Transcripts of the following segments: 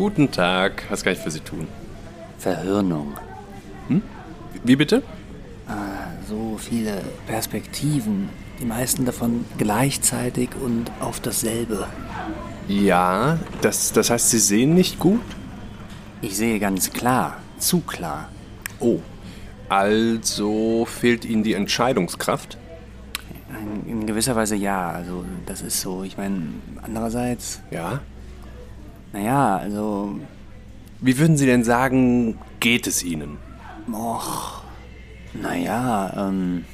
Guten Tag. Was kann ich für Sie tun? Verhirnung. Wie bitte? So viele Perspektiven, die meisten davon gleichzeitig und auf dasselbe. Ja, das, das heißt, Sie sehen nicht gut? Ich sehe ganz klar, zu klar. Oh. Also fehlt Ihnen die Entscheidungskraft? In, in gewisser Weise ja, also das ist so. Ich meine, andererseits, Ja. Naja, also, Wie würden Sie denn sagen, geht es Ihnen? och, naja, ähm,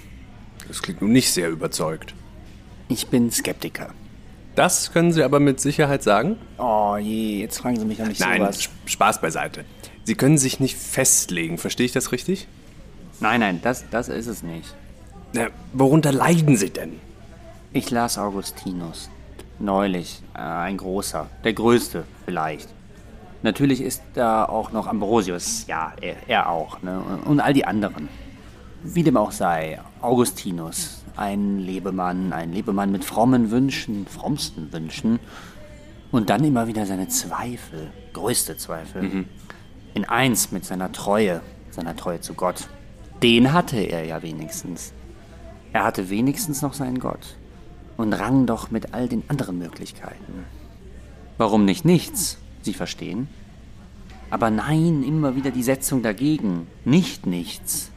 Das klingt nun nicht sehr überzeugt. ich bin Skeptiker. Das können Sie aber mit Sicherheit sagen? Oh je, jetzt fragen Sie mich doch nicht Nein, sowas. Sp- Spaß beiseite. Sie können sich nicht festlegen, verstehe ich das richtig? Nein, nein, das, das ist es nicht. Na, worunter leiden Sie denn? Ich las Augustinus. Neulich. Äh, ein großer. Der größte vielleicht. Natürlich ist da auch noch Ambrosius. Ja, er, er auch. Ne? Und all die anderen. Wie dem auch sei. Augustinus. Ein Lebemann. Ein Lebemann mit frommen Wünschen. Frommsten Wünschen. Und dann immer wieder seine Zweifel. Größte Zweifel. In eins mit seiner Treue. Seiner Treue zu Gott. Den hatte er ja wenigstens. Er hatte wenigstens noch seinen Gott und rang doch mit all den anderen Möglichkeiten. Warum nicht nichts? Sie verstehen? Aber nein, immer wieder die Setzung dagegen. Nicht nichts.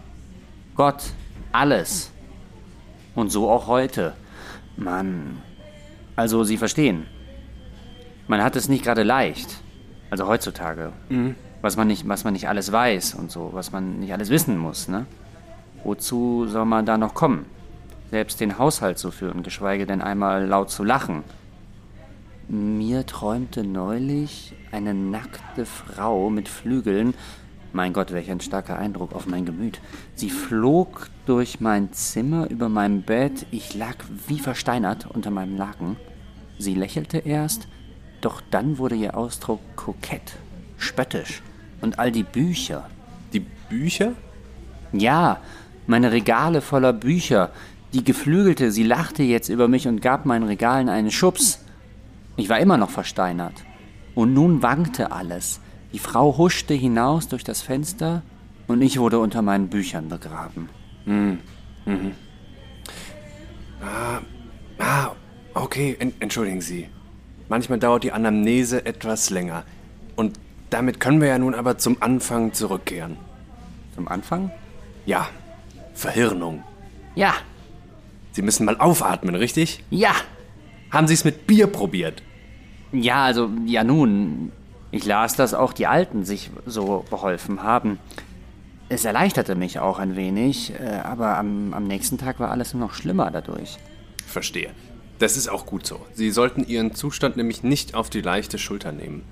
Gott, alles. Und so auch heute. Mann. Also, Sie verstehen. Man hat es nicht gerade leicht. Also heutzutage. Was, man nicht, was man nicht alles weiß und so, was man nicht alles wissen muss, ne? Wozu soll man da noch kommen? Selbst den Haushalt zu führen, geschweige denn einmal laut zu lachen. Mir träumte neulich eine nackte Frau mit Flügeln. Mein Gott, welch ein starker Eindruck auf mein Gemüt. Sie flog durch mein Zimmer über meinem Bett. Ich lag wie versteinert unter meinem Laken. Sie lächelte erst, doch dann wurde ihr Ausdruck kokett, spöttisch. Und all die Bücher, Die Bücher? ja, meine Regale voller Bücher. Die Geflügelte, sie lachte jetzt über mich und gab meinen Regalen einen Schubs. Ich war immer noch versteinert. Und nun wankte alles. Die Frau huschte hinaus durch das Fenster und ich wurde unter meinen Büchern begraben. Ah, okay, en entschuldigen Sie. Manchmal dauert die Anamnese etwas länger. Und damit können wir ja nun aber zum Anfang zurückkehren. Zum Anfang? Ja, Verhirnung. Ja, Sie müssen mal aufatmen, richtig? ja. Haben Sie es mit Bier probiert? Ja, also, ja nun. Ich las, dass auch die Alten sich so beholfen haben. Es erleichterte mich auch ein wenig, äh, aber am, am nächsten Tag war alles nur noch schlimmer dadurch. Verstehe. Das ist auch gut so. Sie sollten Ihren Zustand nämlich nicht auf die leichte Schulter nehmen.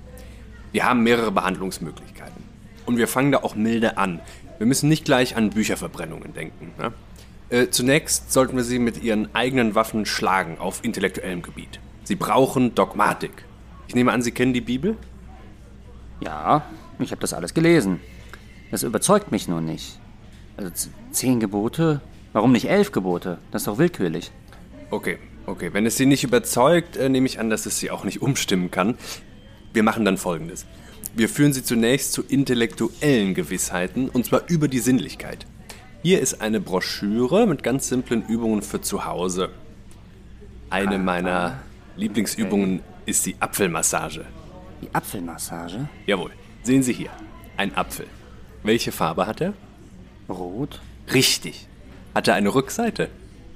Wir haben mehrere Behandlungsmöglichkeiten. Und wir fangen da auch milde an. Wir müssen nicht gleich an Bücherverbrennungen denken. Ne? Äh, zunächst sollten wir Sie mit Ihren eigenen Waffen schlagen auf intellektuellem Gebiet. Sie brauchen Dogmatik. Ich nehme an, Sie kennen die Bibel? Ja, ich habe das alles gelesen. Das überzeugt mich nur nicht. Also zehn Gebote? Warum nicht elf Gebote? Das ist doch willkürlich. Okay, okay. Wenn es Sie nicht überzeugt, äh, nehme ich an, dass es Sie auch nicht umstimmen kann. Wir machen dann Folgendes. Wir führen Sie zunächst zu intellektuellen Gewissheiten, und zwar über die Sinnlichkeit. Hier ist eine Broschüre mit ganz simplen Übungen für zu Hause. Eine meiner Lieblingsübungen ist die Apfelmassage. Die Apfelmassage? Jawohl, sehen Sie hier. Ein Apfel. Welche Farbe hat er? Rot? Richtig. Hat er eine Rückseite?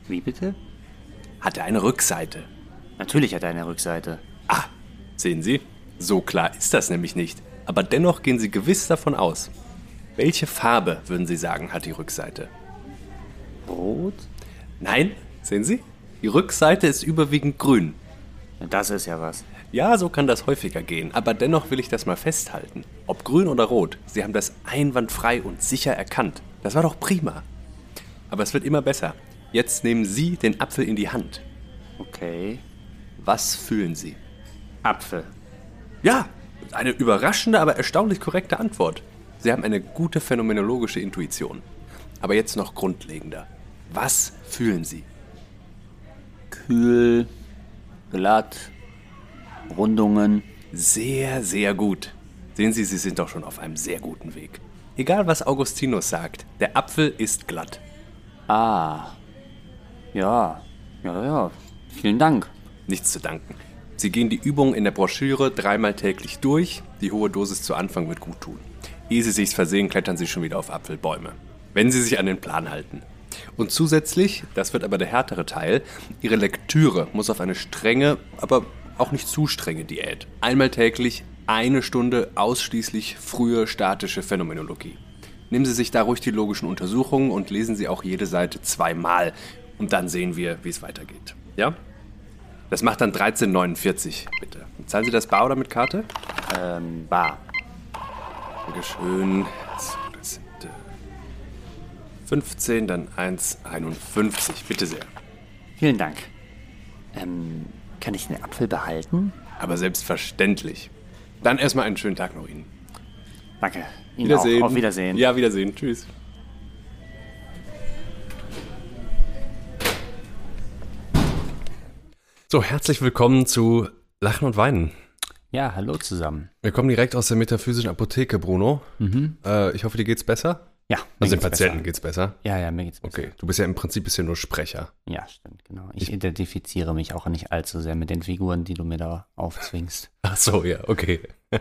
Wie bitte? Hat er eine Rückseite? Natürlich hat er eine Rückseite. Ah, sehen Sie? So klar ist das nämlich nicht. Aber dennoch gehen Sie gewiss davon aus. Welche Farbe, würden Sie sagen, hat die Rückseite? Rot? Nein, sehen Sie? Die Rückseite ist überwiegend grün. Das ist ja was. Ja, so kann das häufiger gehen, aber dennoch will ich das mal festhalten. Ob grün oder rot, Sie haben das einwandfrei und sicher erkannt. Das war doch prima. Aber es wird immer besser. Jetzt nehmen Sie den Apfel in die Hand. Okay. Was fühlen Sie? Apfel. Ja, eine überraschende, aber erstaunlich korrekte Antwort. Sie haben eine gute phänomenologische Intuition. Aber jetzt noch grundlegender. Was fühlen Sie? Kühl, glatt, Rundungen. Sehr, sehr gut. Sehen Sie, Sie sind doch schon auf einem sehr guten Weg. Egal was Augustinus sagt, der Apfel ist glatt. Ah. Ja. Ja, ja. Vielen Dank. Nichts zu danken. Sie gehen die Übungen in der Broschüre dreimal täglich durch. Die hohe Dosis zu Anfang wird gut tun. Ehe Sie sich's versehen, klettern Sie schon wieder auf Apfelbäume. Wenn Sie sich an den Plan halten. Und zusätzlich, das wird aber der härtere Teil, Ihre Lektüre muss auf eine strenge, aber auch nicht zu strenge Diät. Einmal täglich eine Stunde ausschließlich frühe statische Phänomenologie. Nehmen Sie sich da ruhig die logischen Untersuchungen und lesen Sie auch jede Seite zweimal. Und dann sehen wir, wie es weitergeht. Ja? Das macht dann 13,49, bitte. Zahlen Sie das bar oder mit Karte? Ähm, bar. Dankeschön. So, das sind äh, 15, dann 1,51. Bitte sehr. Vielen Dank. Ähm, kann ich den Apfel behalten? Aber selbstverständlich. Dann erstmal einen schönen Tag noch Ihnen. Danke. Ihnen Wiedersehen. Auch. Auf Wiedersehen. Ja, Wiedersehen. Tschüss. So, herzlich willkommen zu Lachen und Weinen. Ja, hallo zusammen. Wir kommen direkt aus der metaphysischen Apotheke, Bruno. Äh, ich hoffe, dir geht's besser. Ja, mir Also den geht's Patienten besser. geht's besser. Ja, ja, mir geht's besser. Okay, du bist ja im Prinzip bist ja nur Sprecher. Ja, stimmt, genau. Ich, identifiziere mich auch nicht allzu sehr mit den Figuren, die du mir da aufzwingst. Ach so, ja, okay.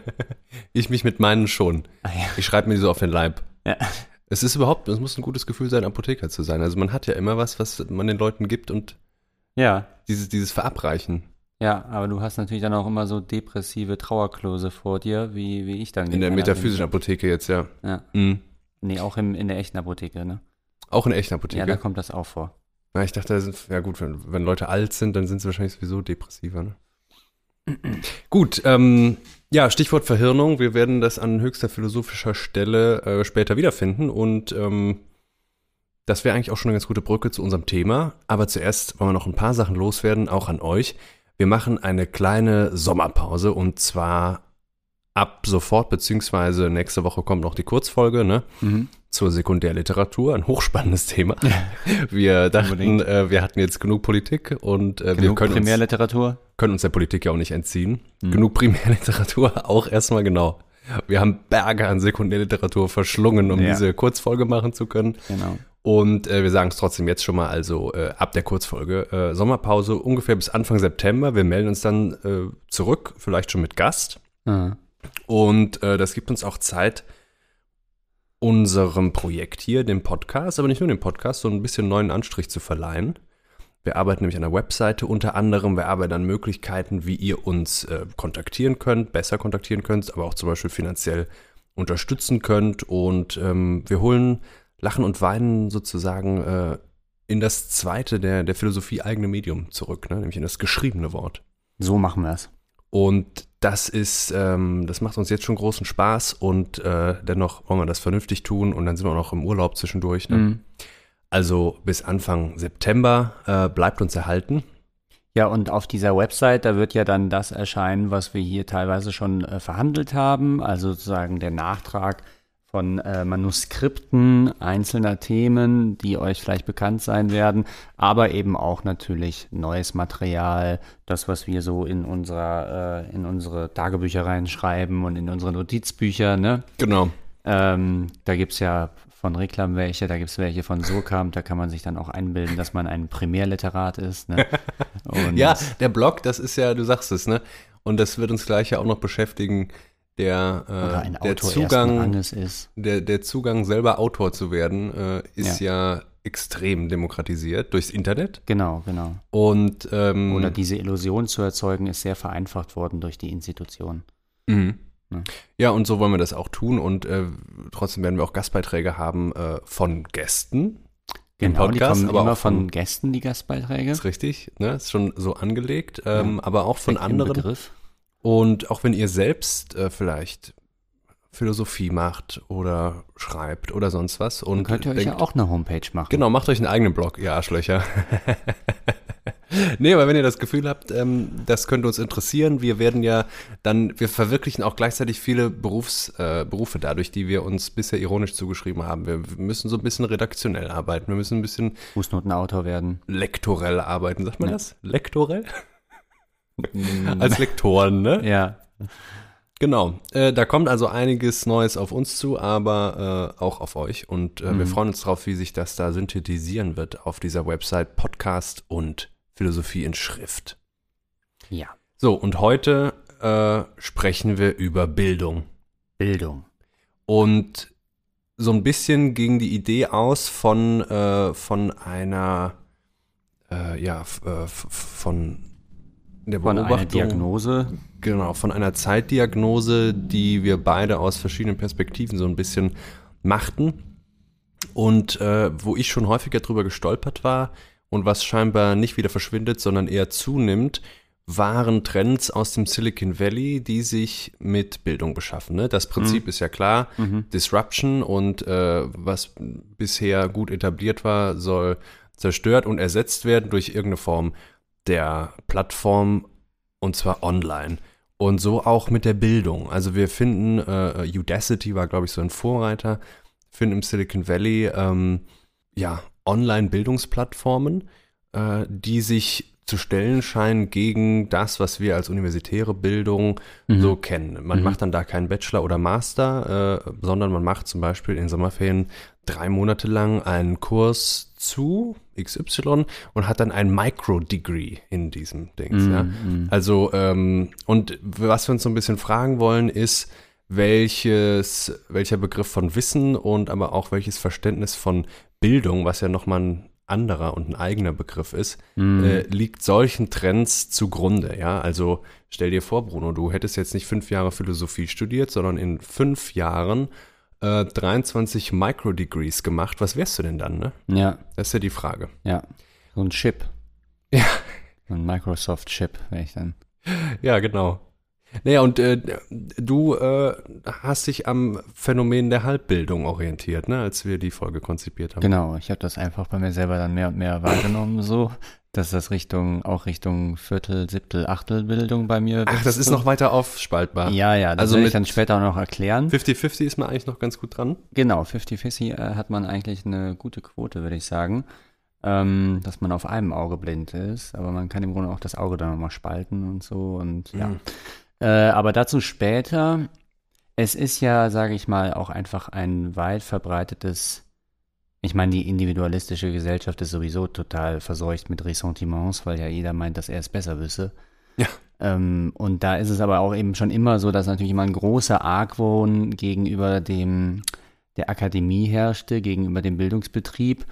ich mich mit meinen schon. Ah, ja. Ich schreibe mir die so auf den Leib. Ja. Es ist überhaupt, es muss ein gutes Gefühl sein, Apotheker zu sein. Also man hat ja immer was, was man den Leuten gibt und ja, dieses, dieses Verabreichen. Ja, aber du hast natürlich dann auch immer so depressive Trauerklose vor dir, wie, wie ich dann. In der metaphysischen Apotheke jetzt, ja. bin. Ja. Mhm. Nee, auch im, in der echten Apotheke, ne? Auch in der echten Ja, Apotheke. da kommt das auch vor. Ja, ich dachte, da sind, ja gut, wenn, wenn Leute alt sind, dann sind sie wahrscheinlich sowieso depressiver. Ne? gut, ähm, ja, Stichwort Verhirnung. Wir werden das an höchster philosophischer Stelle äh, später wiederfinden und ähm, das wäre eigentlich auch schon eine ganz gute Brücke zu unserem Thema. Aber zuerst wollen wir noch ein paar Sachen loswerden, auch an euch. Wir machen eine kleine Sommerpause und zwar ab sofort, beziehungsweise nächste Woche kommt noch die Kurzfolge, ne? Mhm. zur Sekundärliteratur, ein hochspannendes Thema. Wir dachten, äh, wir hatten jetzt genug Politik und äh, wir Genug können uns, Primärliteratur? können uns der Politik ja auch nicht entziehen. Genug Primärliteratur auch erstmal genau. Wir haben Berge an Sekundärliteratur verschlungen, um Ja. diese Kurzfolge machen zu können. Genau. Und äh, wir sagen es trotzdem jetzt schon mal, also äh, ab der Kurzfolge äh, Sommerpause ungefähr bis Anfang September. Wir melden uns dann äh, zurück, vielleicht schon mit Gast. Mhm. Und äh, das gibt uns auch Zeit, unserem Projekt hier, dem Podcast, aber nicht nur dem Podcast, so ein bisschen neuen Anstrich zu verleihen. Wir arbeiten nämlich an der Webseite unter anderem. Wir arbeiten an Möglichkeiten, wie ihr uns äh, kontaktieren könnt, besser kontaktieren könnt, aber auch zum Beispiel finanziell unterstützen könnt. Und ähm, wir holen Lachen und Weinen sozusagen äh, in das zweite der, der Philosophie eigene Medium zurück, ne? nämlich in das geschriebene Wort. So machen wir es. Und das ist, ähm, das macht uns jetzt schon großen Spaß und äh, dennoch wollen wir das vernünftig tun und dann sind wir auch noch im Urlaub zwischendurch. Ne? Mhm. Also bis Anfang September äh, bleibt uns erhalten. Ja, und auf dieser Website, da wird ja dann das erscheinen, was wir hier teilweise schon äh, verhandelt haben, also sozusagen der Nachtrag von äh, Manuskripten einzelner Themen, die euch vielleicht bekannt sein werden, aber eben auch natürlich neues Material, das, was wir so in unserer, äh, in unsere Tagebücher reinschreiben und in unsere Notizbücher, ne? Genau. Ähm, da gibt es ja von Reklam welche, da gibt es welche von Surkamp, da kann man sich dann auch einbilden, dass man ein Primärliterat ist. Ne? Ja, der Blog, das ist ja, du sagst es, ne? Und das wird uns gleich ja auch noch beschäftigen, der, äh, der Zugang, der, der Zugang, selber Autor zu werden, äh, ist ja. extrem demokratisiert durchs Internet. Genau, genau. Und ähm, Oder diese Illusion zu erzeugen, ist sehr vereinfacht worden durch die Institution. Mhm. Ja. Ja, und so wollen wir das auch tun. Und äh, trotzdem werden wir auch Gastbeiträge haben äh, von Gästen Genau, Podcast, die kommen aber immer auch von Gästen, die Gastbeiträge. ist richtig, ne? Ist schon so angelegt, ähm, aber auch von anderen. Begriff. Und auch wenn ihr selbst äh, vielleicht Philosophie macht oder schreibt oder sonst was und Dann könnt ihr euch denkt, ja auch eine Homepage machen. Genau, macht euch einen eigenen Blog, ihr Arschlöcher. nee, aber wenn ihr das Gefühl habt, ähm, das könnte uns interessieren, wir werden ja dann, wir verwirklichen auch gleichzeitig viele Berufs, äh, Berufe dadurch, die wir uns bisher ironisch zugeschrieben haben. Wir müssen so ein bisschen redaktionell arbeiten, wir müssen ein bisschen Fußnotenautor werden. lektorell arbeiten. Sagt man Ja. das? Lektorell? Als Lektoren, ne? Ja. Genau, äh, da kommt also einiges Neues auf uns zu, aber äh, auch auf euch. Und äh, wir freuen uns drauf, wie sich das da synthetisieren wird auf dieser Website Podcast und Philosophie in Schrift. Ja. So, und heute äh, sprechen wir über Bildung. Bildung. Und so ein bisschen ging die Idee aus von, äh, von einer, äh, ja, von der Von einer Beobachtung. Diagnose. Genau, von einer Zeitdiagnose, die wir beide aus verschiedenen Perspektiven so ein bisschen machten. Und äh, wo ich schon häufiger drüber gestolpert war und was scheinbar nicht wieder verschwindet, sondern eher zunimmt, waren Trends aus dem Silicon Valley, die sich mit Bildung beschaffen. Ne? Das Prinzip ist ja klar, Disruption und äh, was bisher gut etabliert war, soll zerstört und ersetzt werden durch irgendeine Form der Plattform und zwar online. Und so auch mit der Bildung. Also wir finden, äh, Udacity war, glaube ich, so ein Vorreiter, finden im Silicon Valley ähm, ja, Online-Bildungsplattformen, äh, die sich zu stellen scheinen gegen das, was wir als universitäre Bildung so kennen. Man macht dann da keinen Bachelor oder Master, äh, sondern man macht zum Beispiel in Sommerferien drei Monate lang einen Kurs zu XY und hat dann ein Micro-Degree in diesem Dings. Ja? Also, ähm, und was wir uns so ein bisschen fragen wollen, ist, welches, welcher Begriff von Wissen und aber auch welches Verständnis von Bildung, was ja nochmal ein anderer und ein eigener Begriff ist, äh, liegt solchen Trends zugrunde. Ja, also stell dir vor, Bruno, du hättest jetzt nicht fünf Jahre Philosophie studiert, sondern in fünf Jahren äh, 23 Micro-Degrees gemacht. Was wärst du denn dann, ne? Ja, Das ist ja die Frage. ja. So ein Chip. Ja. So ein Microsoft-Chip, wäre ich dann. Ja, genau. Naja, und äh, du äh, hast dich am Phänomen der Halbbildung orientiert, ne, als wir die Folge konzipiert haben. Genau, ich habe das einfach bei mir selber dann mehr und mehr wahrgenommen, so, dass das Richtung, auch Richtung Viertel, Siebtel, Achtelbildung bei mir Ach, das ist noch weiter aufspaltbar. Ja, ja, das Also will ich dann später auch noch erklären. 50-50 ist man eigentlich noch ganz gut dran. Genau, 50-50 äh, hat man eigentlich eine gute Quote, würde ich sagen. Ähm, dass man auf einem Auge blind ist, aber man kann im Grunde auch das Auge dann nochmal spalten und so und ja. Äh, aber dazu später. Es ist ja, sage ich mal, auch einfach ein weit verbreitetes, ich meine, die individualistische Gesellschaft ist sowieso total verseucht mit Ressentiments, weil ja jeder meint, dass er es besser wisse. Ja. Ähm, und da ist es aber auch eben schon immer so, dass natürlich immer ein großer Argwohn gegenüber dem, der Akademie herrschte, gegenüber dem Bildungsbetrieb.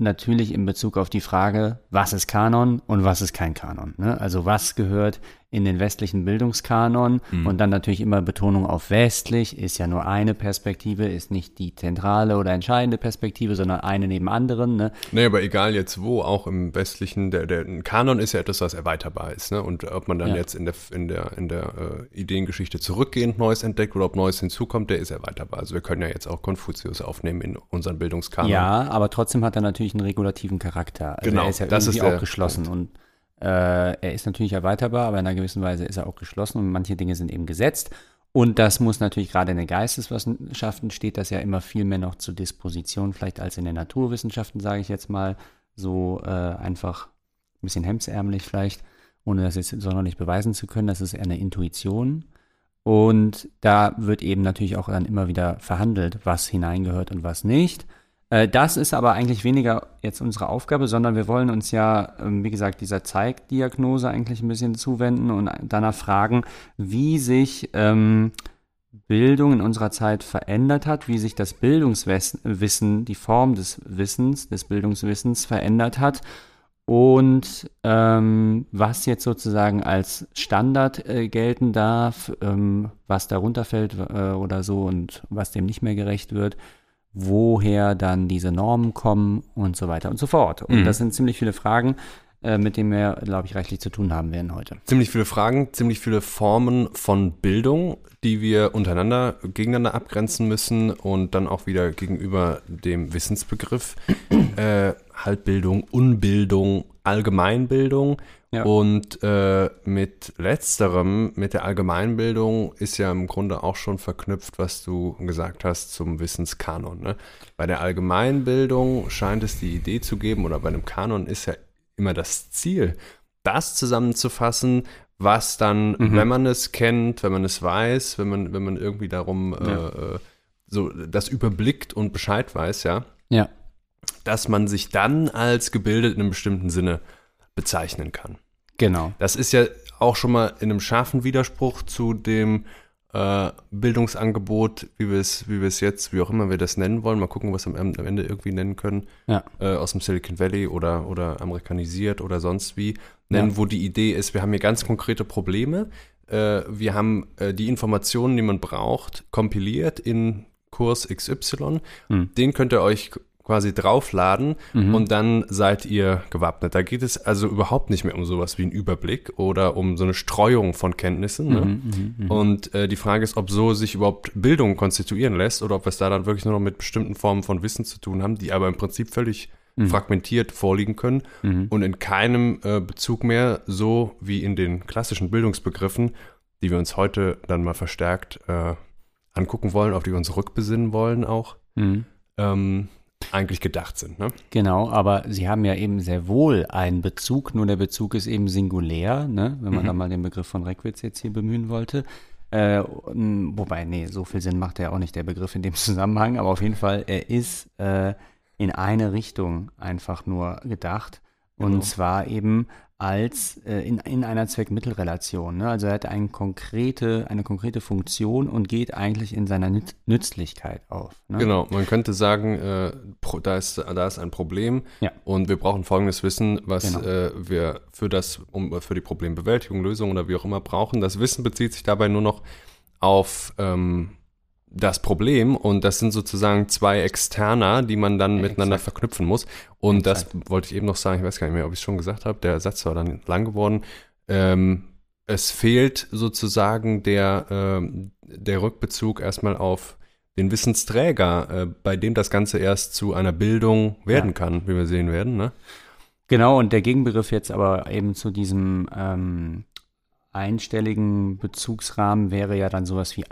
Natürlich in Bezug auf die Frage, was ist Kanon und was ist kein Kanon. Ne? Also was gehört in den westlichen Bildungskanon und dann natürlich immer Betonung auf westlich, ist ja nur eine Perspektive, ist nicht die zentrale oder entscheidende Perspektive, sondern eine neben anderen. Ne? Nee, aber egal jetzt wo, auch im westlichen, der, der ein Kanon ist ja etwas, was erweiterbar ist. Ne? Und ob man dann Ja. jetzt in der, in der, in der äh, Ideengeschichte zurückgehend Neues entdeckt oder ob Neues hinzukommt, der ist erweiterbar. Also wir können ja jetzt auch Konfuzius aufnehmen in unseren Bildungskanon. Ja, aber trotzdem hat er natürlich einen regulativen Charakter. Also Genau, er ist ja das ist der auch geschlossen und äh, er ist natürlich erweiterbar, aber in einer gewissen Weise ist er auch geschlossen und manche Dinge sind eben gesetzt. Und das muss natürlich gerade in den Geisteswissenschaften steht das ja immer viel mehr noch zur Disposition, vielleicht als in den Naturwissenschaften, sage ich jetzt mal, so äh, einfach ein bisschen hemdsärmlich vielleicht, ohne das jetzt sonderlich beweisen zu können. Das ist eher eine Intuition. Und da wird eben natürlich auch dann immer wieder verhandelt, was hineingehört und was nicht. Äh, Das ist aber eigentlich weniger jetzt unsere Aufgabe, sondern wir wollen uns ja, ähm, wie gesagt, dieser Zeitdiagnose eigentlich ein bisschen zuwenden und danach fragen, wie sich ähm, Bildung in unserer Zeit verändert hat, wie sich das Bildungswissen, die Form des Wissens, des Bildungswissens verändert hat und ähm, was jetzt sozusagen als Standard äh, gelten darf, ähm, was darunter fällt äh, oder so und was dem nicht mehr gerecht wird, woher dann diese Normen kommen und so weiter und so fort. Und Mhm. das sind ziemlich viele Fragen, äh, mit denen wir, glaube ich, reichlich zu tun haben werden heute. Ziemlich viele Fragen, ziemlich viele Formen von Bildung, die wir untereinander, gegeneinander abgrenzen müssen und dann auch wieder gegenüber dem Wissensbegriff. äh, Halbbildung, Unbildung, Allgemeinbildung. Ja. Und äh, mit letzterem, mit der Allgemeinbildung, ist ja im Grunde auch schon verknüpft, was du gesagt hast zum Wissenskanon. Ne? Bei der Allgemeinbildung scheint es die Idee zu geben, oder bei einem Kanon ist ja immer das Ziel, das zusammenzufassen, was dann, wenn man es kennt, wenn man es weiß, wenn man, wenn man irgendwie darum Ja. äh, äh, so das überblickt und Bescheid weiß, ja, Ja. dass man sich dann als gebildet in einem bestimmten Sinne bezeichnen kann. Genau. Das ist ja auch schon mal in einem scharfen Widerspruch zu dem äh, Bildungsangebot, wie wir es, wie wir es jetzt, wie auch immer wir das nennen wollen. Mal gucken, was wir am, am Ende irgendwie nennen können. Ja. Äh, aus dem Silicon Valley oder, oder amerikanisiert oder sonst wie nennen, Ja. wo die Idee ist, wir haben hier ganz konkrete Probleme. Äh, wir haben äh, die Informationen, die man braucht, kompiliert in Kurs XY. Hm. Den könnt ihr euch quasi draufladen Mhm. und dann seid ihr gewappnet. Da geht es also überhaupt nicht mehr um sowas wie einen Überblick oder um so eine Streuung von Kenntnissen. Ne? Mhm, Und äh, die Frage ist, ob so sich überhaupt Bildung konstituieren lässt oder ob wir es da dann wirklich nur noch mit bestimmten Formen von Wissen zu tun haben, die aber im Prinzip völlig fragmentiert vorliegen können Mhm. und in keinem äh, Bezug mehr so wie in den klassischen Bildungsbegriffen, die wir uns heute dann mal verstärkt äh, angucken wollen, auf die wir uns rückbesinnen wollen auch, Mhm. ähm, eigentlich gedacht sind. Ne? Genau, aber sie haben ja eben sehr wohl einen Bezug, nur der Bezug ist eben singulär, ne? wenn man da mal den Begriff von Reckwitz jetzt hier bemühen wollte. Äh, wobei, nee, so viel Sinn macht ja auch nicht der Begriff in dem Zusammenhang, aber auf jeden Fall, er ist äh, in eine Richtung einfach nur gedacht. Und Genau. zwar eben als äh, in, in einer Zweck-Mittel-Relation. Ne? Also er hat eine konkrete, eine konkrete Funktion und geht eigentlich in seiner Nütz Nützlichkeit auf. Ne? Genau, man könnte sagen, äh, pro, da, ist, da ist ein Problem Ja. und wir brauchen folgendes Wissen, was Genau. äh, wir für das, um, für die Problembewältigung, Lösung oder wie auch immer brauchen. Das Wissen bezieht sich dabei nur noch auf ähm, das Problem und das sind sozusagen zwei Externer, die man dann Ja, miteinander exakt. verknüpfen muss. Und Exakt. das wollte ich eben noch sagen, ich weiß gar nicht mehr, ob ich es schon gesagt habe, der Satz war dann lang geworden. Ähm, es fehlt sozusagen der, ähm, der Rückbezug erstmal auf den Wissensträger, äh, bei dem das Ganze erst zu einer Bildung werden Ja. kann, wie wir sehen werden. Ne? Genau, und der Gegenbegriff jetzt aber eben zu diesem ähm, einstelligen Bezugsrahmen wäre ja dann sowas wie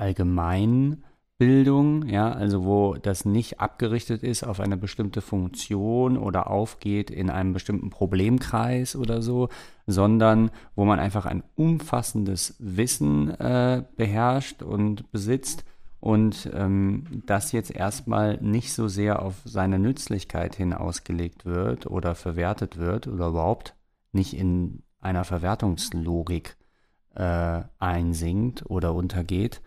Allgemeinbildung, ja, also wo das nicht abgerichtet ist auf eine bestimmte Funktion oder aufgeht in einem bestimmten Problemkreis oder so, sondern wo man einfach ein umfassendes Wissen äh, beherrscht und besitzt und ähm, das jetzt erstmal nicht so sehr auf seine Nützlichkeit hin ausgelegt wird oder verwertet wird oder überhaupt nicht in einer Verwertungslogik äh, einsinkt oder untergeht.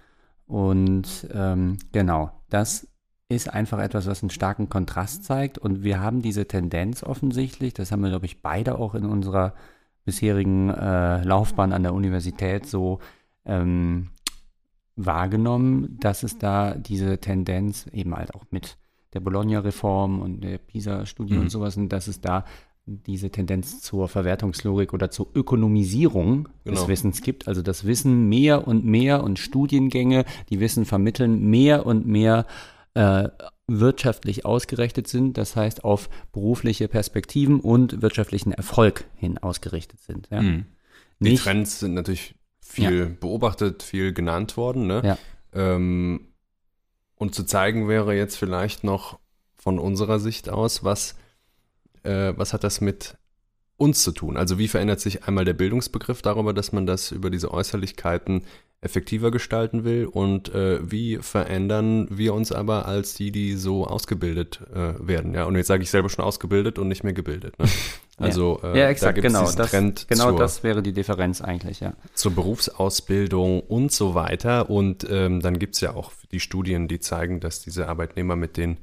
Und ähm, genau, das ist einfach etwas, was einen starken Kontrast zeigt. Und wir haben diese Tendenz offensichtlich, das haben wir, glaube ich, beide auch in unserer bisherigen äh, Laufbahn an der Universität so ähm, wahrgenommen, dass es da diese Tendenz eben halt auch mit der Bologna-Reform und der PISA-Studie Mhm. und sowas, und dass es da diese Tendenz zur Verwertungslogik oder zur Ökonomisierung Genau. des Wissens gibt. Also das Wissen mehr und mehr und Studiengänge, die Wissen vermitteln, mehr und mehr äh, wirtschaftlich ausgerichtet sind, das heißt auf berufliche Perspektiven und wirtschaftlichen Erfolg hin ausgerichtet sind. Ja. Die Nicht, Trends sind natürlich viel beobachtet, viel genannt worden. Ne? Ja. Ähm, und zu zeigen wäre jetzt vielleicht noch von unserer Sicht aus, was, äh, was hat das mit uns zu tun? Also wie verändert sich einmal der Bildungsbegriff darüber, dass man das über diese Äußerlichkeiten effektiver gestalten will und äh, wie verändern wir uns aber als die, die so ausgebildet äh, werden? Ja, und jetzt sage ich selber schon ausgebildet und nicht mehr gebildet. Ne? Also äh, ja, da exakt, gibt's genau. Das, Trend genau zur, das wäre die Differenz eigentlich, ja. zur Berufsausbildung und so weiter. Und ähm, dann gibt es ja auch die Studien, die zeigen, dass diese Arbeitnehmer mit den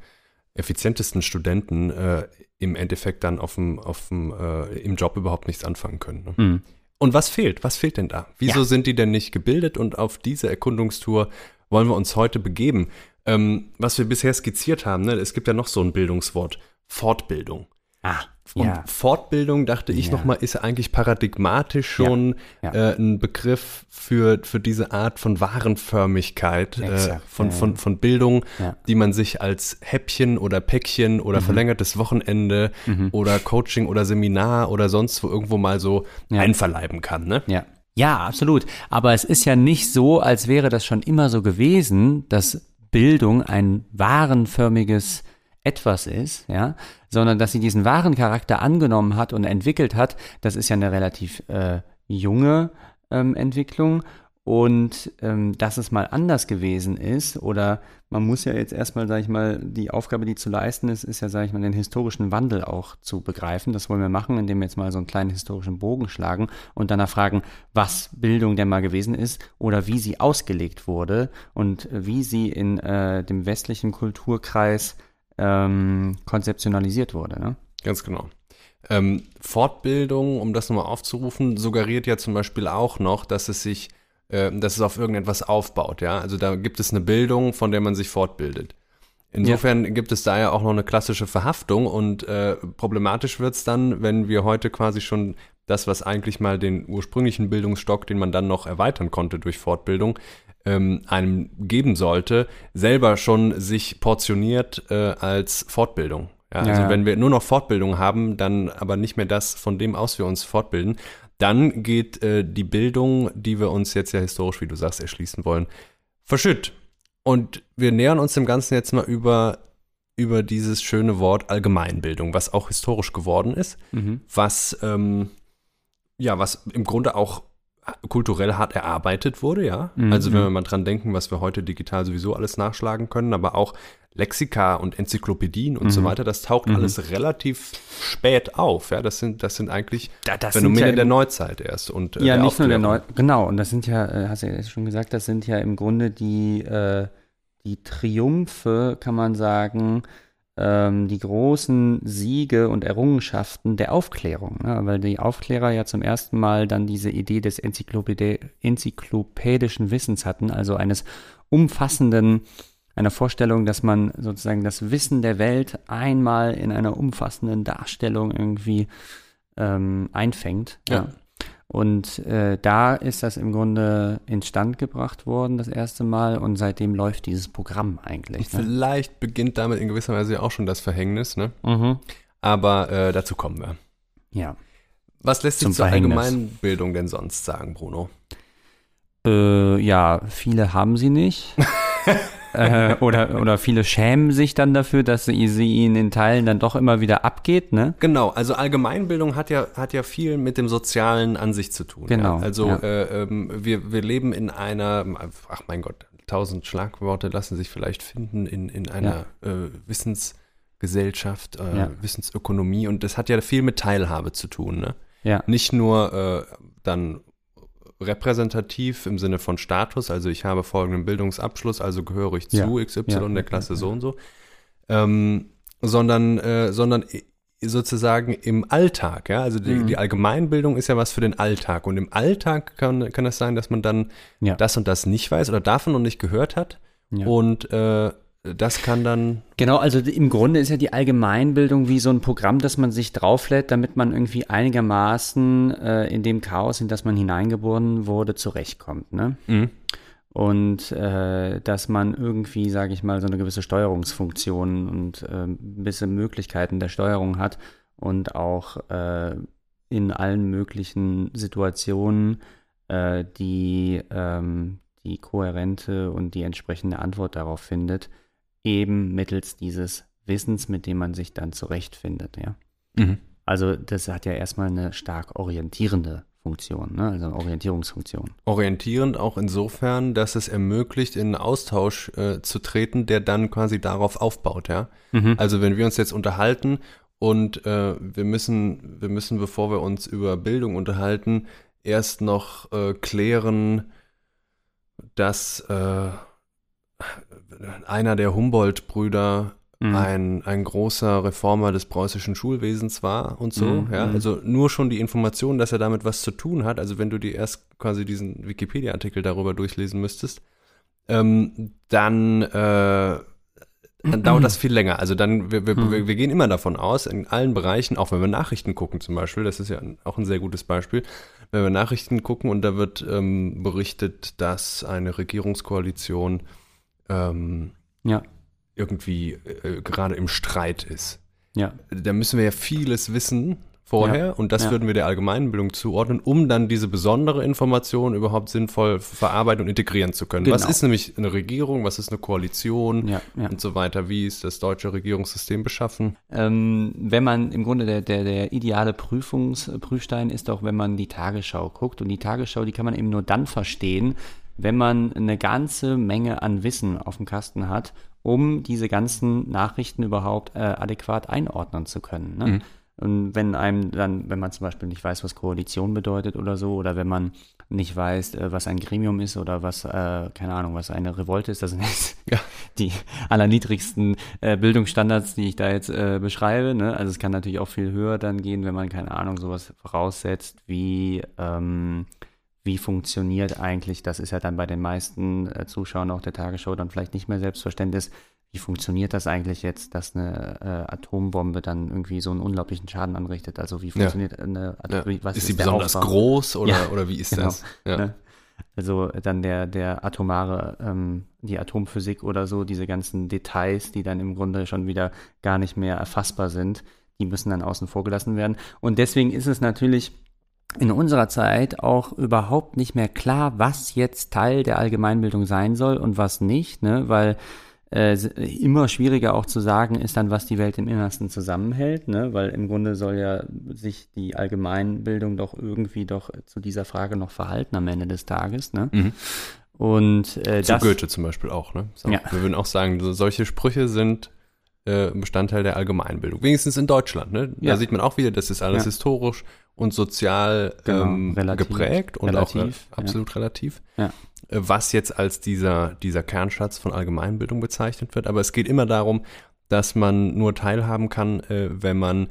effizientesten Studenten äh, im Endeffekt dann auf dem, auf dem, äh, im Job überhaupt nichts anfangen können. Ne? Mhm. Und was fehlt? Was fehlt denn da? Wieso Ja. sind die denn nicht gebildet? Und auf diese Erkundungstour wollen wir uns heute begeben. Ähm, was wir bisher skizziert haben, ne? es gibt ja noch so ein Bildungswort, Fortbildung. Ah, Und ja. Fortbildung, dachte ich Ja. nochmal, ist eigentlich paradigmatisch schon Ja. Äh, ein Begriff für, für diese Art von Warenförmigkeit, äh, von, ja, ja. von, von Bildung, Ja. die man sich als Häppchen oder Päckchen oder Mhm. verlängertes Wochenende oder Coaching oder Seminar oder sonst wo irgendwo mal so Ja. einverleiben kann. Ne? Ja. Ja, absolut. Aber es ist ja nicht so, als wäre das schon immer so gewesen, dass Bildung ein warenförmiges etwas ist, ja, sondern dass sie diesen wahren Charakter angenommen hat und entwickelt hat, das ist ja eine relativ äh, junge ähm, Entwicklung. Und ähm, dass es mal anders gewesen ist, oder man muss ja jetzt erstmal, sage ich mal, die Aufgabe, die zu leisten ist, ist ja, sage ich mal, den historischen Wandel auch zu begreifen. Das wollen wir machen, indem wir jetzt mal so einen kleinen historischen Bogen schlagen und danach fragen, was Bildung denn mal gewesen ist oder wie sie ausgelegt wurde und wie sie in äh, dem westlichen Kulturkreis ähm, konzeptionalisiert wurde. Ne? Ganz genau. Ähm, Fortbildung, um das nochmal aufzurufen, suggeriert ja zum Beispiel auch noch, dass es sich äh, dass es auf irgendetwas aufbaut, ja. Also da gibt es eine Bildung, von der man sich fortbildet. Insofern ja. gibt es da ja auch noch eine klassische Verhaftung und äh, problematisch wird es dann, wenn wir heute quasi schon das, was eigentlich mal den ursprünglichen Bildungsstock, den man dann noch erweitern konnte durch Fortbildung, ähm, einem geben sollte, selber schon sich portioniert äh, als Fortbildung. Ja, also ja. wenn wir nur noch Fortbildung haben, dann aber nicht mehr das, von dem aus wir uns fortbilden, dann geht äh, die Bildung, die wir uns jetzt ja historisch, wie du sagst, erschließen wollen, verschütt. Und wir nähern uns dem Ganzen jetzt mal über, über dieses schöne Wort Allgemeinbildung, was auch historisch geworden ist, mhm. was, ähm, ja, was im Grunde auch kulturell hart erarbeitet wurde, ja. Mhm. Also wenn wir mal dran denken, was wir heute digital sowieso alles nachschlagen können, aber auch Lexika und Enzyklopädien und mhm. so weiter, das taucht mhm. alles relativ spät auf. Ja, das sind, das sind eigentlich da, das Phänomene ja der Neuzeit erst. Und, äh, ja, nicht nur der Neuzeit, genau. Und das sind ja, äh, hast du ja schon gesagt, das sind ja im Grunde die, äh, die Triumphe, kann man sagen, ähm, die großen Siege und Errungenschaften der Aufklärung. Ne? Weil die Aufklärer ja zum ersten Mal dann diese Idee des enzyklopädischen Wissens hatten, also eines umfassenden einer Vorstellung, dass man sozusagen das Wissen der Welt einmal in einer umfassenden Darstellung irgendwie ähm, einfängt. Ja. ja. Und äh, da ist das im Grunde instand gebracht worden, das erste Mal, und seitdem läuft dieses Programm eigentlich. Ne? Vielleicht beginnt damit in gewisser Weise auch schon das Verhängnis, ne? Mhm. Aber äh, dazu kommen wir. Ja. Was lässt sich zur Verhängnis. Allgemeinbildung denn sonst sagen, Bruno? Äh, ja, viele haben sie nicht. äh, oder, oder viele schämen sich dann dafür, dass sie, sie ihnen in Teilen dann doch immer wieder abgeht, ne? Genau, also Allgemeinbildung hat ja, hat ja viel mit dem Sozialen an sich zu tun. Genau. Ja? Also ja. Äh, ähm, wir, wir leben in einer, ach mein Gott, tausend Schlagworte lassen sich vielleicht finden in, in einer ja. äh, Wissensgesellschaft, äh, Wissensökonomie und das hat ja viel mit Teilhabe zu tun, ne? Ja. Nicht nur äh, dann repräsentativ im Sinne von Status, also ich habe folgenden Bildungsabschluss, also gehöre ich zu ja. XY ja, der Klasse ja, so und so, ähm, sondern, äh, sondern sozusagen im Alltag, ja, also die, mhm. die, Allgemeinbildung ist ja was für den Alltag. Und im Alltag kann, kann es sein, dass man dann das und das nicht weiß oder davon noch nicht gehört hat. Und äh, das kann dann. Genau, also im Grunde ist ja die Allgemeinbildung wie so ein Programm, das man sich drauflädt, damit man irgendwie einigermaßen äh, in dem Chaos, in das man hineingeboren wurde, zurechtkommt. Ne? Mhm. Und äh, dass man irgendwie, sage ich mal, so eine gewisse Steuerungsfunktion und äh, gewisse Möglichkeiten der Steuerung hat und auch äh, in allen möglichen Situationen äh, die, ähm, die kohärente und die entsprechende Antwort darauf findet eben mittels dieses Wissens, mit dem man sich dann zurechtfindet, ja. Mhm. Also das hat ja erstmal eine stark orientierende Funktion, ne? also eine Orientierungsfunktion. Orientierend auch insofern, dass es ermöglicht, in einen Austausch äh, zu treten, der dann quasi darauf aufbaut, ja. Mhm. Also wenn wir uns jetzt unterhalten und äh, wir müssen, wir müssen, bevor wir uns über Bildung unterhalten, erst noch äh, klären, dass äh, einer der Humboldt-Brüder mhm. ein, ein großer Reformer des preußischen Schulwesens war und so. Mhm. Ja, mhm. also nur schon die Information, dass er damit was zu tun hat. Also wenn du dir erst quasi diesen Wikipedia-Artikel darüber durchlesen müsstest, ähm, dann, äh, dann dauert das viel länger. Also dann, wir, wir, mhm. wir, gehen immer davon aus, in allen Bereichen, auch wenn wir Nachrichten gucken zum Beispiel, das ist ja auch ein sehr gutes Beispiel, wenn wir Nachrichten gucken und da wird ähm, berichtet, dass eine Regierungskoalition ähm, ja. irgendwie äh, gerade im Streit ist. Ja. Da müssen wir ja vieles wissen vorher Ja. und das würden wir der Allgemeinbildung zuordnen, um dann diese besondere Information überhaupt sinnvoll verarbeiten und integrieren zu können. Was Genau. ist nämlich eine Regierung, was ist eine Koalition und so weiter, wie ist das deutsche Regierungssystem beschaffen? Ähm, wenn man im Grunde der, der, der ideale Prüfungs, Prüfstein ist auch, wenn man die Tagesschau guckt. Und die Tagesschau, die kann man eben nur dann verstehen, wenn man eine ganze Menge an Wissen auf dem Kasten hat, um diese ganzen Nachrichten überhaupt äh, adäquat einordnen zu können. Ne? Und wenn einem dann, wenn man zum Beispiel nicht weiß, was Koalition bedeutet oder so, oder wenn man nicht weiß, äh, was ein Gremium ist oder was, äh, keine Ahnung, was eine Revolte ist, das sind jetzt Ja. die allerniedrigsten äh, Bildungsstandards, die ich da jetzt äh, beschreibe. Ne? Also es kann natürlich auch viel höher dann gehen, wenn man, keine Ahnung, sowas voraussetzt, wie, ähm, wie funktioniert eigentlich, das ist ja dann bei den meisten äh, Zuschauern auch der Tagesschau dann vielleicht nicht mehr selbstverständlich, wie funktioniert das eigentlich jetzt, dass eine äh, Atombombe dann irgendwie so einen unglaublichen Schaden anrichtet? Also wie funktioniert eine Ja. Atom was ist sie der besonders Aufbau? groß oder, Ja, oder wie ist genau. das? Ja. Ne? Also dann der, der atomare, ähm, die Atomphysik oder so, diese ganzen Details, die dann im Grunde schon wieder gar nicht mehr erfassbar sind, die müssen dann außen vor gelassen werden. Und deswegen ist es natürlich in unserer Zeit auch überhaupt nicht mehr klar, was jetzt Teil der Allgemeinbildung sein soll und was nicht, ne? weil äh, immer schwieriger auch zu sagen ist dann, was die Welt im Innersten zusammenhält, ne? weil im Grunde soll ja sich die Allgemeinbildung doch irgendwie doch zu dieser Frage noch verhalten am Ende des Tages. Ne? Mhm. Und äh, Zu das, Goethe zum Beispiel auch, ne? So, Ja. Wir würden auch sagen, so, solche Sprüche sind äh, Bestandteil der Allgemeinbildung. Wenigstens in Deutschland, ne? Da Ja. sieht man auch wieder, das ist alles Ja. historisch und sozial Genau, ähm, relativ. geprägt und Relativ, auch äh, absolut relativ. Ja. Äh, Was jetzt als dieser, dieser Kernschatz von Allgemeinbildung bezeichnet wird. Aber es geht immer darum, dass man nur teilhaben kann, äh, wenn man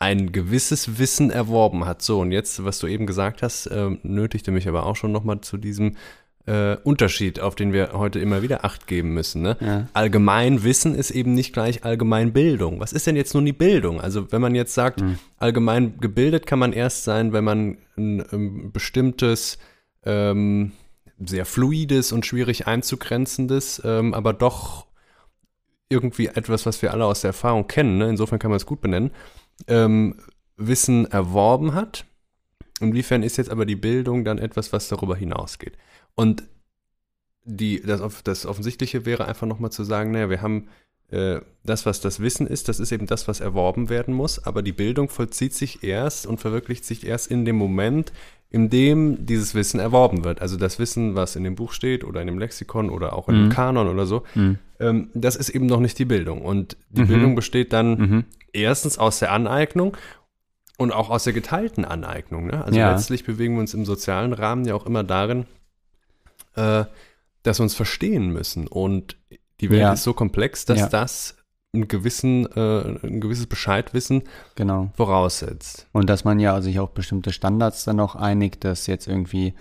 ein gewisses Wissen erworben hat. So, und jetzt, was du eben gesagt hast, äh, nötigte mich aber auch schon nochmal zu diesem äh, Unterschied, auf den wir heute immer wieder Acht geben müssen. Ne? Ja. Allgemeinwissen ist eben nicht gleich Allgemeinbildung. Was ist denn jetzt nun die Bildung? Also wenn man jetzt sagt, Mhm. allgemein gebildet kann man erst sein, wenn man ein, ähm, bestimmtes, ähm, sehr fluides und schwierig einzugrenzendes, ähm, aber doch irgendwie etwas, was wir alle aus der Erfahrung kennen, ne? insofern kann man es gut benennen, ähm, Wissen erworben hat. Inwiefern ist jetzt aber die Bildung dann etwas, was darüber hinausgeht? Und die, das, das Offensichtliche wäre einfach nochmal zu sagen, naja, wir haben äh, das, was das Wissen ist, das ist eben das, was erworben werden muss, aber die Bildung vollzieht sich erst und verwirklicht sich erst in dem Moment, in dem dieses Wissen erworben wird. Also das Wissen, was in dem Buch steht oder in dem Lexikon oder auch in dem Mhm. Kanon oder so, Mhm. ähm, das ist eben noch nicht die Bildung. Und die Mhm. Bildung besteht dann Mhm. erstens aus der Aneignung und auch aus der geteilten Aneignung. Ne? Also Ja. letztlich bewegen wir uns im sozialen Rahmen ja auch immer darin, äh, dass wir uns verstehen müssen. Und die Welt Ja. ist so komplex, dass Ja. das einen gewissen, äh, ein gewisses Bescheidwissen Genau. voraussetzt. Und dass man ja sich auf bestimmte Standards dann auch einigt, dass jetzt irgendwie,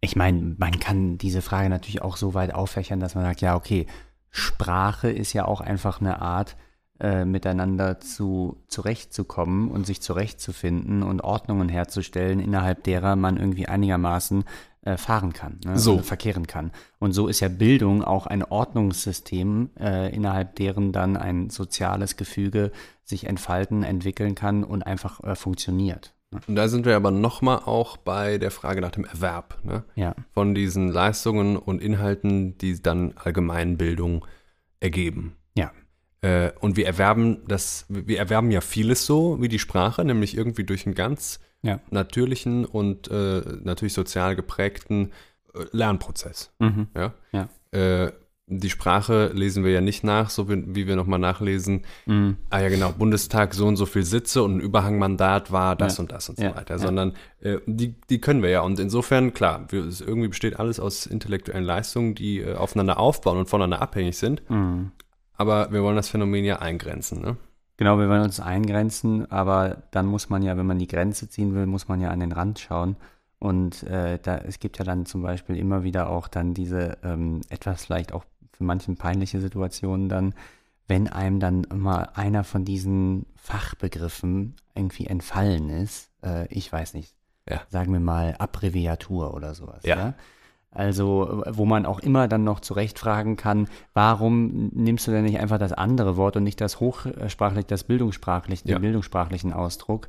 ich meine, man kann diese Frage natürlich auch so weit auffächern, dass man sagt, ja, okay, Sprache ist ja auch einfach eine Art, äh, miteinander zu zurechtzukommen und sich zurechtzufinden und Ordnungen herzustellen, innerhalb derer man irgendwie einigermaßen äh, fahren kann, ne? So. oder verkehren kann. Und so ist ja Bildung auch ein Ordnungssystem, äh, innerhalb deren dann ein soziales Gefüge sich entfalten, entwickeln kann und einfach äh, funktioniert. ne? Und da sind wir aber nochmal auch bei der Frage nach dem Erwerb. Ne? Ja, von diesen Leistungen und Inhalten, die dann Allgemeinbildung ergeben. ja, Äh, und wir erwerben das, wir erwerben ja vieles so wie die Sprache, nämlich irgendwie durch einen ganz ja. natürlichen und äh, natürlich sozial geprägten äh, Lernprozess. Mhm. Ja? Ja. Äh, die Sprache lesen wir ja nicht nach, so wie, wie wir nochmal nachlesen. Mhm. Ah ja, genau, Bundestag so und so viel Sitze und ein Überhangmandat war das Ja. und das und so Ja, weiter, sondern äh, die, die können wir ja. Und insofern, klar, wir, es irgendwie besteht alles aus intellektuellen Leistungen, die äh, aufeinander aufbauen und voneinander abhängig sind. Mhm. Aber wir wollen das Phänomen ja eingrenzen. Ne? Genau, wir wollen uns eingrenzen, aber dann muss man ja, wenn man die Grenze ziehen will, muss man ja an den Rand schauen. Und äh, da, es gibt ja dann zum Beispiel immer wieder auch dann diese ähm, etwas vielleicht auch für manchen peinliche Situationen dann, wenn einem dann mal einer von diesen Fachbegriffen irgendwie entfallen ist, äh, ich weiß nicht, Ja. sagen wir mal Abbreviatur oder sowas. Ja. Ja. Also, wo man auch immer dann noch zurechtfragen kann, warum nimmst du denn nicht einfach das andere Wort und nicht das hochsprachlich, das bildungssprachlich, den Ja. bildungssprachlichen Ausdruck?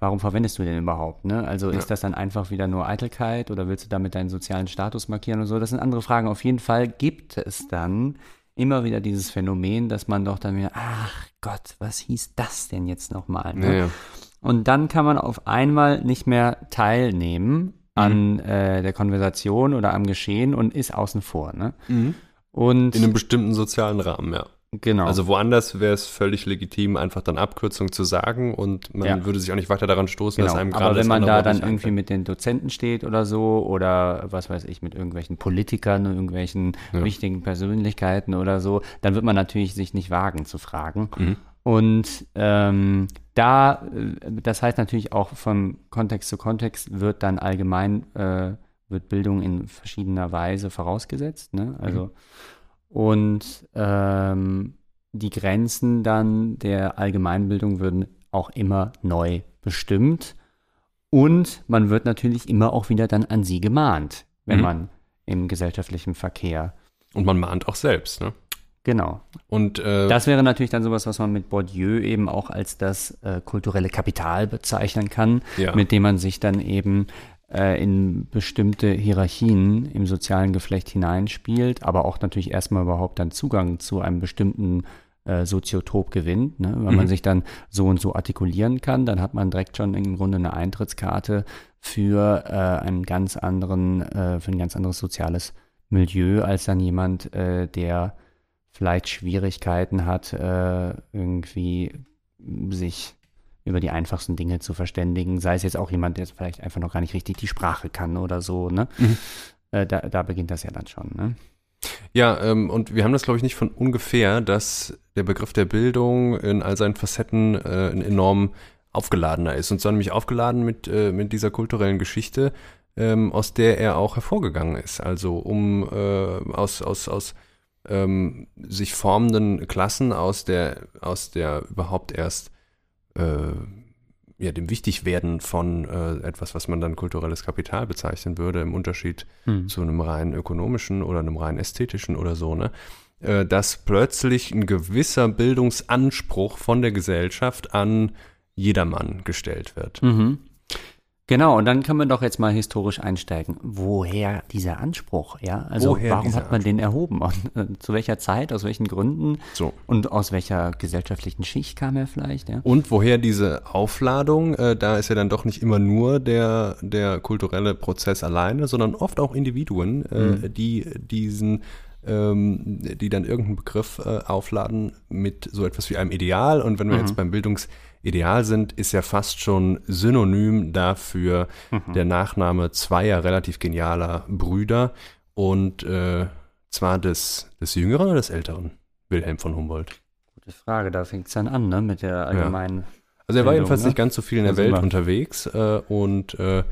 warum verwendest du den überhaupt? Ne? Also ist das dann einfach wieder nur Eitelkeit oder willst du damit deinen sozialen Status markieren und so? Das sind andere Fragen. Auf jeden Fall gibt es dann immer wieder dieses Phänomen, dass man doch dann wieder, ach Gott, was hieß das denn jetzt nochmal? Ne? Ja, ja. Und dann kann man auf einmal nicht mehr teilnehmen an äh, der Konversation oder am Geschehen und ist außen vor. Ne? Und In einem bestimmten sozialen Rahmen, ja. genau. Also woanders wäre es völlig legitim, einfach dann Abkürzung zu sagen und man Ja. würde sich auch nicht weiter daran stoßen, dass Genau, einem gerade aber wenn man da dann irgendwie einfällt. mit den Dozenten steht oder so oder was weiß ich, mit irgendwelchen Politikern, irgendwelchen wichtigen Persönlichkeiten oder so, dann wird man natürlich sich nicht wagen zu fragen. Mhm. Und ähm, da, äh, das heißt natürlich auch von Kontext zu Kontext wird dann allgemein, äh, wird Bildung in verschiedener Weise vorausgesetzt. Ne? Also, und ähm, die Grenzen dann der Allgemeinbildung würden auch immer neu bestimmt. Und man wird natürlich immer auch wieder dann an sie gemahnt, wenn Mhm. man im gesellschaftlichen Verkehr. Und man mahnt auch selbst, ne? Genau. Und äh, Das wäre natürlich dann sowas, was man mit Bourdieu eben auch als das äh, kulturelle Kapital bezeichnen kann, Ja. mit dem man sich dann eben äh, in bestimmte Hierarchien im sozialen Geflecht hineinspielt, aber auch natürlich erstmal überhaupt dann Zugang zu einem bestimmten äh, Soziotop gewinnt. Ne? Wenn man sich dann so und so artikulieren kann, dann hat man direkt schon im Grunde eine Eintrittskarte für äh, einen ganz anderen, äh, für ein ganz anderes soziales Milieu als dann jemand, äh, der vielleicht Schwierigkeiten hat, äh, irgendwie sich über die einfachsten Dinge zu verständigen. Sei es jetzt auch jemand, der vielleicht einfach noch gar nicht richtig die Sprache kann oder so. Ne? Äh, da, da beginnt das ja dann schon. Ne? Ja, ähm, und wir haben das, glaube ich, nicht von ungefähr, dass der Begriff der Bildung in all seinen Facetten äh, ein enorm aufgeladener ist. Und zwar nämlich aufgeladen mit, äh, mit dieser kulturellen Geschichte, ähm, aus der er auch hervorgegangen ist. Also um äh, aus, aus, aus ähm, sich formenden Klassen, aus der, aus der überhaupt erst äh, ja, dem Wichtigwerden von äh, etwas, was man dann kulturelles Kapital bezeichnen würde, im Unterschied zu einem rein ökonomischen oder einem rein ästhetischen oder so, ne? Äh, dass plötzlich ein gewisser Bildungsanspruch von der Gesellschaft an jedermann gestellt wird. Mhm. Genau, und dann kann man doch jetzt mal historisch einsteigen. Woher dieser Anspruch? Ja, also Woher warum hat man den erhoben? Und, äh, zu welcher Zeit, aus welchen Gründen? So. Und aus welcher gesellschaftlichen Schicht kam er vielleicht? Ja? Und woher diese Aufladung? Äh, da ist ja dann doch nicht immer nur der, der kulturelle Prozess alleine, sondern oft auch Individuen, äh, die diesen, ähm, die dann irgendeinen Begriff äh, aufladen mit so etwas wie einem Ideal. Und wenn wir jetzt beim Bildungsideal sind, ist ja fast schon synonym dafür der Nachname zweier relativ genialer Brüder und äh, zwar des, des Jüngeren oder des Älteren, Wilhelm von Humboldt. Gute Frage, da fängt es dann an, ne, mit der allgemeinen. Also er war Bildung, jedenfalls ne? nicht ganz so viel in der sind Welt wir. unterwegs äh, und äh,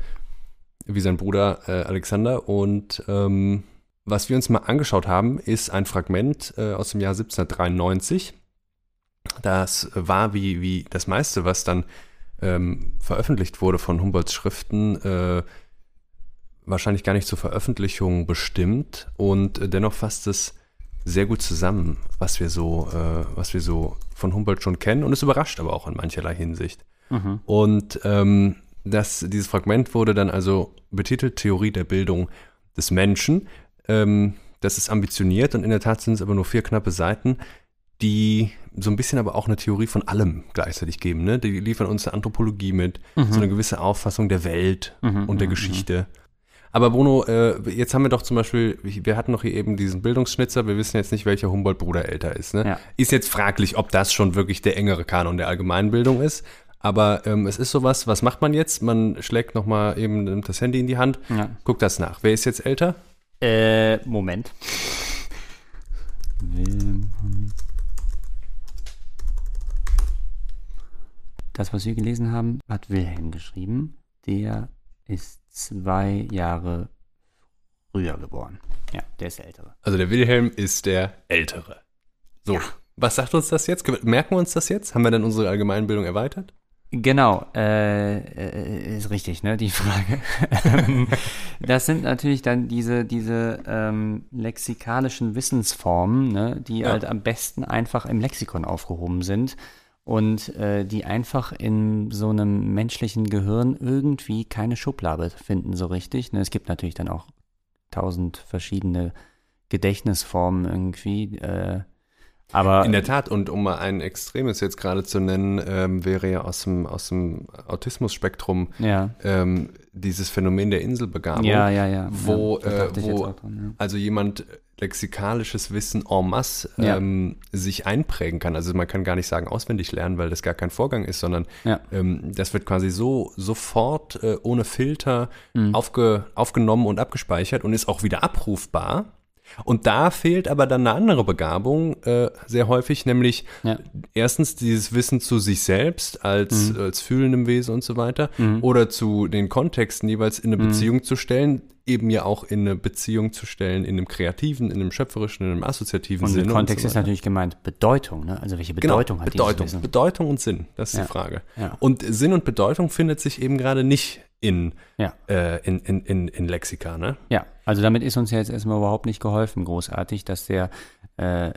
wie sein Bruder äh, Alexander. Und ähm, was wir uns mal angeschaut haben, ist ein Fragment äh, aus dem Jahr 1793. Das war wie, wie das meiste, was dann ähm, veröffentlicht wurde von Humboldts Schriften, äh, wahrscheinlich gar nicht zur Veröffentlichung bestimmt und äh, dennoch fasst es sehr gut zusammen, was wir so, äh, was wir so von Humboldt schon kennen und es überrascht aber auch in mancherlei Hinsicht. Mhm. Und ähm, das, dieses Fragment wurde dann also betitelt Theorie der Bildung des Menschen. Ähm, das ist ambitioniert und in der Tat sind es aber nur vier knappe Seiten, die so ein bisschen aber auch eine Theorie von allem gleichzeitig geben. Ne? Die liefern uns eine Anthropologie mit, so eine gewisse Auffassung der Welt und der Geschichte. Aber Bruno, äh, jetzt haben wir doch zum Beispiel, wir hatten noch hier eben diesen Bildungsschnitzer, wir wissen jetzt nicht, welcher Humboldt-Bruder älter ist. Ne? Ja. Ist jetzt fraglich, ob das schon wirklich der engere Kanon der Allgemeinbildung ist. Aber ähm, es ist sowas, was macht man jetzt? Man schlägt nochmal eben das Handy in die Hand, Ja. guckt das nach. Wer ist jetzt älter? Äh, Moment. Wilhelm. Das, was wir gelesen haben, hat Wilhelm geschrieben. Der ist zwei Jahre früher geboren. Ja, der ist der Ältere. Also der Wilhelm ist der Ältere. So, was sagt uns das jetzt? Merken wir uns das jetzt? Haben wir dann unsere Allgemeinbildung erweitert? Genau, äh, äh, ist richtig, ne, die Frage. Das sind natürlich dann diese, diese ähm, lexikalischen Wissensformen, ne, die Ja. halt am besten einfach im Lexikon aufgehoben sind und äh, die einfach in so einem menschlichen Gehirn irgendwie keine Schublade finden so richtig. Ne? Es gibt natürlich dann auch tausend verschiedene Gedächtnisformen irgendwie. Äh, aber In der Tat, und um mal ein Extremes jetzt gerade zu nennen, ähm, wäre ja aus dem, aus dem Autismus-Spektrum ja, ähm, dieses Phänomen der Inselbegabung, ja, ja, ja. wo, äh, wo dran, also jemand lexikalisches Wissen en masse Ja. ähm, sich einprägen kann. Also man kann gar nicht sagen auswendig lernen, weil das gar kein Vorgang ist, sondern Ja. ähm, das wird quasi so sofort äh, ohne Filter Mhm. aufge, aufgenommen und abgespeichert und ist auch wieder abrufbar. Und da fehlt aber dann eine andere Begabung äh, sehr häufig, nämlich Ja. erstens dieses Wissen zu sich selbst als, Mhm. als fühlendem Wesen und so weiter oder zu den Kontexten jeweils in eine Mhm. Beziehung zu stellen, eben ja auch in eine Beziehung zu stellen, in einem kreativen, in einem schöpferischen, in einem assoziativen Und Sinne. im Kontext und ist so weiter. natürlich gemeint Bedeutung, ne? Also welche Genau, Bedeutung hat Bedeutung, dieses Wissen? Bedeutung und Sinn, das ist Ja. die Frage. Ja. Und Sinn und Bedeutung findet sich eben gerade nicht in, Ja. äh, in, in, in, in Lexika, ne? Ja, also damit ist uns ja jetzt erstmal überhaupt nicht geholfen, großartig, dass der äh,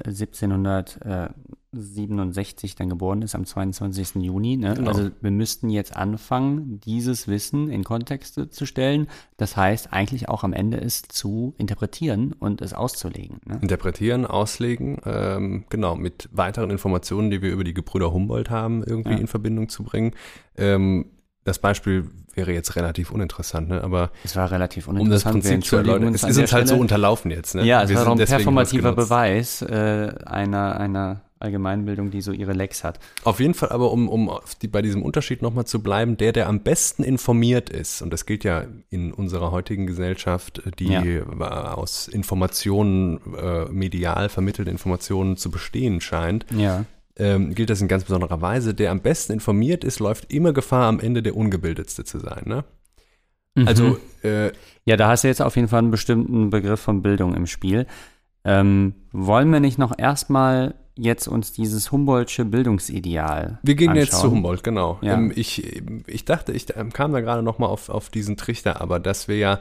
1767 dann geboren ist, am 22. Juni. Ne? Genau. Also wir müssten jetzt anfangen, dieses Wissen in Kontexte zu stellen. Das heißt, eigentlich auch am Ende es zu interpretieren und es auszulegen. Ne? Interpretieren, auslegen, ähm, genau, mit weiteren Informationen, die wir über die Gebrüder Humboldt haben, irgendwie Ja. in Verbindung zu bringen. Ähm, das Beispiel wäre jetzt relativ uninteressant, ne? aber Es war relativ um das uninteressant. Prinzip zu erläutern, es ist uns halt so Stelle. unterlaufen jetzt. Ne? Ja, es Wir war ein performativer. Beweis äh, einer, einer Allgemeinbildung, die so ihre Lecks hat. Auf jeden Fall aber, um, um die, bei diesem Unterschied nochmal zu bleiben, der, der am besten informiert ist, und das gilt ja in unserer heutigen Gesellschaft, die Ja. aus Informationen, äh, medial vermittelten Informationen zu bestehen scheint, Ja. ähm, gilt das in ganz besonderer Weise. Der am besten informiert ist, läuft immer Gefahr, am Ende der Ungebildetste zu sein. Ne? Mhm. Also, äh, Ja, da hast du jetzt auf jeden Fall einen bestimmten Begriff von Bildung im Spiel. Ähm, wollen wir nicht noch erstmal jetzt uns dieses Humboldtsche Bildungsideal wir gehen anschauen? jetzt zu Humboldt, genau. Ja. Ähm, ich, ich dachte, ich ähm, kam da gerade nochmal auf, auf diesen Trichter, aber dass wir ja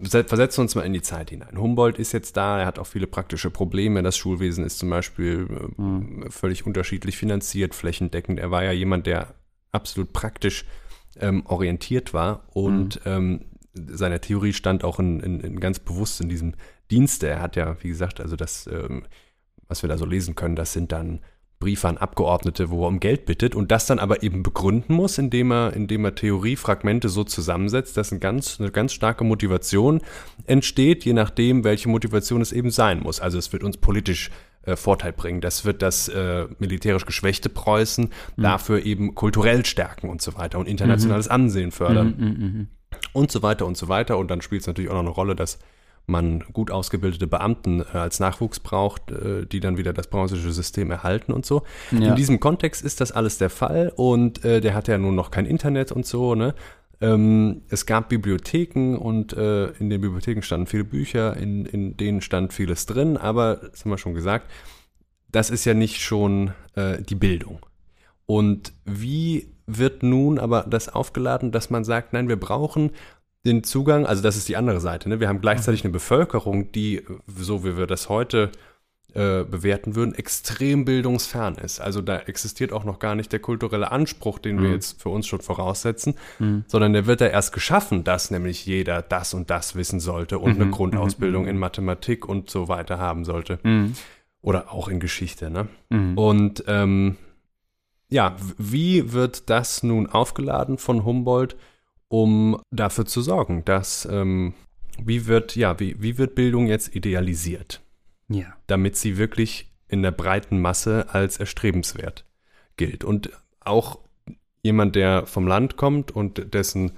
Verse- Versetzen wir uns mal in die Zeit hinein. Humboldt ist jetzt da, er hat auch viele praktische Probleme. Das Schulwesen ist zum Beispiel Mhm. völlig unterschiedlich finanziert, flächendeckend. Er war ja jemand, der absolut praktisch ähm, orientiert war und ähm, seine Theorie stand auch in, in, in ganz bewusst in diesem Dienste. Er hat ja, wie gesagt, also das, ähm, was wir da so lesen können, das sind dann Briefe an Abgeordnete, wo er um Geld bittet und das dann aber eben begründen muss, indem er, indem er Theoriefragmente so zusammensetzt, dass ein ganz, eine ganz starke Motivation entsteht, je nachdem, welche Motivation es eben sein muss. Also es wird uns politisch äh, Vorteil bringen. Das wird das äh, militärisch geschwächte Preußen dafür eben kulturell stärken und so weiter und internationales Ansehen fördern Mhm, mhm, und so weiter und so weiter. Und dann spielt es natürlich auch noch eine Rolle, dass man gut ausgebildete Beamten äh, als Nachwuchs braucht, äh, die dann wieder das preußische System erhalten und so. Ja. In diesem Kontext ist das alles der Fall und äh, der hat ja nun noch kein Internet und so, ne? Ähm, es gab Bibliotheken und äh, in den Bibliotheken standen viele Bücher, in, in denen stand vieles drin, aber, das haben wir schon gesagt, das ist ja nicht schon äh, die Bildung. Und wie wird nun aber das aufgeladen, dass man sagt, nein, wir brauchen den Zugang, also das ist die andere Seite. Ne? Wir haben gleichzeitig eine Bevölkerung, die, so wie wir das heute äh, bewerten würden, extrem bildungsfern ist. Also da existiert auch noch gar nicht der kulturelle Anspruch, den wir jetzt für uns schon voraussetzen, sondern der wird da erst geschaffen, dass nämlich jeder das und das wissen sollte und eine Grundausbildung in Mathematik und so weiter haben sollte. mhm. Oder auch in Geschichte. Ne? Mhm. Und ähm, ja, wie wird das nun aufgeladen von Humboldt, um dafür zu sorgen, dass ähm, wie wird ja wie, wie wird Bildung jetzt idealisiert, Ja. damit sie wirklich in der breiten Masse als erstrebenswert gilt und auch jemand, der vom Land kommt und dessen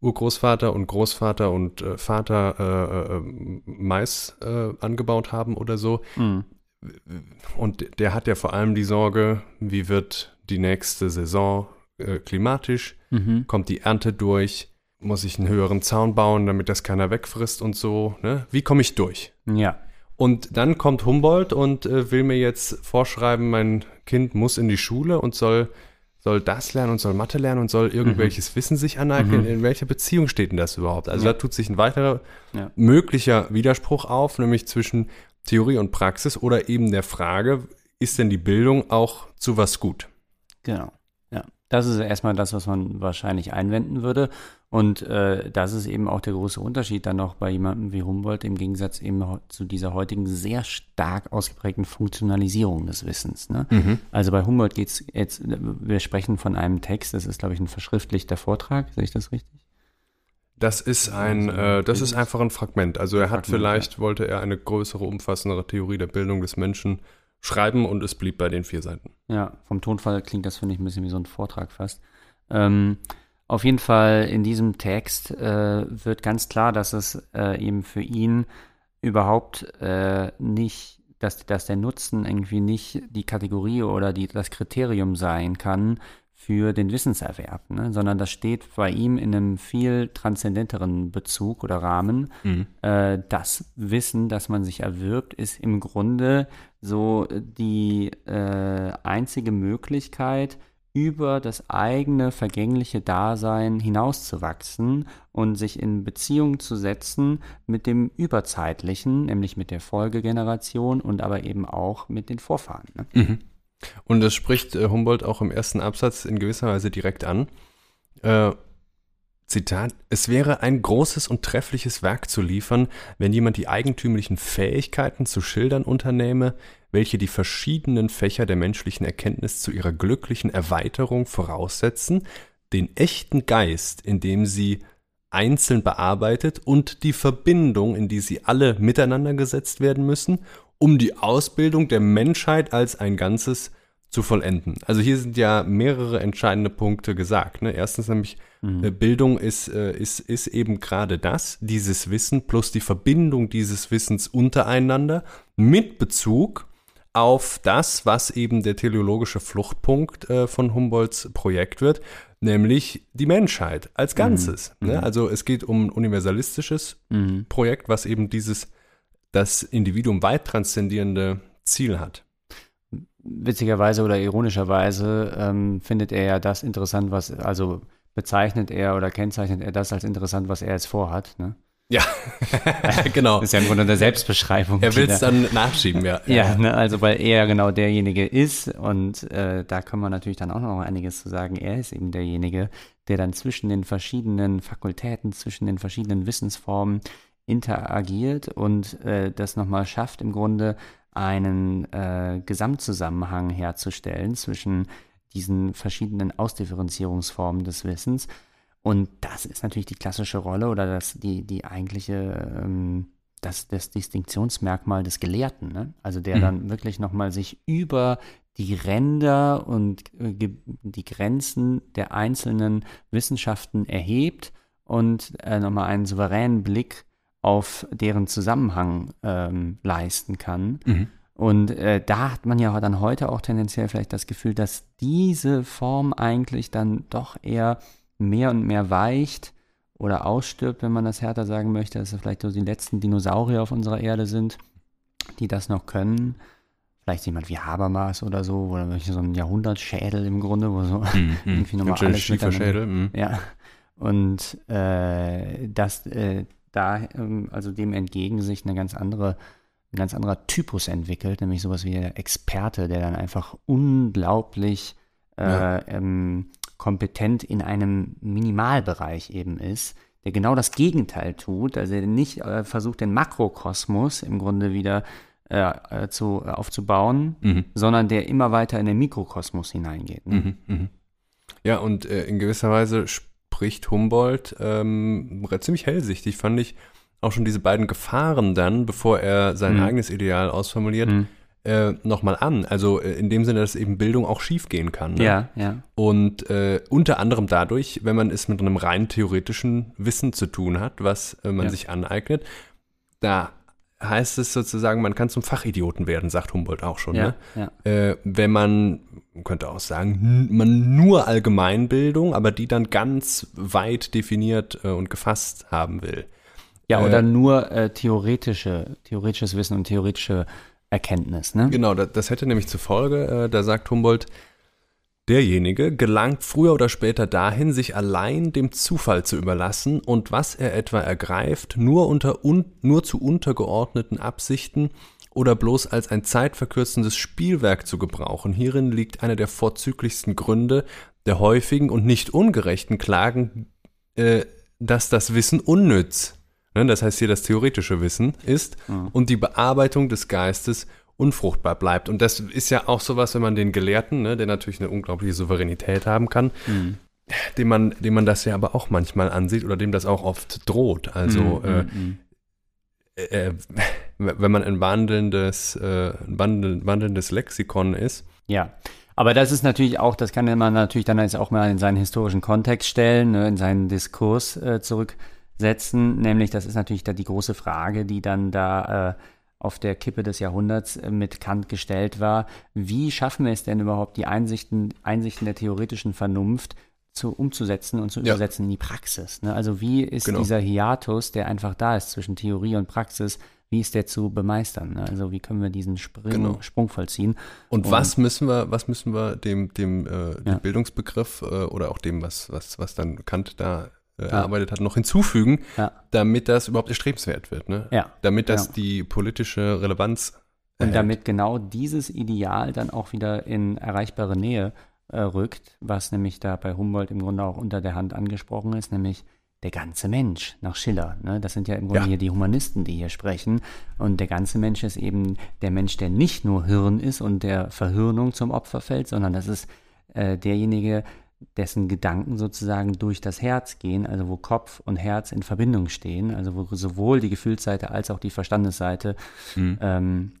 Urgroßvater und Großvater und äh, Vater äh, äh, Mais äh, angebaut haben oder so, Mhm. und der hat ja vor allem die Sorge, wie wird die nächste Saison äh, klimatisch? Mhm. Kommt die Ernte durch? Muss ich einen höheren Zaun bauen, damit das keiner wegfrisst und so? Ne? Wie komme ich durch? Ja. Und dann kommt Humboldt und äh, will mir jetzt vorschreiben, mein Kind muss in die Schule und soll, soll das lernen und soll Mathe lernen und soll irgendwelches Wissen sich aneignen. In welcher Beziehung steht denn das überhaupt? Also Ja. da tut sich ein weiterer Ja. möglicher Widerspruch auf, nämlich zwischen Theorie und Praxis oder eben der Frage, ist denn die Bildung auch zu was gut? Genau. Das ist erstmal das, was man wahrscheinlich einwenden würde. Und äh, das ist eben auch der große Unterschied dann noch bei jemandem wie Humboldt im Gegensatz eben zu dieser heutigen sehr stark ausgeprägten Funktionalisierung des Wissens. Ne? Mhm. Also bei Humboldt geht es jetzt, wir sprechen von einem Text, das ist, glaube ich, ein verschriftlichter Vortrag, sehe ich das richtig? Das ist ein, äh, das ist einfach ein Fragment. Also er hat Fragment, vielleicht, ja. wollte er eine größere, umfassendere Theorie der Bildung des Menschen schreiben und es blieb bei den vier Seiten. Ja, vom Tonfall klingt das, finde ich, ein bisschen wie so ein Vortrag fast. Ähm, auf jeden Fall in diesem Text äh, wird ganz klar, dass es äh, eben für ihn überhaupt äh, nicht, dass, dass der Nutzen irgendwie nicht die Kategorie oder die, das Kriterium sein kann für den Wissenserwerb, ne? sondern das steht bei ihm in einem viel transzendenteren Bezug oder Rahmen. Mhm. Äh, das Wissen, das man sich erwirbt, ist im Grunde so die äh, einzige Möglichkeit, über das eigene vergängliche Dasein hinauszuwachsen und sich in Beziehung zu setzen mit dem Überzeitlichen, nämlich mit der Folgegeneration und aber eben auch mit den Vorfahren. Ne? Mhm. Und das spricht äh, Humboldt auch im ersten Absatz in gewisser Weise direkt an. Äh, Zitat, es wäre ein großes und treffliches Werk zu liefern, wenn jemand die eigentümlichen Fähigkeiten zu schildern unternehme, welche die verschiedenen Fächer der menschlichen Erkenntnis zu ihrer glücklichen Erweiterung voraussetzen, den echten Geist, in dem sie einzeln bearbeitet und die Verbindung, in die sie alle miteinander gesetzt werden müssen, um die Ausbildung der Menschheit als ein Ganzes zu vollenden. Also hier sind ja mehrere entscheidende Punkte gesagt. Ne? Erstens nämlich, mhm. Äh, Bildung ist, äh, ist, ist eben gerade das, dieses Wissen plus die Verbindung dieses Wissens untereinander mit Bezug auf das, was eben der teleologische Fluchtpunkt äh, von Humboldts Projekt wird, nämlich die Menschheit als Ganzes. Mhm. Ne? Mhm. Also es geht um ein universalistisches mhm. Projekt, was eben dieses das Individuum weit transzendierende Ziel hat. Witzigerweise oder ironischerweise ähm, findet er ja das interessant, was, also bezeichnet er oder kennzeichnet er das als interessant, was er jetzt vorhat. Ne? Ja, genau. Das ist ja im Grunde eine Selbstbeschreibung. Er will es dann nachschieben, ja. Ja, ne, also weil er genau derjenige ist und äh, da kann man natürlich dann auch noch einiges zu sagen. Er ist eben derjenige, der dann zwischen den verschiedenen Fakultäten, zwischen den verschiedenen Wissensformen interagiert und äh, das nochmal schafft, im Grunde einen äh, Gesamtzusammenhang herzustellen zwischen diesen verschiedenen Ausdifferenzierungsformen des Wissens und das ist natürlich die klassische Rolle oder das, die, die eigentliche, ähm, das, das Distinktionsmerkmal des Gelehrten. Ne? Also der mhm. dann wirklich nochmal sich über die Ränder und äh, die Grenzen der einzelnen Wissenschaften erhebt und äh, nochmal einen souveränen Blick auf deren Zusammenhang ähm, leisten kann. Mhm. Und äh, da hat man ja dann heute auch tendenziell vielleicht das Gefühl, dass diese Form eigentlich dann doch eher mehr und mehr weicht oder ausstirbt, wenn man das härter sagen möchte, dass es vielleicht so die letzten Dinosaurier auf unserer Erde sind, die das noch können. Vielleicht jemand wie Habermas oder so, oder so ein Jahrhundertschädel im Grunde, wo so mm, irgendwie nochmal alles Schädel, mm. Ja. Und äh, das äh, da, ähm, also dem entgegen sich eine ganz andere, ein ganz anderer Typus entwickelt, nämlich sowas wie der Experte, der dann einfach unglaublich äh, ja. ähm, kompetent in einem Minimalbereich eben ist, der genau das Gegenteil tut, also der nicht äh, versucht, den Makrokosmos im Grunde wieder äh, äh zu, äh, aufzubauen, mhm. sondern der immer weiter in den Mikrokosmos hineingeht. Ne? Mhm, mh. Ja, und äh, in gewisser Weise spricht Humboldt ähm, ziemlich hellsichtig, fand ich, auch schon diese beiden Gefahren dann, bevor er sein mhm. eigenes Ideal ausformuliert, mhm äh, nochmal an. Also äh, in dem Sinne, dass eben Bildung auch schiefgehen kann. Ne? Ja, ja. Und äh, unter anderem dadurch, wenn man es mit einem rein theoretischen Wissen zu tun hat, was äh, man ja. sich aneignet, da heißt es sozusagen, man kann zum Fachidioten werden, sagt Humboldt auch schon. Ja, ne? ja. Äh, wenn man, man könnte auch sagen, man nur Allgemeinbildung, aber die dann ganz weit definiert äh, und gefasst haben will. Ja, oder nur äh, theoretische, theoretisches Wissen und theoretische Erkenntnis. Ne? Genau, das, das hätte nämlich zur Folge, äh, da sagt Humboldt, Derjenige gelangt früher oder später dahin, sich allein dem Zufall zu überlassen und was er etwa ergreift, nur, unter un, nur zu untergeordneten Absichten oder bloß als ein zeitverkürzendes Spielwerk zu gebrauchen. Hierin liegt einer der vorzüglichsten Gründe der häufigen und nicht ungerechten Klagen, äh, dass das Wissen unnütz, ne, das heißt hier das theoretische Wissen ist, mhm. und die Bearbeitung des Geistes unfruchtbar bleibt. Und das ist ja auch sowas, wenn man den Gelehrten, ne, der natürlich eine unglaubliche Souveränität haben kann, mhm. dem, man, dem man das ja aber auch manchmal ansieht oder dem das auch oft droht. Also mhm, äh, mhm, äh, äh, wenn man ein wandelndes, äh, ein wandelndes Lexikon ist. Ja. Aber das ist natürlich auch, das kann man natürlich dann jetzt auch mal in seinen historischen Kontext stellen, ne, in seinen Diskurs äh, zurücksetzen. Nämlich, das ist natürlich da die große Frage, die dann da äh, auf der Kippe des Jahrhunderts äh, mit Kant gestellt war. Wie schaffen wir es denn überhaupt, die Einsichten, Einsichten der theoretischen Vernunft zu, umzusetzen und zu ja. übersetzen in die Praxis? Ne? Also wie ist genau. dieser Hiatus, der einfach da ist zwischen Theorie und Praxis, wie ist der zu bemeistern? Ne? Also wie können wir diesen Sprung, genau. Sprung vollziehen? Und, und, was müssen wir, was müssen wir dem, dem, äh, dem ja. Bildungsbegriff äh, oder auch dem, was, was, was dann Kant da erarbeitet hat, noch hinzufügen, damit das überhaupt erstrebenswert wird. Ne? Ja. Damit das die politische Relevanz und damit genau dieses Ideal dann auch wieder in erreichbare Nähe äh, rückt, was nämlich da bei Humboldt im Grunde auch unter der Hand angesprochen ist, nämlich der ganze Mensch nach Schiller. Ne? Das sind ja im Grunde ja. hier die Humanisten, die hier sprechen. Und der ganze Mensch ist eben der Mensch, der nicht nur Hirn ist und der Verhirnung zum Opfer fällt, sondern das ist äh, derjenige, dessen Gedanken sozusagen durch das Herz gehen, also wo Kopf und Herz in Verbindung stehen, also wo sowohl die Gefühlsseite als auch die Verstandesseite mhm. ähm,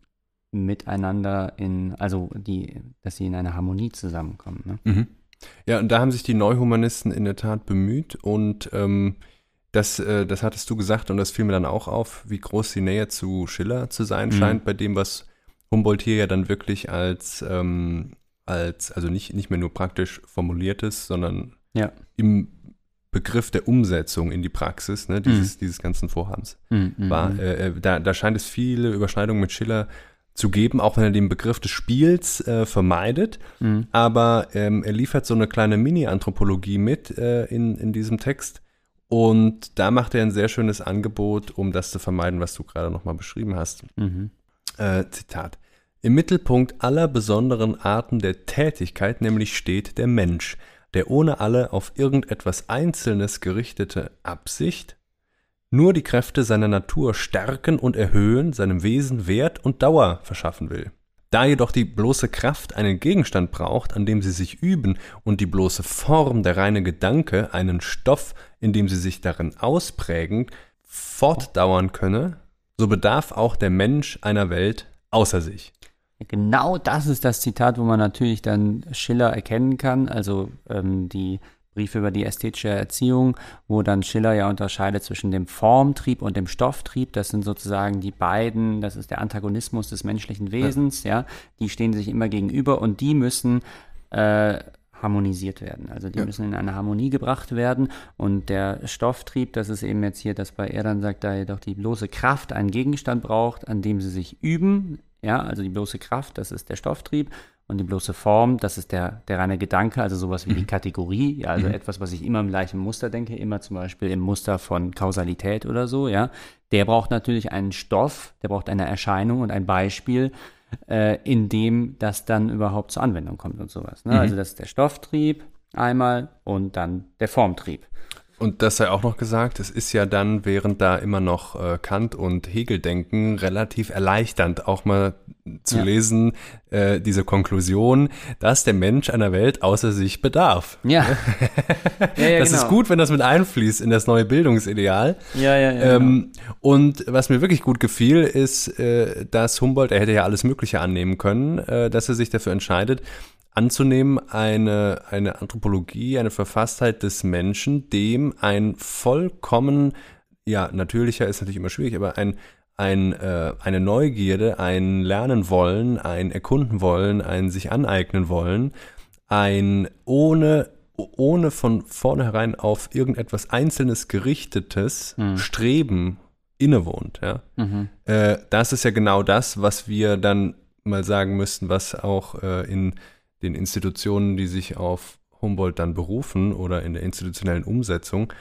miteinander in, also die, dass sie in einer Harmonie zusammenkommen. Ne? Mhm. Ja, und da haben sich die Neuhumanisten in der Tat bemüht und ähm, das, äh, das hattest du gesagt und das fiel mir dann auch auf, wie groß die Nähe zu Schiller zu sein mhm. scheint, bei dem, was Humboldt hier ja dann wirklich als ähm, als, also nicht, nicht mehr nur praktisch formuliertes, sondern ja. im Begriff der Umsetzung in die Praxis ne, dieses, mhm. dieses ganzen Vorhabens mhm war. Mhm. Äh, äh, da, da scheint es viele Überschneidungen mit Schiller zu geben, auch wenn er den Begriff des Spiels äh, vermeidet. Mhm. Aber ähm, er liefert so eine kleine Mini-Anthropologie mit äh, in, in diesem Text. Und da macht er ein sehr schönes Angebot, um das zu vermeiden, was du gerade nochmal beschrieben hast. Mhm. Äh, Zitat. Im Mittelpunkt aller besonderen Arten der Tätigkeit nämlich steht der Mensch, der ohne alle auf irgendetwas Einzelnes gerichtete Absicht nur die Kräfte seiner Natur stärken und erhöhen, seinem Wesen Wert und Dauer verschaffen will. Da jedoch die bloße Kraft einen Gegenstand braucht, an dem sie sich üben, und die bloße Form, der reine Gedanke, einen Stoff, in dem sie sich darin ausprägen, fortdauern könne, so bedarf auch der Mensch einer Welt außer sich. Genau das ist das Zitat, wo man natürlich dann Schiller erkennen kann, also ähm, die Briefe über die ästhetische Erziehung, wo dann Schiller ja unterscheidet zwischen dem Formtrieb und dem Stofftrieb. Das sind sozusagen die beiden, das ist der Antagonismus des menschlichen Wesens, ja. ja die stehen sich immer gegenüber und die müssen äh, harmonisiert werden. Also die ja. müssen in eine Harmonie gebracht werden. Und der Stofftrieb, das ist eben jetzt hier, dass bei er dann sagt, da jedoch die bloße Kraft einen Gegenstand braucht, an dem sie sich üben, ja, also die bloße Kraft, das ist der Stofftrieb. Und die bloße Form, das ist der, der reine Gedanke, also sowas wie mhm. die Kategorie, ja, also mhm. etwas, was ich immer im gleichen Muster denke, immer zum Beispiel im Muster von Kausalität oder so, ja. Der braucht natürlich einen Stoff, der braucht eine Erscheinung und ein Beispiel, äh, in dem das dann überhaupt zur Anwendung kommt und sowas. Ne? Mhm. Also das ist der Stofftrieb einmal und dann der Formtrieb. Und das sei auch noch gesagt, es ist ja dann, während da immer noch äh, Kant und Hegel denken, relativ erleichternd auch mal zu ja. lesen, äh, diese Konklusion, dass der Mensch einer Welt außer sich bedarf. Ja. ja, ja das genau. ist gut, wenn das mit einfließt in das neue Bildungsideal. Ja, ja, ja. Ähm, genau. Und was mir wirklich gut gefiel, ist, äh, dass Humboldt, er hätte ja alles Mögliche annehmen können, äh, dass er sich dafür entscheidet, anzunehmen, eine, eine Anthropologie, eine Verfasstheit des Menschen, dem ein vollkommen, ja, natürlicher ist natürlich immer schwierig, aber ein, ein, äh, eine Neugierde, ein Lernen wollen, ein Erkunden wollen, ein sich aneignen wollen, ein ohne, ohne von vornherein auf irgendetwas Einzelnes gerichtetes mhm. Streben innewohnt. Ja? Mhm. Äh, das ist ja genau das, was wir dann mal sagen müssten, was auch äh, in den Institutionen, die sich auf Humboldt dann berufen oder in der institutionellen Umsetzung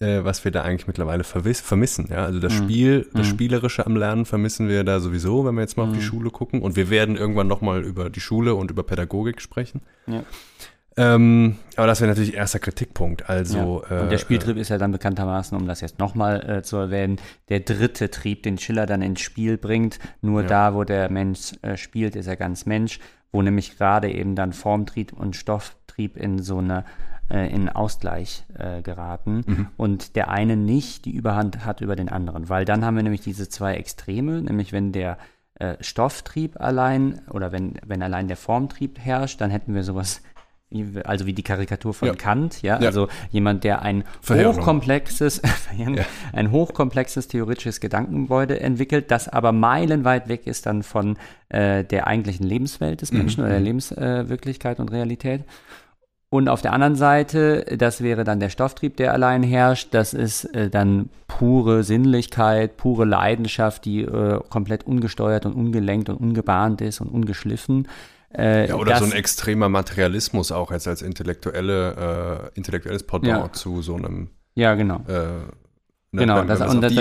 äh, was wir da eigentlich mittlerweile vermissen. Ja? Also das Spiel, das Spielerische am Lernen vermissen wir da sowieso, wenn wir jetzt mal auf die Schule gucken. Und wir werden irgendwann nochmal über die Schule und über Pädagogik sprechen. Ja. Ähm, aber das wäre natürlich erster Kritikpunkt. Also ja. Und äh, der Spieltrieb ist ja dann bekanntermaßen, um das jetzt nochmal äh, zu erwähnen, der dritte Trieb, den Schiller dann ins Spiel bringt. Nur Ja. da, wo der Mensch äh, spielt, ist er ganz Mensch, wo nämlich gerade eben dann Formtrieb und Stofftrieb in so eine äh, in Ausgleich äh, geraten Mhm. und der eine nicht die Überhand hat über den anderen, weil dann haben wir nämlich diese zwei Extreme, nämlich wenn der äh, Stofftrieb allein oder wenn, wenn allein der Formtrieb herrscht, dann hätten wir sowas, also wie die Karikatur von Ja. Kant, ja, Ja. also jemand, der ein Verheerung. hochkomplexes, Ja. ein hochkomplexes theoretisches Gedankengebäude entwickelt, das aber meilenweit weg ist dann von äh, der eigentlichen Lebenswelt des Menschen oder der Lebenswirklichkeit äh, und Realität. Und auf der anderen Seite, das wäre dann der Stofftrieb, der allein herrscht. Das ist äh, dann pure Sinnlichkeit, pure Leidenschaft, die äh, komplett ungesteuert und ungelenkt und ungebahnt ist und ungeschliffen. Äh, ja, oder das, so ein extremer Materialismus auch jetzt als intellektuelle, äh, intellektuelles Pendant Ja. zu so einem Ja, genau. äh, ne, Genau, wenn, das, wenn und, das,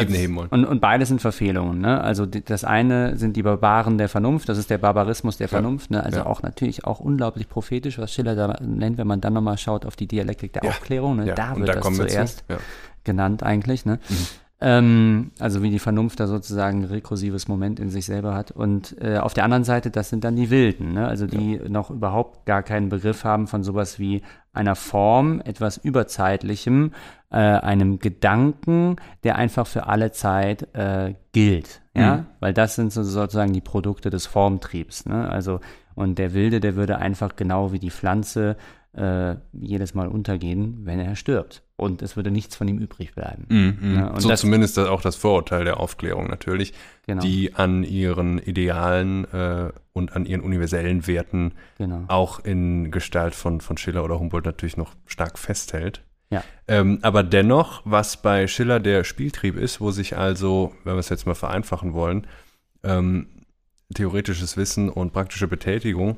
und, und beides sind Verfehlungen. Ne? Also die, das eine sind die Barbaren der Vernunft, das ist der Barbarismus der Vernunft. Ne? Also Ja. auch natürlich auch unglaublich prophetisch, was Schiller da nennt, wenn man dann nochmal schaut auf die Dialektik der Ja. Aufklärung. Ne? Da wird da das zuerst genannt eigentlich. Ne? Mhm. Ähm, also wie die Vernunft da sozusagen ein rekursives Moment in sich selber hat. Und äh, auf der anderen Seite, das sind dann die Wilden, ne? also die noch überhaupt gar keinen Begriff haben von sowas wie einer Form, etwas Überzeitlichem, äh, einem Gedanken, der einfach für alle Zeit äh, gilt. Ja, Mhm. weil das sind so, sozusagen die Produkte des Formtriebs. Ne? Also, und der Wilde, der würde einfach genau wie die Pflanze äh, jedes Mal untergehen, wenn er stirbt. Und es würde nichts von ihm übrig bleiben. Mhm. Ja, und so das- zumindest auch das Vorurteil der Aufklärung natürlich, Genau. die an ihren Idealen äh, und an ihren universellen Werten Genau. auch in Gestalt von, von Schiller oder Humboldt natürlich noch stark festhält. Ja. Ähm, aber dennoch, was bei Schiller der Spieltrieb ist, wo sich also, wenn wir es jetzt mal vereinfachen wollen, ähm, theoretisches Wissen und praktische Betätigung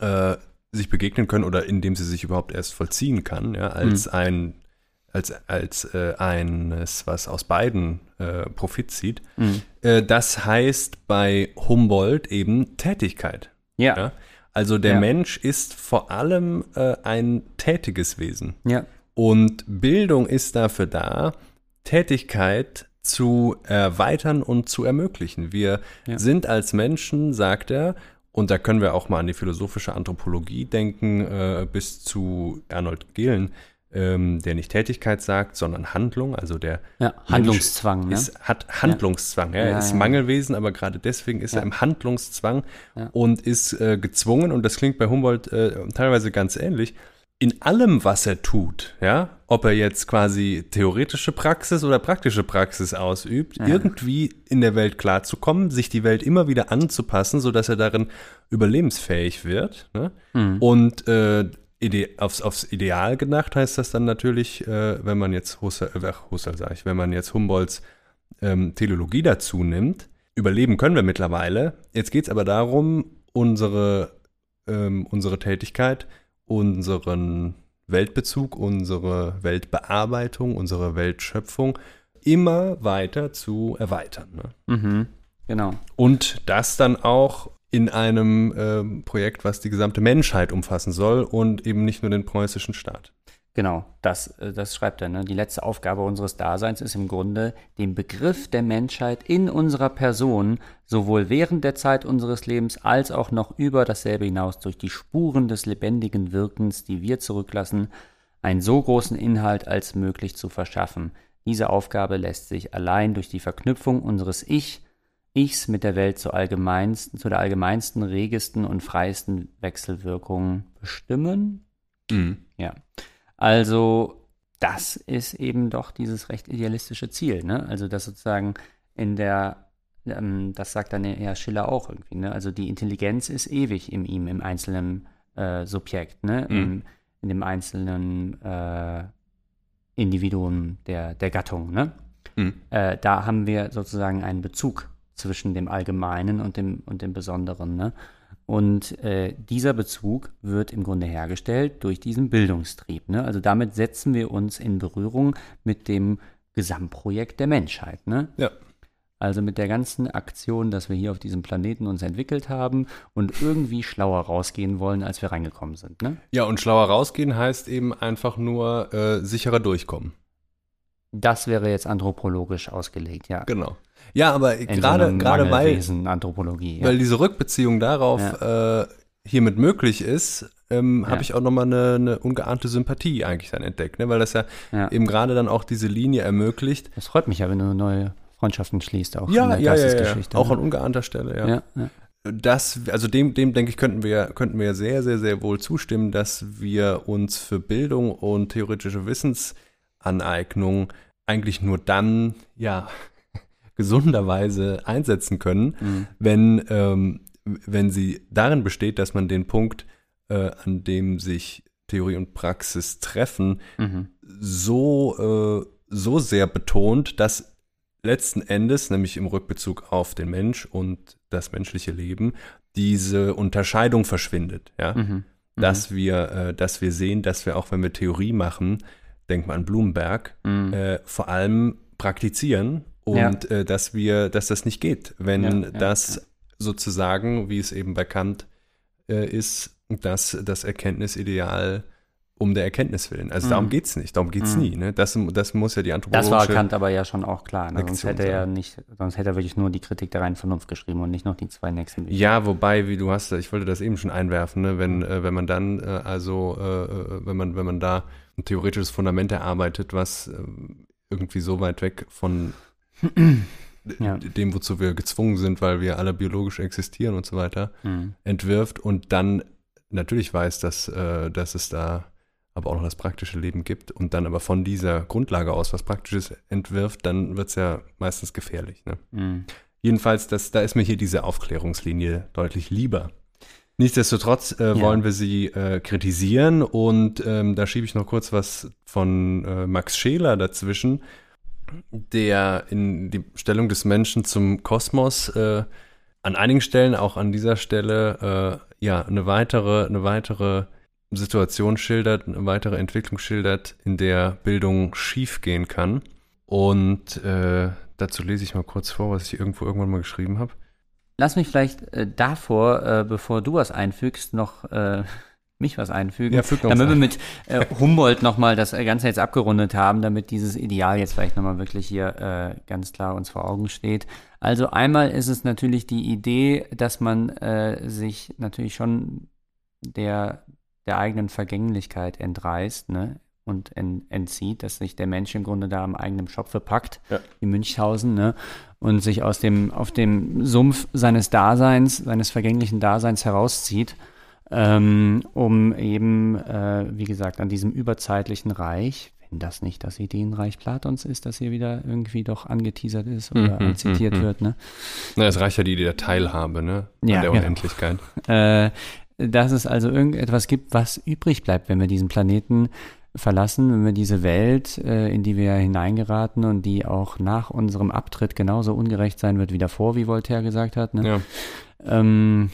äh, sich begegnen können oder indem sie sich überhaupt erst vollziehen kann, ja, als ein als, als äh, eines, was aus beiden äh, Profit zieht. Mhm. Äh, das heißt bei Humboldt eben Tätigkeit. Ja. Ja? Also der Ja. Mensch ist vor allem äh, ein tätiges Wesen. Ja. Und Bildung ist dafür da, Tätigkeit zu erweitern und zu ermöglichen. Wir Ja. sind als Menschen, sagt er, und da können wir auch mal an die philosophische Anthropologie denken, äh, bis zu Arnold Gehlen, ähm, der nicht Tätigkeit sagt, sondern Handlung, also der Ja, Handlungszwang, ne? ist, hat Handlungszwang. Ja. Er Ja, ist ja. Mangelwesen, aber gerade deswegen ist er im Handlungszwang und ist äh, gezwungen, und das klingt bei Humboldt äh, teilweise ganz ähnlich, in allem, was er tut, ja, ob er jetzt quasi theoretische Praxis oder praktische Praxis ausübt, irgendwie in der Welt klarzukommen, sich die Welt immer wieder anzupassen, sodass er darin überlebensfähig wird. Ne? Mhm. Und äh, ide aufs, aufs Ideal gedacht heißt das dann natürlich, äh, wenn man jetzt Husserl, äh, ach, Husserl sag ich, wenn man jetzt Humboldts ähm, Teleologie dazu nimmt, überleben können wir mittlerweile. Jetzt geht es aber darum, unsere, ähm, unsere Tätigkeit, unseren Weltbezug, unsere Weltbearbeitung, unsere Weltschöpfung immer weiter zu erweitern. Ne? Mhm. Genau. Und das dann auch in einem ähm, Projekt, was die gesamte Menschheit umfassen soll und eben nicht nur den preußischen Staat. Genau, das, äh, das schreibt er. Ne? Die letzte Aufgabe unseres Daseins ist im Grunde, den Begriff der Menschheit in unserer Person sowohl während der Zeit unseres Lebens als auch noch über dasselbe hinaus durch die Spuren des lebendigen Wirkens, die wir zurücklassen, einen so großen Inhalt als möglich zu verschaffen. Diese Aufgabe lässt sich allein durch die Verknüpfung unseres Ich, Ichs mit der Welt zur allgemeinsten, zu der allgemeinsten, regesten und freiesten Wechselwirkung bestimmen. Ja. Also, das ist eben doch dieses recht idealistische Ziel, ne? Also, das sozusagen in der, ähm, das sagt dann ja Schiller auch irgendwie, ne? Also, die Intelligenz ist ewig in ihm, im einzelnen äh, Subjekt, ne? Im, in dem einzelnen äh, Individuum der, der Gattung, ne? Mhm. Äh, da haben wir sozusagen einen Bezug zwischen dem Allgemeinen und dem, und dem Besonderen, ne? Und äh, dieser Bezug wird im Grunde hergestellt durch diesen Bildungstrieb. Ne? Also damit setzen wir uns in Berührung mit dem Gesamtprojekt der Menschheit. Ne? Ja. Also mit der ganzen Aktion, dass wir hier auf diesem Planeten uns entwickelt haben und irgendwie schlauer rausgehen wollen, als wir reingekommen sind. Ne? Ja, und schlauer rausgehen heißt eben einfach nur äh, sicherer durchkommen. Das wäre jetzt anthropologisch ausgelegt, ja. Genau. Ja, aber In gerade so gerade weil, Anthropologie. Ja. weil diese Rückbeziehung darauf äh, hiermit möglich ist, ähm, Ja. habe ich auch nochmal eine, eine ungeahnte Sympathie eigentlich dann entdeckt, ne? weil das ja, Ja. eben gerade dann auch diese Linie ermöglicht. Das freut mich ja, wenn du neue Freundschaften schließt, auch in Ja, der ja, ja, ja, Geistesgeschichte. auch ne? an ungeahnter Stelle, ja. ja, ja. Das, also dem, dem denke ich, könnten wir, könnten wir sehr, sehr, sehr wohl zustimmen, dass wir uns für Bildung und theoretische Wissensaneignung eigentlich nur dann, ja, gesunderweise einsetzen können, Mhm. wenn, ähm, wenn sie darin besteht, dass man den Punkt, äh, an dem sich Theorie und Praxis treffen, Mhm. so, äh, so sehr betont, dass letzten Endes, nämlich im Rückbezug auf den Mensch und das menschliche Leben, diese Unterscheidung verschwindet. Ja? Mhm. Dass, wir, äh, dass wir sehen, dass wir auch, wenn wir Theorie machen, denk mal an Blumenberg, Mhm. äh, vor allem praktizieren Ja. und äh, dass wir, dass das nicht geht, wenn Ja, ja, das sozusagen, wie es eben bei Kant äh, ist, dass das Erkenntnisideal um der Erkenntnis willen. Also Mhm. darum geht's nicht, darum geht's Mhm. nie. Ne? Das, das muss ja die Das anthropologische... war Kant aber ja schon auch klar. Ne? Sonst hätte er nicht, sonst hätte er wirklich nur die Kritik der reinen Vernunft geschrieben und nicht noch die zwei nächsten Bücher. Ja, wobei, wie du hast, ich wollte das eben schon einwerfen, ne? wenn, äh, wenn man dann, äh, also, äh, äh, wenn man, wenn man da ein theoretisches Fundament erarbeitet, was ähm, irgendwie so weit weg von Ja. dem, wozu wir gezwungen sind, weil wir alle biologisch existieren und so weiter, Mhm. entwirft und dann natürlich weiß, dass, äh, dass es da aber auch noch das praktische Leben gibt und dann aber von dieser Grundlage aus was Praktisches entwirft, dann wird es ja meistens gefährlich. Ne? Mhm. Jedenfalls, das, da ist mir hier diese Aufklärungslinie deutlich lieber. Nichtsdestotrotz äh, Ja. wollen wir sie äh, kritisieren und ähm, da schiebe ich noch kurz was von äh, Max Scheler dazwischen, der in die Stellung des Menschen zum Kosmos äh, an einigen Stellen, auch an dieser Stelle, äh, ja, eine weitere, eine weitere Situation schildert, eine weitere Entwicklung schildert, in der Bildung schiefgehen kann. Und äh, dazu lese ich mal kurz vor, was ich irgendwo irgendwann mal geschrieben habe. Lass mich vielleicht äh, davor, äh, bevor du was einfügst, noch äh, mich was einfügen. Ja, füg noch damit wir ein. mit äh, Humboldt nochmal das Ganze jetzt abgerundet haben, damit dieses Ideal jetzt vielleicht nochmal wirklich hier äh, ganz klar uns vor Augen steht. Also einmal ist es natürlich die Idee, dass man äh, sich natürlich schon der, der eigenen Vergänglichkeit entreißt, ne? Und en, entzieht, dass sich der Mensch im Grunde da am eigenen Schopfe packt, Ja. wie Münchhausen, ne? Und sich aus dem, auf dem Sumpf seines Daseins, seines vergänglichen Daseins herauszieht ähm, um eben, äh, wie gesagt, an diesem überzeitlichen Reich, wenn das nicht das Ideenreich Platons ist, das hier wieder irgendwie doch angeteasert ist oder Mhm, zitiert mhm, wird, ne? Na, es reicht ja die Idee der Teilhabe, ne? An Ja, der genau. Unendlichkeit. Äh, dass es also irgendetwas gibt, was übrig bleibt, wenn wir diesen Planeten verlassen, wenn wir diese Welt, äh, in die wir hineingeraten und die auch nach unserem Abtritt genauso ungerecht sein wird wie davor, wie Voltaire gesagt hat, ne? Ja. ähm,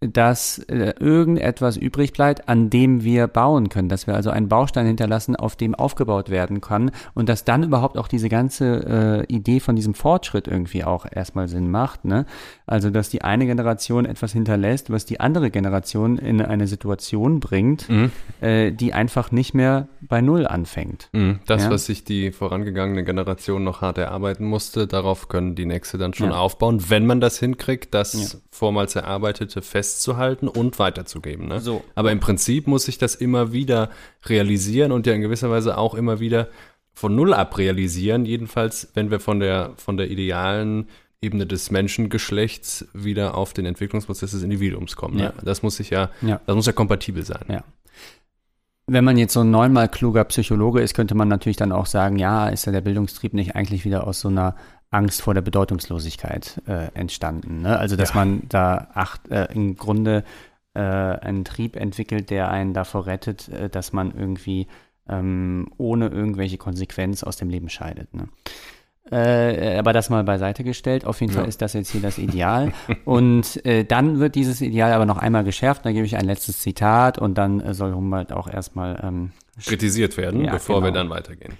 dass äh, irgendetwas übrig bleibt, an dem wir bauen können, dass wir also einen Baustein hinterlassen, auf dem aufgebaut werden kann und dass dann überhaupt auch diese ganze äh, Idee von diesem Fortschritt irgendwie auch erstmal Sinn macht. Ne? Also, dass die eine Generation etwas hinterlässt, was die andere Generation in eine Situation bringt, Mhm. äh, die einfach nicht mehr bei Null anfängt. Mhm. Das, Ja. was sich die vorangegangene Generation noch hart erarbeiten musste, darauf können die nächste dann schon Ja. aufbauen, wenn man das hinkriegt, das Ja. vormals Erarbeitete festzuhalten und weiterzugeben. Ne? So. Aber im Prinzip muss sich das immer wieder realisieren und ja in gewisser Weise auch immer wieder von Null ab realisieren. Jedenfalls, wenn wir von der, von der idealen Ebene des Menschengeschlechts wieder auf den Entwicklungsprozess des Individuums kommen. Ne? Ja. Das muss sich ja, Ja. das muss ja kompatibel sein. Ja. Wenn man jetzt so ein neunmal kluger Psychologe ist, könnte man natürlich dann auch sagen, ja, ist ja der Bildungstrieb nicht eigentlich wieder aus so einer Angst vor der Bedeutungslosigkeit äh, entstanden. Ne? Also, dass Ja. man da acht, äh, im Grunde äh, einen Trieb entwickelt, der einen davor rettet, äh, dass man irgendwie ähm, ohne irgendwelche Konsequenz aus dem Leben scheidet. Ne? Äh, aber das mal beiseite gestellt. Auf jeden Ja. Fall ist das jetzt hier das Ideal. und äh, dann wird dieses Ideal aber noch einmal geschärft. Da gebe ich ein letztes Zitat und dann soll Humboldt auch erstmal ähm, Kritisiert werden, Ja, bevor wir genau. dann weitergehen.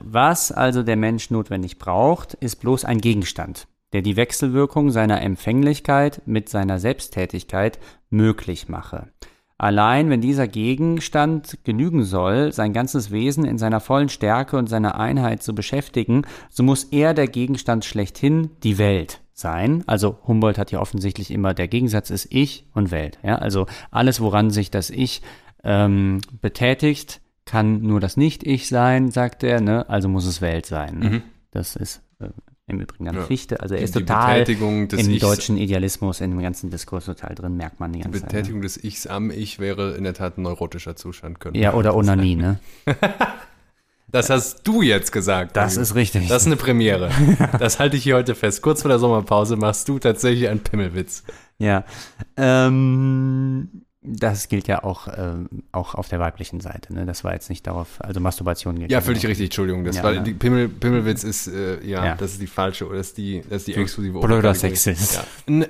Was also der Mensch notwendig braucht, ist bloß ein Gegenstand, der die Wechselwirkung seiner Empfänglichkeit mit seiner Selbsttätigkeit möglich mache. Allein wenn dieser Gegenstand genügen soll, sein ganzes Wesen in seiner vollen Stärke und seiner Einheit zu beschäftigen, so muss er der Gegenstand schlechthin, die Welt sein. Also Humboldt hat ja offensichtlich immer, der Gegensatz ist Ich und Welt. Ja? Also alles, woran sich das Ich ähm, betätigt, kann nur das Nicht-Ich sein, sagt er, ne? also muss es Welt sein. Ne? Das ist äh, im Übrigen an Ja. Fichte. Also er Die- ist die total Betätigung des im Ichs- deutschen Idealismus, in dem ganzen Diskurs total drin, merkt man die Die ganze Zeit. Ne? Betätigung des Ichs am Ich wäre in der Tat ein neurotischer Zustand. Ja, oder das Onanie, ne? Das hast du jetzt gesagt. Das ist richtig. Das ist eine Premiere. Das halte ich hier heute fest. Kurz vor der Sommerpause machst du tatsächlich einen Pimmelwitz. Ja. Ähm, das gilt ja auch, ähm, auch auf der weiblichen Seite. Ne? Das war jetzt nicht darauf, also Masturbation gilt Ja, völlig richtig, Entschuldigung. Das Ja, war, ja. die Pimmel, Pimmelwitz ist, äh, ja, Ja. das ist die falsche, oder das ist die, das ist die exklusive blöder. Sexist. Ja. Ein,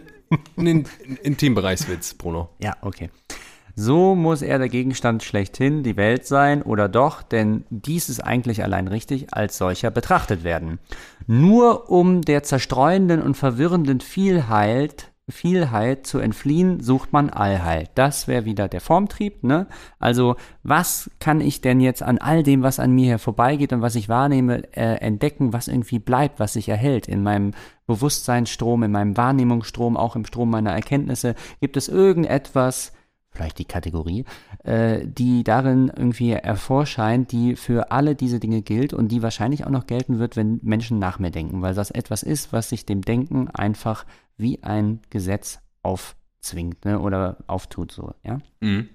ein, ein Intimbereichswitz, Bruno. Ja, okay. So muss er der Gegenstand schlechthin, die Welt sein, oder doch, denn dies ist eigentlich allein richtig, als solcher betrachtet werden. Nur um der zerstreuenden und verwirrenden Vielheit, Vielheit zu entfliehen, sucht man Allheit. Das wäre wieder der Formtrieb, ne? Also, was kann ich denn jetzt an all dem, was an mir hier vorbeigeht und was ich wahrnehme, äh, entdecken, was irgendwie bleibt, was sich erhält in meinem Bewusstseinsstrom, in meinem Wahrnehmungsstrom, auch im Strom meiner Erkenntnisse? Gibt es irgendetwas, vielleicht die Kategorie, äh, die darin irgendwie hervorscheint, die für alle diese Dinge gilt und die wahrscheinlich auch noch gelten wird, wenn Menschen nach mir denken, weil das etwas ist, was sich dem Denken einfach wie ein Gesetz aufzwingt ne, oder auftut so, ja. Mhm.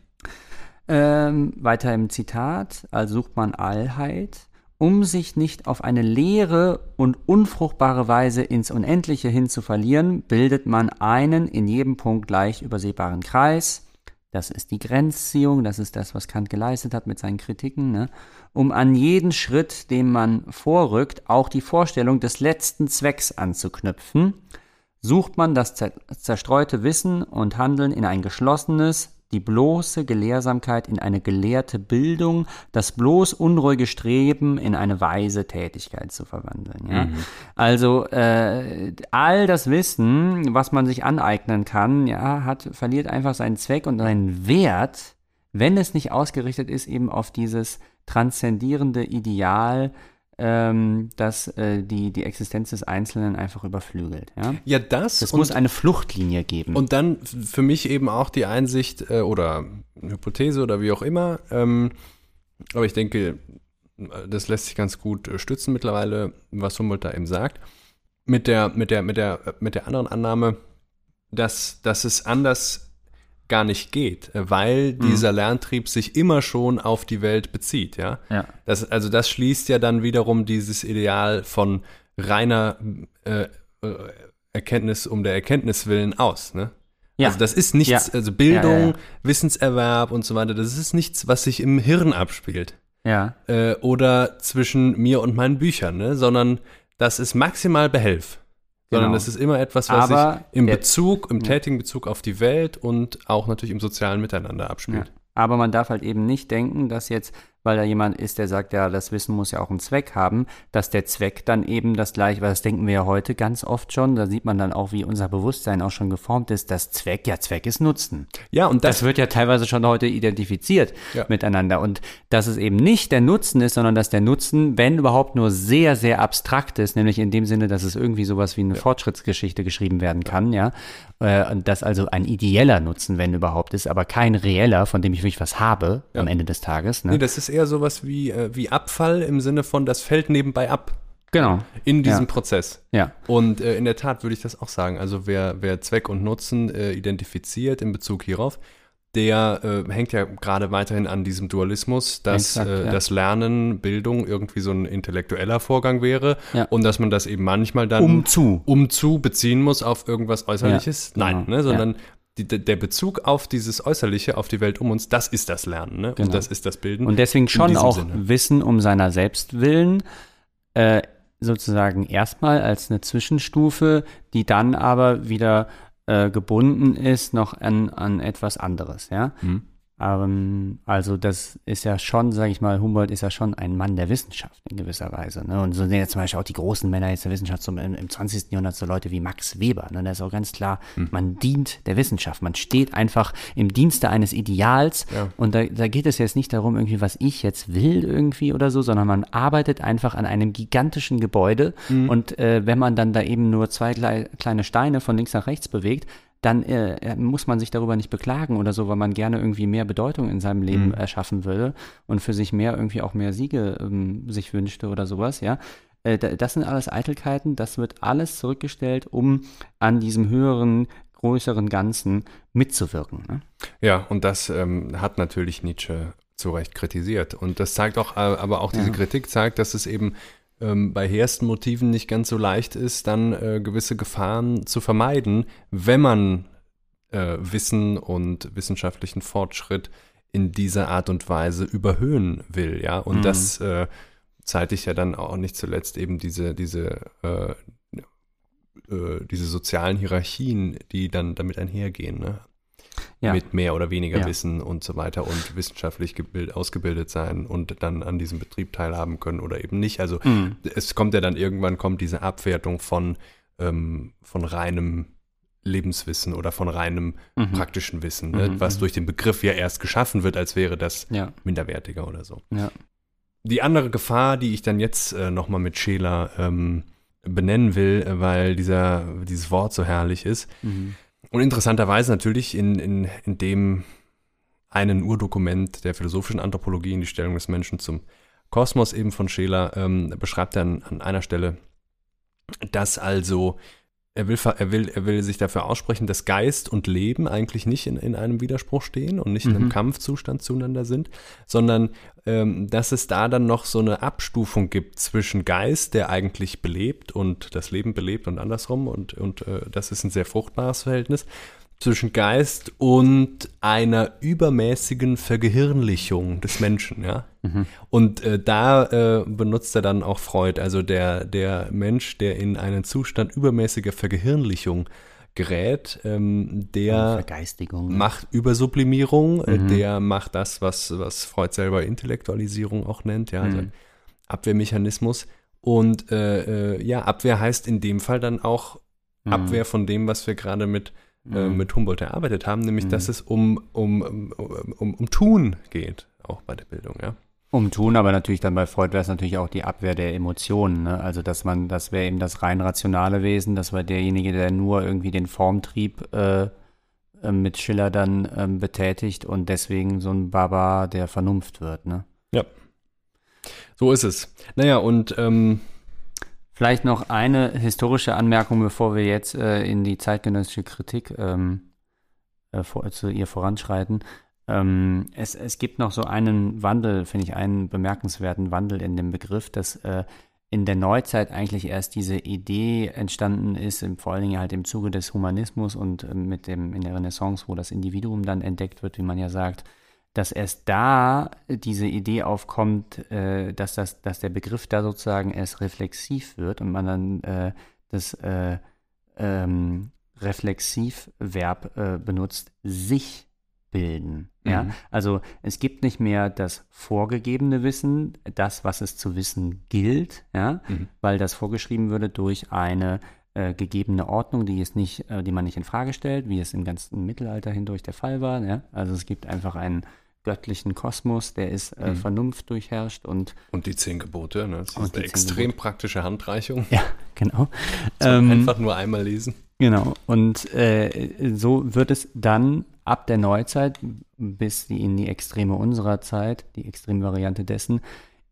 Ähm, weiter im Zitat, also sucht man Allheit, um sich nicht auf eine leere und unfruchtbare Weise ins Unendliche hin zu verlieren, bildet man einen in jedem Punkt leicht übersehbaren Kreis. Das ist die Grenzziehung, das ist das, was Kant geleistet hat mit seinen Kritiken, ne? um an jeden Schritt, den man vorrückt, auch die Vorstellung des letzten Zwecks anzuknüpfen sucht man das zer zerstreute Wissen und Handeln in ein geschlossenes, die bloße Gelehrsamkeit in eine gelehrte Bildung, das bloß unruhige Streben in eine weise Tätigkeit zu verwandeln. Ja? Also äh, all das Wissen, was man sich aneignen kann, ja, hat verliert einfach seinen Zweck und seinen Wert, wenn es nicht ausgerichtet ist eben auf dieses transzendierende Ideal, ähm, das äh, die, die Existenz des Einzelnen einfach überflügelt. Ja? Ja, das. Es muss eine Fluchtlinie geben. und dann für mich eben auch die Einsicht äh, oder Hypothese oder wie auch immer. Ähm, aber ich denke, das lässt sich ganz gut äh, stützen mittlerweile, was Humboldt da eben sagt. Mit der, mit der, mit der, mit der anderen Annahme, dass, dass es anders gar nicht geht, äh, weil dieser Lerntrieb sich immer schon auf die Welt bezieht, ja. ja. Das, also das schließt ja dann wiederum dieses Ideal von reiner äh, äh, Erkenntnis um der Erkenntnis willen aus. Ne? Ja. Also das ist nichts, Ja. also Bildung. Wissenserwerb und so weiter, das ist nichts, was sich im Hirn abspielt ja. äh, oder zwischen mir und meinen Büchern, ne? sondern das ist maximal Behelf. Sondern Genau. das ist immer etwas, was Aber sich im Bezug, im tätigen Bezug auf die Welt und auch natürlich im sozialen Miteinander Ja. abspielt. Aber man darf halt eben nicht denken, dass jetzt, weil da jemand ist, der sagt, ja, das Wissen muss ja auch einen Zweck haben, dass der Zweck dann eben das gleiche, weil das denken wir ja heute ganz oft schon, da sieht man dann auch, wie unser Bewusstsein auch schon geformt ist, dass Zweck, ja, Zweck ist Nutzen. Ja, und das, Das wird ja teilweise schon heute identifiziert Ja. miteinander. Und dass es eben nicht der Nutzen ist, sondern dass der Nutzen, wenn überhaupt nur sehr, sehr abstrakt ist, nämlich in dem Sinne, dass es irgendwie sowas wie eine Fortschrittsgeschichte geschrieben werden kann, ja. Äh, Und das also ein ideeller Nutzen, wenn überhaupt ist, aber kein reeller, von dem ich wirklich was habe am Ende des Tages. Ne? nee, das ist eher sowas wie, äh, wie Abfall im Sinne von, das fällt nebenbei ab genau. in diesem Ja. Prozess. Ja. Und äh, in der Tat würde ich das auch sagen. Also wer, wer Zweck und Nutzen äh, identifiziert in Bezug hierauf, der äh, hängt ja gerade weiterhin an diesem Dualismus, dass Exakt, äh, ja. das Lernen, Bildung irgendwie so ein intellektueller Vorgang wäre Ja. und dass man das eben manchmal dann Um zu. um zu beziehen muss auf irgendwas Äußerliches. Ja, Nein, genau, ne, sondern die, der Bezug auf dieses Äußerliche, auf die Welt um uns, das ist das Lernen, ne? Genau. Und das ist das Bilden. Und deswegen schon auch Sinne. Wissen um seiner selbst willen, äh, sozusagen erstmal als eine Zwischenstufe, die dann aber wieder äh, gebunden ist noch an, an etwas anderes, ja. Mhm. Ähm, also das ist ja schon, sage ich mal, Humboldt ist ja schon ein Mann der Wissenschaft in gewisser Weise. Ne? Und so sind ja zum Beispiel auch die großen Männer jetzt der Wissenschaft zum, im, im 20. Jahrhundert, so Leute wie Max Weber. Ne? Da ist auch ganz klar, Hm. man dient der Wissenschaft. Man steht einfach im Dienste eines Ideals. Ja. Und da, da geht es jetzt nicht darum, irgendwie, was ich jetzt will irgendwie oder so, sondern man arbeitet einfach an einem gigantischen Gebäude. Hm. Und äh, wenn man dann da eben nur zwei klei kleine Steine von links nach rechts bewegt, dann äh, muss man sich darüber nicht beklagen oder so, weil man gerne irgendwie mehr Bedeutung in seinem Leben erschaffen würde und für sich mehr irgendwie auch mehr Siege ähm, sich wünschte oder sowas, ja. Äh, da- das sind alles Eitelkeiten, das wird alles zurückgestellt, um an diesem höheren, größeren Ganzen mitzuwirken. Ne? Ja, und das ähm, hat natürlich Nietzsche zu Recht kritisiert. Und das zeigt auch, äh, aber auch diese Ja. Kritik zeigt, dass es eben ähm, bei hehrsten Motiven nicht ganz so leicht ist, dann äh, gewisse Gefahren zu vermeiden, wenn man äh, Wissen und wissenschaftlichen Fortschritt in dieser Art und Weise überhöhen will, ja. Und Mhm. das äh, zeitigt ja dann auch nicht zuletzt eben diese, diese, äh, äh, diese sozialen Hierarchien, die dann damit einhergehen, ne? Ja. mit mehr oder weniger Ja. Wissen und so weiter und wissenschaftlich gebild, ausgebildet sein und dann an diesem Betrieb teilhaben können oder eben nicht. Also Mhm. es kommt ja dann irgendwann kommt diese Abwertung von, ähm, von reinem Lebenswissen oder von reinem Mhm. praktischen Wissen, ne? Mhm, was mhm. durch den Begriff ja erst geschaffen wird, als wäre das Ja, minderwertiger oder so. ja. Die andere Gefahr, die ich dann jetzt äh, nochmal mit Scheler ähm, benennen will, äh, weil dieser, dieses Wort so herrlich ist, Mhm. Und interessanterweise natürlich in, in, in dem einen Urdokument der philosophischen Anthropologie in die Stellung des Menschen zum Kosmos eben von Scheler ähm, beschreibt er an, an einer Stelle, dass also er will, er, will, er will sich dafür aussprechen, dass Geist und Leben eigentlich nicht in, in einem Widerspruch stehen und nicht in einem Mhm. Kampfzustand zueinander sind, sondern ähm, dass es da dann noch so eine Abstufung gibt zwischen Geist, der eigentlich belebt und das Leben belebt und andersrum und, und äh, das ist ein sehr fruchtbares Verhältnis zwischen Geist und einer übermäßigen Vergehirnlichung des Menschen, ja. Und äh, da äh, benutzt er dann auch Freud, also der, der Mensch, der in einen Zustand übermäßiger Vergehirnlichung gerät, ähm, der ne? macht Übersublimierung, äh, Mhm. der macht das, was, was Freud selber Intellektualisierung auch nennt, ja, also Mhm. Abwehrmechanismus. Und äh, äh, ja, Abwehr heißt in dem Fall dann auch Mhm. Abwehr von dem, was wir gerade mit, äh, Mhm. mit Humboldt erarbeitet haben, nämlich Mhm. dass es um, um, um, um, um Tun geht, auch bei der Bildung, ja. Umtun, aber natürlich dann bei Freud wäre es natürlich auch die Abwehr der Emotionen. Ne? Also dass man, das wäre eben das rein rationale Wesen, das war derjenige, der nur irgendwie den Formtrieb äh, äh, mit Schiller dann ähm, betätigt und deswegen so ein Barbar der Vernunft wird. Ne? So ist es. Naja, und ähm, Vielleicht noch eine historische Anmerkung, bevor wir jetzt äh, in die zeitgenössische Kritik ähm, äh, vor, zu ihr voranschreiten. Ähm, es, es gibt noch so einen Wandel, finde ich, einen bemerkenswerten Wandel in dem Begriff, dass äh, in der Neuzeit eigentlich erst diese Idee entstanden ist, im, vor allen Dingen halt im Zuge des Humanismus und äh, mit dem in der Renaissance, wo das Individuum dann entdeckt wird, wie man ja sagt, dass erst da diese Idee aufkommt, äh, dass, das, dass der Begriff da sozusagen erst reflexiv wird und man dann äh, das äh, ähm, Reflexivverb äh, benutzt, sich bilden. Ja? Mhm. Also es gibt nicht mehr das vorgegebene Wissen, das, was es zu wissen gilt, ja? Mhm. weil das vorgeschrieben würde durch eine äh, gegebene Ordnung, die es nicht, äh, die man nicht in Frage stellt, wie es im ganzen Mittelalter hindurch der Fall war. Ja? Also es gibt einfach einen göttlichen Kosmos, der ist äh, Mhm. Vernunft durchherrscht und Und die zehn Gebote, ne? das ist eine extrem praktische Handreichung. ja, genau. Ähm, einfach nur einmal lesen. Genau. Und äh, so wird es dann ab der Neuzeit bis in die Extreme unserer Zeit, die Extremvariante dessen,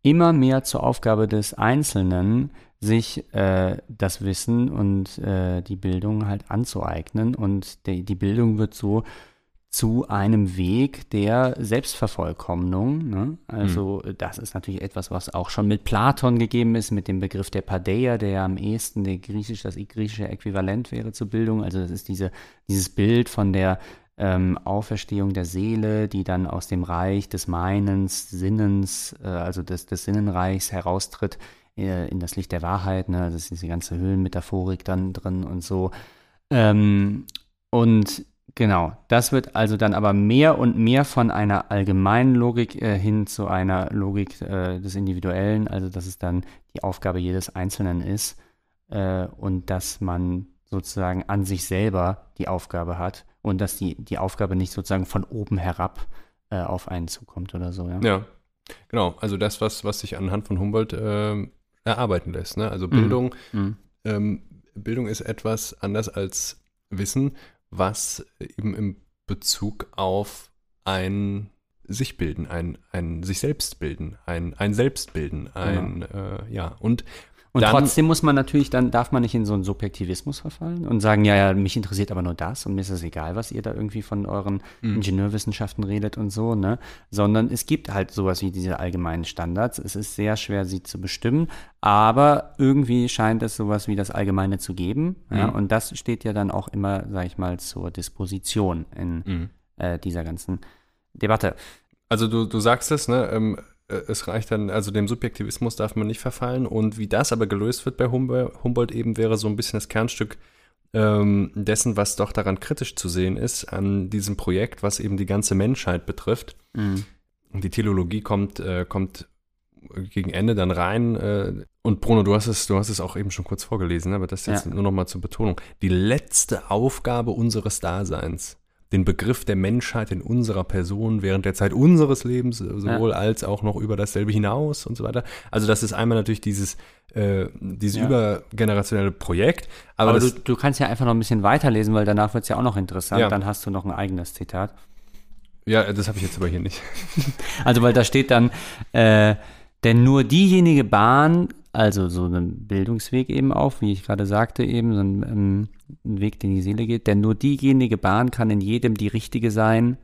immer mehr zur Aufgabe des Einzelnen, sich äh, das Wissen und äh, die Bildung halt anzueignen. Und die, die Bildung wird so zu einem Weg der Selbstvervollkommnung. Ne? Also das ist natürlich etwas, was auch schon mit Platon gegeben ist, mit dem Begriff der Padeia, der ja am ehesten der griechisch, das griechische Äquivalent wäre zur Bildung. Also das ist diese, dieses Bild von der ähm, Auferstehung der Seele, die dann aus dem Reich des Meinens, Sinnens, äh, also des, des Sinnenreichs heraustritt äh, in das Licht der Wahrheit, ne? Das ist diese ganze Höhlenmetaphorik dann drin und so. Ähm, und genau, das wird also dann aber mehr und mehr von einer allgemeinen Logik äh, hin zu einer Logik äh, des Individuellen, also dass es dann die Aufgabe jedes Einzelnen ist äh, und dass man sozusagen an sich selber die Aufgabe hat und dass die, die Aufgabe nicht sozusagen von oben herab äh, auf einen zukommt oder so. Ja, ja. genau. Also das, was, was sich anhand von Humboldt äh, erarbeiten lässt. Ne? Also Bildung, mhm. ähm, Bildung ist etwas anders als Wissen, was eben im Bezug auf ein sich bilden, ein, ein sich selbst bilden, ein, ein Selbstbilden, ein, genau. äh, ja, und und dann, trotzdem muss man natürlich, dann darf man nicht in so einen Subjektivismus verfallen und sagen, ja, ja, mich interessiert aber nur das und mir ist es egal, was ihr da irgendwie von euren mhm. Ingenieurwissenschaften redet und so, ne? Sondern es gibt halt sowas wie diese allgemeinen Standards. Es ist sehr schwer, sie zu bestimmen, aber irgendwie scheint es sowas wie das Allgemeine zu geben. Mhm. Ja? Und das steht ja dann auch immer, sag ich mal, zur Disposition in mhm. äh, dieser ganzen Debatte. Also du, du sagst es, ne? Ähm, äh, es reicht dann, also dem Subjektivismus darf man nicht verfallen. Und wie das aber gelöst wird bei Humboldt eben, wäre so ein bisschen das Kernstück ähm, dessen, was doch daran kritisch zu sehen ist, an diesem Projekt, was eben die ganze Menschheit betrifft. Mhm. Die Teleologie kommt, äh, kommt gegen Ende dann rein. Äh, und Bruno, du hast es, du hast es auch eben schon kurz vorgelesen, aber das jetzt ja. nur noch mal zur Betonung. Die letzte Aufgabe unseres Daseins den Begriff der Menschheit in unserer Person während der Zeit unseres Lebens sowohl ja. als auch noch über dasselbe hinaus und so weiter. Also das ist einmal natürlich dieses, äh, dieses ja. übergenerationelle Projekt. Aber, aber du, du, kannst ja einfach noch ein bisschen weiterlesen, weil danach wird es ja auch noch interessant. Ja. Dann hast du noch ein eigenes Zitat. Ja, das habe ich jetzt aber hier nicht. also weil da steht dann, äh, denn nur diejenige Bahn also so einen Bildungsweg eben auf, wie ich gerade sagte, eben so ein, ähm, ein Weg, den die Seele geht. Denn nur diejenige Bahn kann in jedem die richtige sein,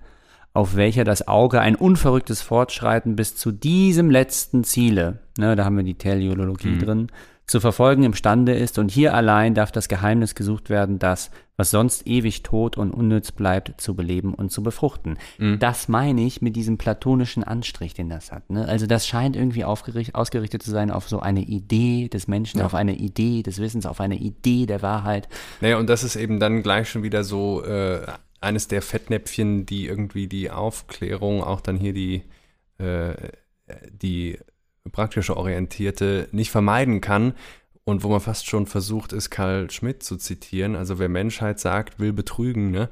auf welcher das Auge ein unverrücktes Fortschreiten bis zu diesem letzten Ziele, ne, da haben wir die Teleologie mhm. drin, zu verfolgen imstande ist. Und hier allein darf das Geheimnis gesucht werden, das, was sonst ewig tot und unnütz bleibt, zu beleben und zu befruchten. Mhm. Das meine ich mit diesem platonischen Anstrich, den das hat. Ne? Also das scheint irgendwie ausgerichtet zu sein auf so eine Idee des Menschen, ja. auf eine Idee des Wissens, auf eine Idee der Wahrheit. Naja, und das ist eben dann gleich schon wieder so äh, eines der Fettnäpfchen, die irgendwie die Aufklärung, auch dann hier die, äh, die praktische Orientierte nicht vermeiden kann und wo man fast schon versucht ist, Karl Schmidt zu zitieren, also wer Menschheit sagt, will betrügen, ne?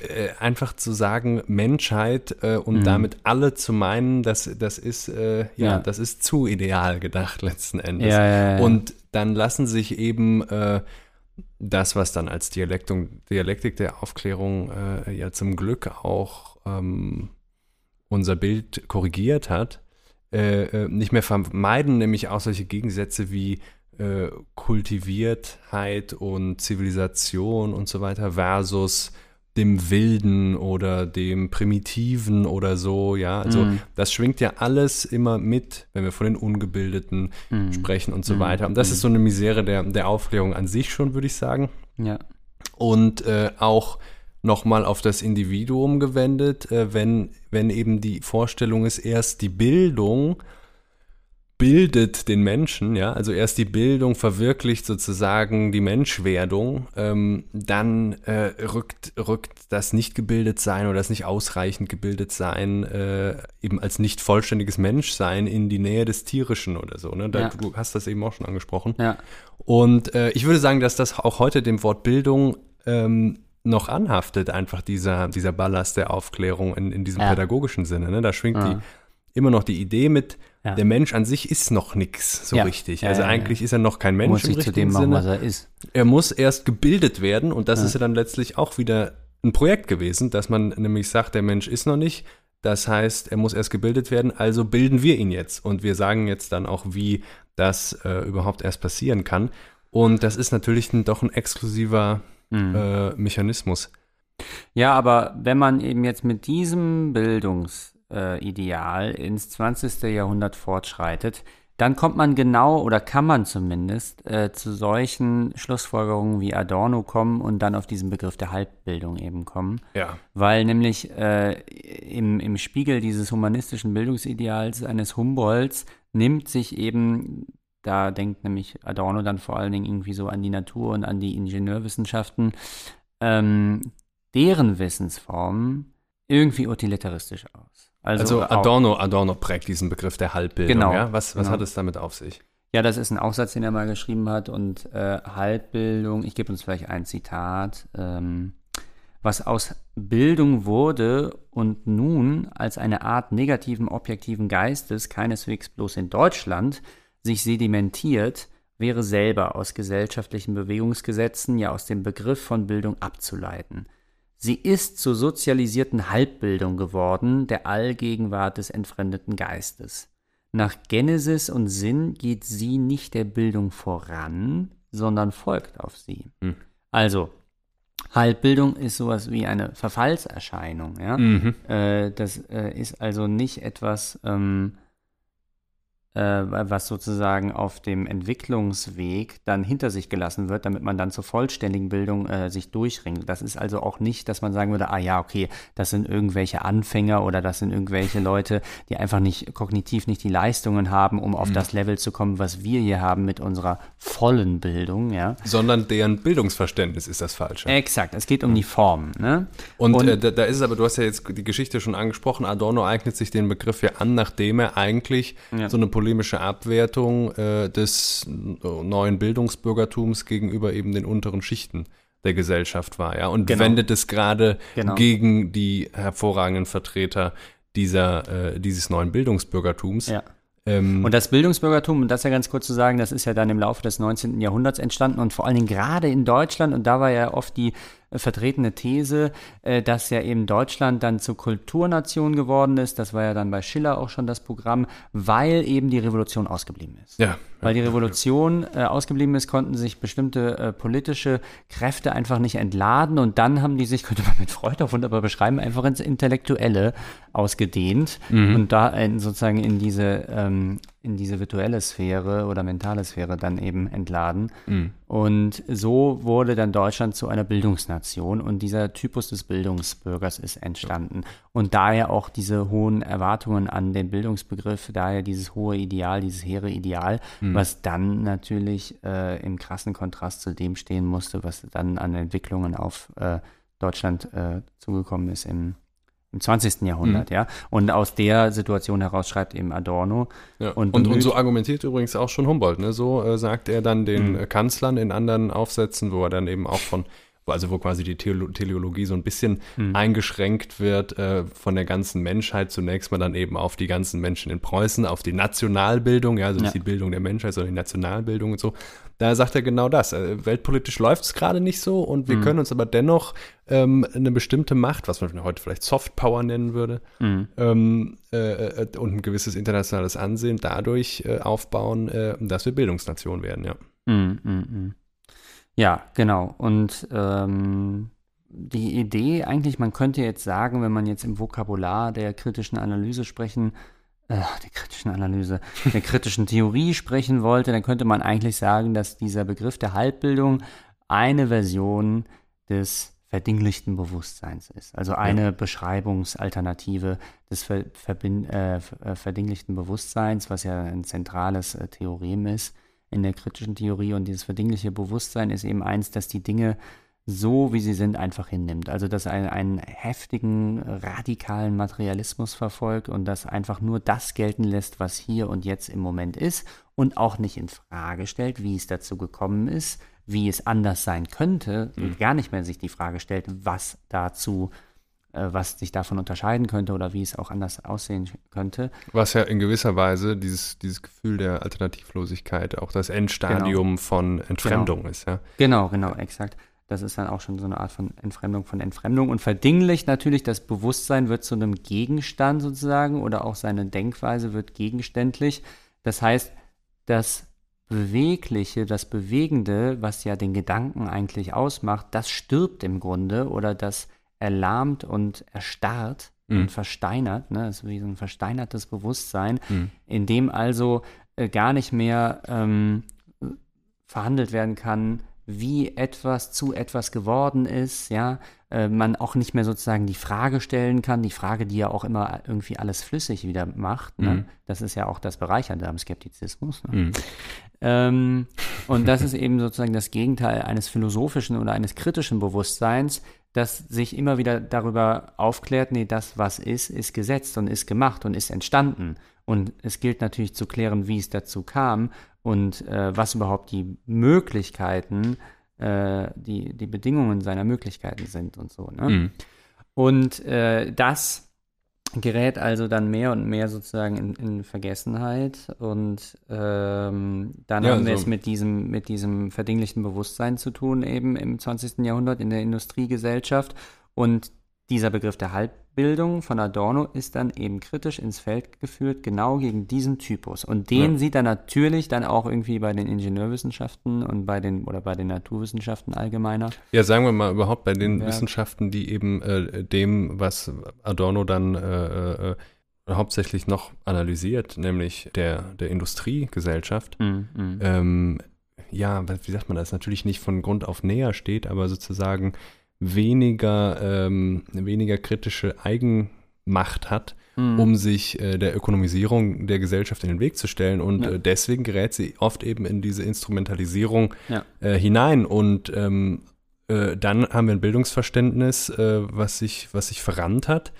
Äh, einfach zu sagen Menschheit äh, und mhm. damit alle zu meinen, dass das ist äh, ja, ja, das ist zu ideal gedacht letzten Endes. Ja, ja, und dann lassen sich eben äh, das, was dann als Dialektung, Dialektik der Aufklärung äh, ja zum Glück auch ähm, unser Bild korrigiert hat, äh, äh, nicht mehr vermeiden, nämlich auch solche Gegensätze wie äh, Kultiviertheit und Zivilisation und so weiter versus dem Wilden oder dem Primitiven oder so, ja. Also mm. das schwingt ja alles immer mit, wenn wir von den Ungebildeten mm. sprechen und so mm. weiter. Und das ist so eine Misere der, der Aufklärung an sich schon, würde ich sagen. Ja. Und äh, auch nochmal auf das Individuum gewendet, äh, wenn, wenn eben die Vorstellung ist, erst die Bildung bildet den Menschen, ja, also erst die Bildung verwirklicht sozusagen die Menschwerdung, ähm, dann äh, rückt, rückt das nicht gebildet sein oder das nicht ausreichend gebildet sein äh, eben als nicht vollständiges Menschsein in die Nähe des Tierischen oder so. Ne? Da, ja. Du hast das eben auch schon angesprochen. Ja. Und äh, ich würde sagen, dass das auch heute dem Wort Bildung ähm, noch anhaftet, einfach dieser, dieser Ballast der Aufklärung in, in diesem ja. pädagogischen Sinne. Ne? Da schwingt ja. die, immer noch die Idee mit, ja. der Mensch an sich ist noch nichts so richtig. also eigentlich ist er noch kein Mensch muss richtigen zu dem machen, was er ist. Er muss erst gebildet werden und das ist ja dann letztlich auch wieder ein Projekt gewesen, dass man nämlich sagt, der Mensch ist noch nicht. Das heißt, er muss erst gebildet werden, also bilden wir ihn jetzt. Und wir sagen jetzt dann auch, wie das äh, überhaupt erst passieren kann. Und das ist natürlich ein, doch ein exklusiver mhm. äh, Mechanismus. Ja, aber wenn man eben jetzt mit diesem Bildungsideal äh, ins 20. Jahrhundert fortschreitet, dann kommt man genau oder kann man zumindest äh, zu solchen Schlussfolgerungen wie Adorno kommen und dann auf diesen Begriff der Halbbildung eben kommen. Ja. Weil nämlich äh, im, im Spiegel dieses humanistischen Bildungsideals eines Humboldts nimmt sich eben Da denkt nämlich Adorno dann vor allen Dingen irgendwie so an die Natur und an die Ingenieurwissenschaften, ähm, deren Wissensformen irgendwie utilitaristisch aus. Also, also Adorno, Adorno prägt diesen Begriff der Halbbildung. Genau, ja? Was, was genau. hat es damit auf sich? Ja, das ist ein Aufsatz, den er mal geschrieben hat. Und äh, Halbbildung, ich gebe uns vielleicht ein Zitat, ähm, was aus Bildung wurde und nun als eine Art negativen objektiven Geistes, keineswegs bloß in Deutschland, sich sedimentiert, wäre selber aus gesellschaftlichen Bewegungsgesetzen, ja aus dem Begriff von Bildung abzuleiten. Sie ist zur sozialisierten Halbbildung geworden, der Allgegenwart des entfremdeten Geistes. Nach Genesis und Sinn geht sie nicht der Bildung voran, sondern folgt auf sie. Hm. Also, Halbbildung ist sowas wie eine Verfallserscheinung. Ja? Mhm. Äh, das äh, ist also nicht etwas, ähm, äh, was sozusagen auf dem Entwicklungsweg dann hinter sich gelassen wird, damit man dann zur vollständigen Bildung äh, sich durchringt. Das ist also auch nicht, dass man sagen würde, ah ja, okay, das sind irgendwelche Anfänger oder das sind irgendwelche Leute, die einfach nicht kognitiv nicht die Leistungen haben, um auf mhm. das Level zu kommen, was wir hier haben mit unserer vollen Bildung, ja. Sondern deren Bildungsverständnis ist das Falsche. Exakt, es geht um die Form. Ne? Und, Und äh, da, da, ist es aber, du hast ja jetzt die Geschichte schon angesprochen, Adorno eignet sich den Begriff ja an, nachdem er eigentlich ja. so eine polemische Abwertung äh, des neuen Bildungsbürgertums gegenüber eben den unteren Schichten der Gesellschaft war, ja, und genau. wendet es gerade genau. gegen die hervorragenden Vertreter dieser, äh, dieses neuen Bildungsbürgertums. Ja. Ähm, und das Bildungsbürgertum, um das ja ganz kurz zu sagen, das ist ja dann im Laufe des 19. Jahrhunderts entstanden und vor allen Dingen gerade in Deutschland, und da war ja oft die vertretene These, äh, dass ja eben Deutschland dann zur Kulturnation geworden ist. Das war ja dann bei Schiller auch schon das Programm, weil eben die Revolution ausgeblieben ist. Ja. Weil die Revolution äh, ausgeblieben ist, konnten sich bestimmte äh, politische Kräfte einfach nicht entladen und dann haben die sich, könnte man mit Freud auch wunderbar beschreiben, einfach ins Intellektuelle ausgedehnt mhm. und da in, sozusagen in diese ähm, in diese virtuelle Sphäre oder mentale Sphäre dann eben entladen. Mhm. Und so wurde dann Deutschland zu einer Bildungsnation und dieser Typus des Bildungsbürgers ist entstanden. Und daher auch diese hohen Erwartungen an den Bildungsbegriff, daher dieses hohe Ideal, dieses hehre Ideal, mhm. was dann natürlich äh, im krassen Kontrast zu dem stehen musste, was dann an Entwicklungen auf äh, Deutschland äh, zugekommen ist im im 20. Jahrhundert, mhm. ja. Und aus der Situation heraus schreibt eben Adorno. Ja. Und, und, und, so argumentiert übrigens auch schon Humboldt, ne? So äh, sagt er dann den mhm. Kanzlern in anderen Aufsätzen, wo er dann eben auch von also wo quasi die Teleologie so ein bisschen mhm. eingeschränkt wird äh, von der ganzen Menschheit, zunächst mal dann eben auf die ganzen Menschen in Preußen, auf die Nationalbildung, ja, also nicht ja. die Bildung der Menschheit, sondern die Nationalbildung und so. Da sagt er genau das. Äh, weltpolitisch läuft es gerade nicht so und wir mhm. können uns aber dennoch ähm, eine bestimmte Macht, was man heute vielleicht Soft Power nennen würde, mhm. ähm, äh, äh, und ein gewisses internationales Ansehen dadurch äh, aufbauen, äh, dass wir Bildungsnation werden, ja. Mhm, mh, mh. Ja, genau. Und ähm, die Idee eigentlich, man könnte jetzt sagen, wenn man jetzt im Vokabular der kritischen Analyse sprechen äh, der kritischen Analyse, der kritischen Theorie sprechen wollte, dann könnte man eigentlich sagen, dass dieser Begriff der Halbbildung eine Version des verdinglichten Bewusstseins ist. Also eine ja. Beschreibungsalternative des ver äh, äh, verdinglichten Bewusstseins, was ja ein zentrales äh, Theorem ist in der kritischen Theorie. Und dieses verdingliche Bewusstsein ist eben eins, dass die Dinge so, wie sie sind, einfach hinnimmt. Also, dass er einen heftigen, radikalen Materialismus verfolgt und das einfach nur das gelten lässt, was hier und jetzt im Moment ist und auch nicht in Frage stellt, wie es dazu gekommen ist, wie es anders sein könnte, mhm. gar nicht mehr sich die Frage stellt, was dazu äh, was sich davon unterscheiden könnte oder wie es auch anders aussehen könnte. Was ja in gewisser Weise dieses, dieses Gefühl der Alternativlosigkeit auch das Endstadium genau. von Entfremdung genau. ist, ja. Genau, genau, exakt. Das ist dann auch schon so eine Art von Entfremdung von Entfremdung und verdinglicht natürlich, das Bewusstsein wird zu einem Gegenstand sozusagen oder auch seine Denkweise wird gegenständlich. Das heißt, das Bewegliche, das Bewegende, was ja den Gedanken eigentlich ausmacht, das stirbt im Grunde oder das erlahmt und erstarrt mhm. und versteinert. Ne? Das ist wie so ein versteinertes Bewusstsein, mhm. in dem also äh, gar nicht mehr ähm, verhandelt werden kann, wie etwas zu etwas geworden ist, ja, äh, man auch nicht mehr sozusagen die Frage stellen kann, die Frage, die ja auch immer irgendwie alles flüssig wieder macht. Ne? Mhm. Das ist ja auch das Bereichernde am Skeptizismus. Ne? Ähm, und das ist eben sozusagen das Gegenteil eines philosophischen oder eines kritischen Bewusstseins, das sich immer wieder darüber aufklärt, nee, das, was ist, ist gesetzt und ist gemacht und ist entstanden. Und es gilt natürlich zu klären, wie es dazu kam und äh, was überhaupt die Möglichkeiten, äh, die, die Bedingungen seiner Möglichkeiten sind und so. Ne? Mhm. Und äh, das gerät also dann mehr und mehr sozusagen in, in Vergessenheit und ähm, dann Ja, haben wir also- es mit diesem, mit diesem verdinglichten Bewusstsein zu tun, eben im 20. Jahrhundert in der Industriegesellschaft. Und dieser Begriff der Halbbildung von Adorno ist dann eben kritisch ins Feld geführt, genau gegen diesen Typus. Und den Ja. sieht er natürlich dann auch irgendwie bei den Ingenieurwissenschaften und bei den oder bei den Naturwissenschaften allgemeiner. Ja, sagen wir mal überhaupt bei den Ja. Wissenschaften, die eben äh, dem, was Adorno dann äh, äh, hauptsächlich noch analysiert, nämlich der, der Industriegesellschaft, Mhm, mhm. ähm, ja, wie sagt man das, natürlich nicht von Grund auf näher steht, aber sozusagen weniger, ähm, weniger kritische Eigenmacht hat, Mhm. um sich äh, der Ökonomisierung der Gesellschaft in den Weg zu stellen. Und Ja. äh, deswegen gerät sie oft eben in diese Instrumentalisierung Ja. äh, hinein. Und ähm, äh, dann haben wir ein Bildungsverständnis, äh, was, sich, was sich verrannt hat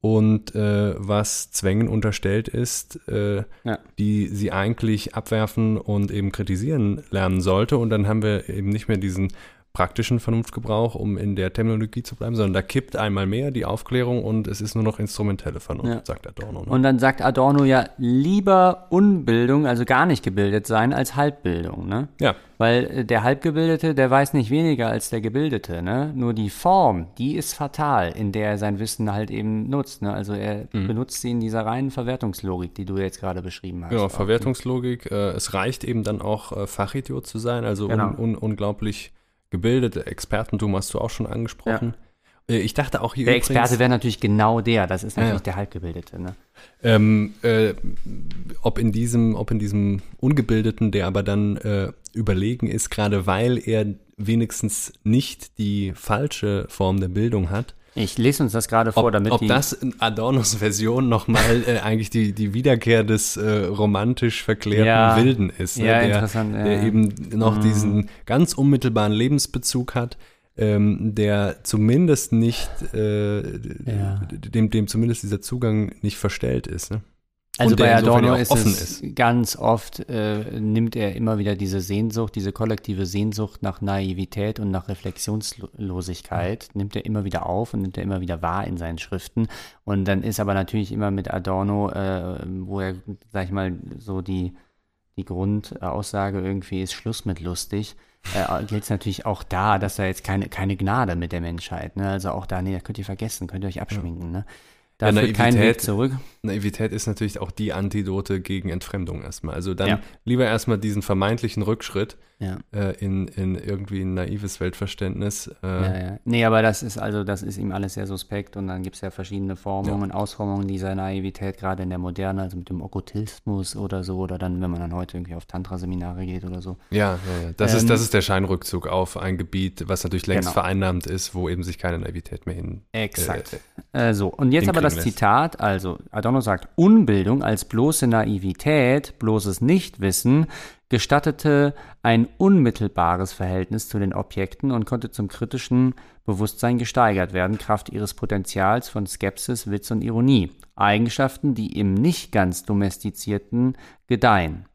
und äh, was Zwängen unterstellt ist, äh, Ja. die sie eigentlich abwerfen und eben kritisieren lernen sollte. Und dann haben wir eben nicht mehr diesen praktischen Vernunftgebrauch, um in der Terminologie zu bleiben, sondern da kippt einmal mehr die Aufklärung und es ist nur noch instrumentelle Vernunft, Ja. sagt Adorno. Ne? Und dann sagt Adorno ja lieber Unbildung, also gar nicht gebildet sein, als Halbbildung, ne? ja, Weil äh, der Halbgebildete, der weiß nicht weniger als der Gebildete, ne? Nur die Form, die ist fatal, in der er sein Wissen halt eben nutzt, ne? Also er Mhm. benutzt sie in dieser reinen Verwertungslogik, die du jetzt gerade beschrieben hast. Genau, auch. Verwertungslogik. Äh, es reicht eben dann auch, äh, Fachidiot zu sein, also Genau. un, un, unglaublich gebildet. Expertentum hast du auch schon angesprochen. Äh, ich dachte auch hier Der übrigens, Experte wäre natürlich genau der, das ist natürlich Ja. der Halbgebildete, ne? ähm, äh, ob in diesem, ob in diesem Ungebildeten, der aber dann äh, überlegen ist, gerade weil er wenigstens nicht die falsche Form der Bildung hat, Ich lese uns das gerade vor, ob, damit ob die das in Adornos Version nochmal äh, eigentlich die, die Wiederkehr des äh, romantisch verklärten Ja. Wilden ist, ne? Ja, der, interessant, ja, der. Mhm. eben noch diesen ganz unmittelbaren Lebensbezug hat, ähm, der zumindest nicht, äh, Ja. dem, dem zumindest dieser Zugang nicht verstellt ist. Ne? Also bei Adorno ist offen es ganz oft, äh, nimmt er immer wieder diese Sehnsucht, diese kollektive Sehnsucht nach Naivität und nach Reflexionslosigkeit, nimmt er immer wieder auf und nimmt er immer wieder wahr in seinen Schriften. Und dann ist aber natürlich immer mit Adorno, äh, wo er, sag ich mal, so die, die Grundaussage irgendwie ist Schluss mit lustig, äh, gilt es natürlich auch da, dass da jetzt keine, keine Gnade mit der Menschheit, ne? Also auch da, nee, das könnt ihr vergessen, könnt ihr euch abschminken, ne? Da Ja, führt kein Weg Naivität- zurück. Naivität ist natürlich auch die Antidote gegen Entfremdung erstmal. Also dann Ja. lieber erstmal diesen vermeintlichen Rückschritt Ja. äh, in, in irgendwie ein naives Weltverständnis. Äh, Ja, ja. Nee, aber das ist also, das ist ihm alles sehr suspekt und dann gibt es ja verschiedene Formungen und Ausformungen dieser Naivität, gerade in der Moderne, also mit dem Okkultismus oder so, oder dann, wenn man dann heute irgendwie auf Tantra-Seminare geht oder so. Ja. Das, Ähm, ist, das ist der Scheinrückzug auf ein Gebiet, was natürlich längst Genau. vereinnahmt ist, wo eben sich keine Naivität mehr hin. Exakt. Äh, Äh, so, und jetzt aber das lässt. Zitat, also Adorno sagt, Unbildung als bloße Naivität, bloßes Nichtwissen, gestattete ein unmittelbares Verhältnis zu den Objekten und konnte zum kritischen Bewusstsein gesteigert werden, Kraft ihres Potenzials von Skepsis, Witz und Ironie. Eigenschaften, die im nicht ganz domestizierten gedeihen.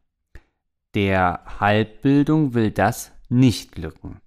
Der Halbbildung will das nicht glücken.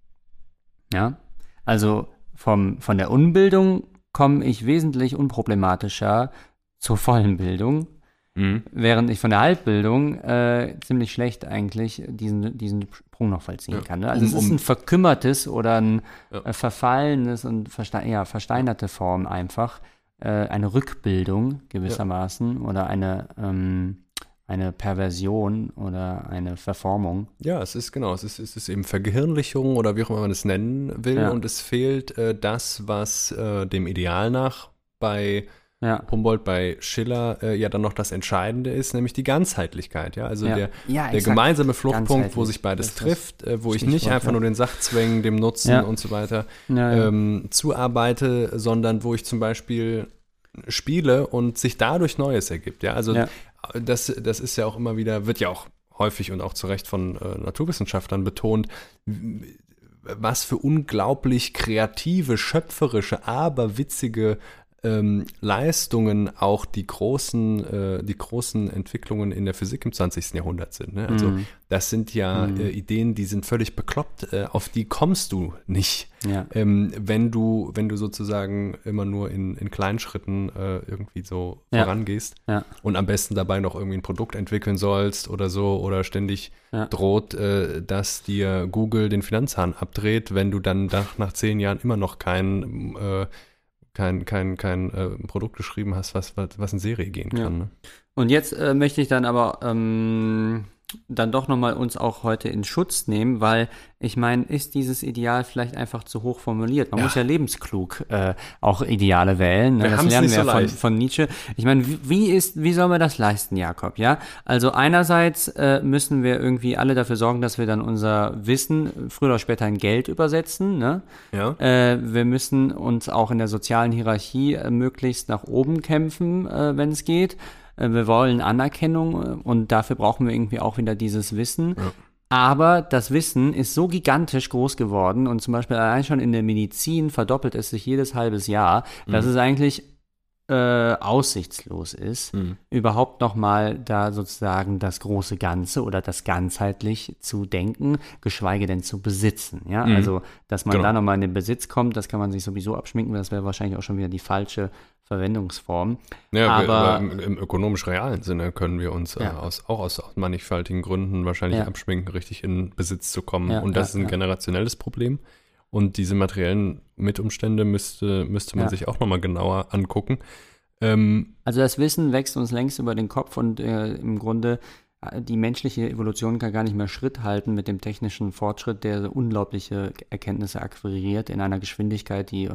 Ja, also vom, von der Unbildung komme ich wesentlich unproblematischer zur vollen Bildung, Mhm. während ich von der Halbbildung äh, ziemlich schlecht eigentlich diesen, diesen Sprung noch vollziehen Ja. kann. Ne? Also Um- es ist um- ein verkümmertes oder ein Ja. äh, verfallenes und verste ja, versteinerte Form einfach, äh, eine Rückbildung gewissermaßen oder eine, ähm, eine Perversion oder eine Verformung. Ja, es ist genau, es ist, es ist eben Vergehirnlichung oder wie auch immer man es nennen will Ja. und es fehlt äh, das, was äh, dem Ideal nach bei Ja. Humboldt bei Schiller äh, ja dann noch das Entscheidende ist, nämlich die Ganzheitlichkeit. Ja? Also Ja. der, der gemeinsame Fluchtpunkt, wo sich beides trifft, äh, wo ich nicht einfach nur den Sachzwängen, dem Nutzen und so weiter ähm, zuarbeite, sondern wo ich zum Beispiel spiele und sich dadurch Neues ergibt. Ja, also Ja. Das, das ist ja auch immer wieder, wird ja auch häufig und auch zu Recht von äh, Naturwissenschaftlern betont, was für unglaublich kreative, schöpferische, aber witzige ähm, Leistungen auch die großen, äh, die großen Entwicklungen in der Physik im 20. Jahrhundert sind. Ne? Also Mhm. das sind ja Mhm. äh, Ideen, die sind völlig bekloppt, äh, auf die kommst du nicht. Ja. Ähm, wenn du, wenn du sozusagen immer nur in, in kleinen Schritten äh, irgendwie so Ja. vorangehst Ja. und am besten dabei noch irgendwie ein Produkt entwickeln sollst oder so oder ständig droht, äh, dass dir Google den Finanzhahn abdreht, wenn du dann nach, nach zehn Jahren immer noch kein, äh, kein, kein, kein äh, Produkt geschrieben hast, was, was, was in Serie gehen Ja. kann. Ne? Und jetzt äh, möchte ich dann aber ähm, dann doch nochmal uns auch heute in Schutz nehmen, weil ich meine, ist dieses Ideal vielleicht einfach zu hoch formuliert? Man Ja. muss ja lebensklug äh, auch Ideale wählen. Ne? Wir Das lernen nicht wir so ja von, von Nietzsche. Ich meine, wie, wie ist, wie soll man das leisten, Jakob? Ja, also einerseits äh, müssen wir irgendwie alle dafür sorgen, dass wir dann unser Wissen früher oder später in Geld übersetzen. Ne? Ja. Äh, wir müssen uns auch in der sozialen Hierarchie äh, möglichst nach oben kämpfen, äh, wenn es geht. Äh, wir wollen Anerkennung äh, und dafür brauchen wir irgendwie auch wieder dieses Wissen. Aber das Wissen ist so gigantisch groß geworden und zum Beispiel allein schon in der Medizin verdoppelt es sich jedes halbes Jahr, dass es eigentlich äh, aussichtslos ist, Mhm. überhaupt nochmal da sozusagen das große Ganze oder das ganzheitlich zu denken, geschweige denn zu besitzen. Ja, Mhm. also, dass man Genau. da nochmal in den Besitz kommt, das kann man sich sowieso abschminken, das wäre wahrscheinlich auch schon wieder die falsche Verwendungsform. Ja, Aber- aber im, im ökonomisch-realen Sinne können wir uns äh, Ja. aus, auch aus mannigfaltigen Gründen wahrscheinlich Ja. abschminken, richtig in Besitz zu kommen. Ja, und das ist ein generationelles Problem. Und diese materiellen Mitumstände müsste, müsste man Ja. sich auch nochmal genauer angucken. Ähm, Also das Wissen wächst uns längst über den Kopf und äh, im Grunde äh, die menschliche Evolution kann gar nicht mehr Schritt halten mit dem technischen Fortschritt, der so unglaubliche Erkenntnisse akquiriert in einer Geschwindigkeit, die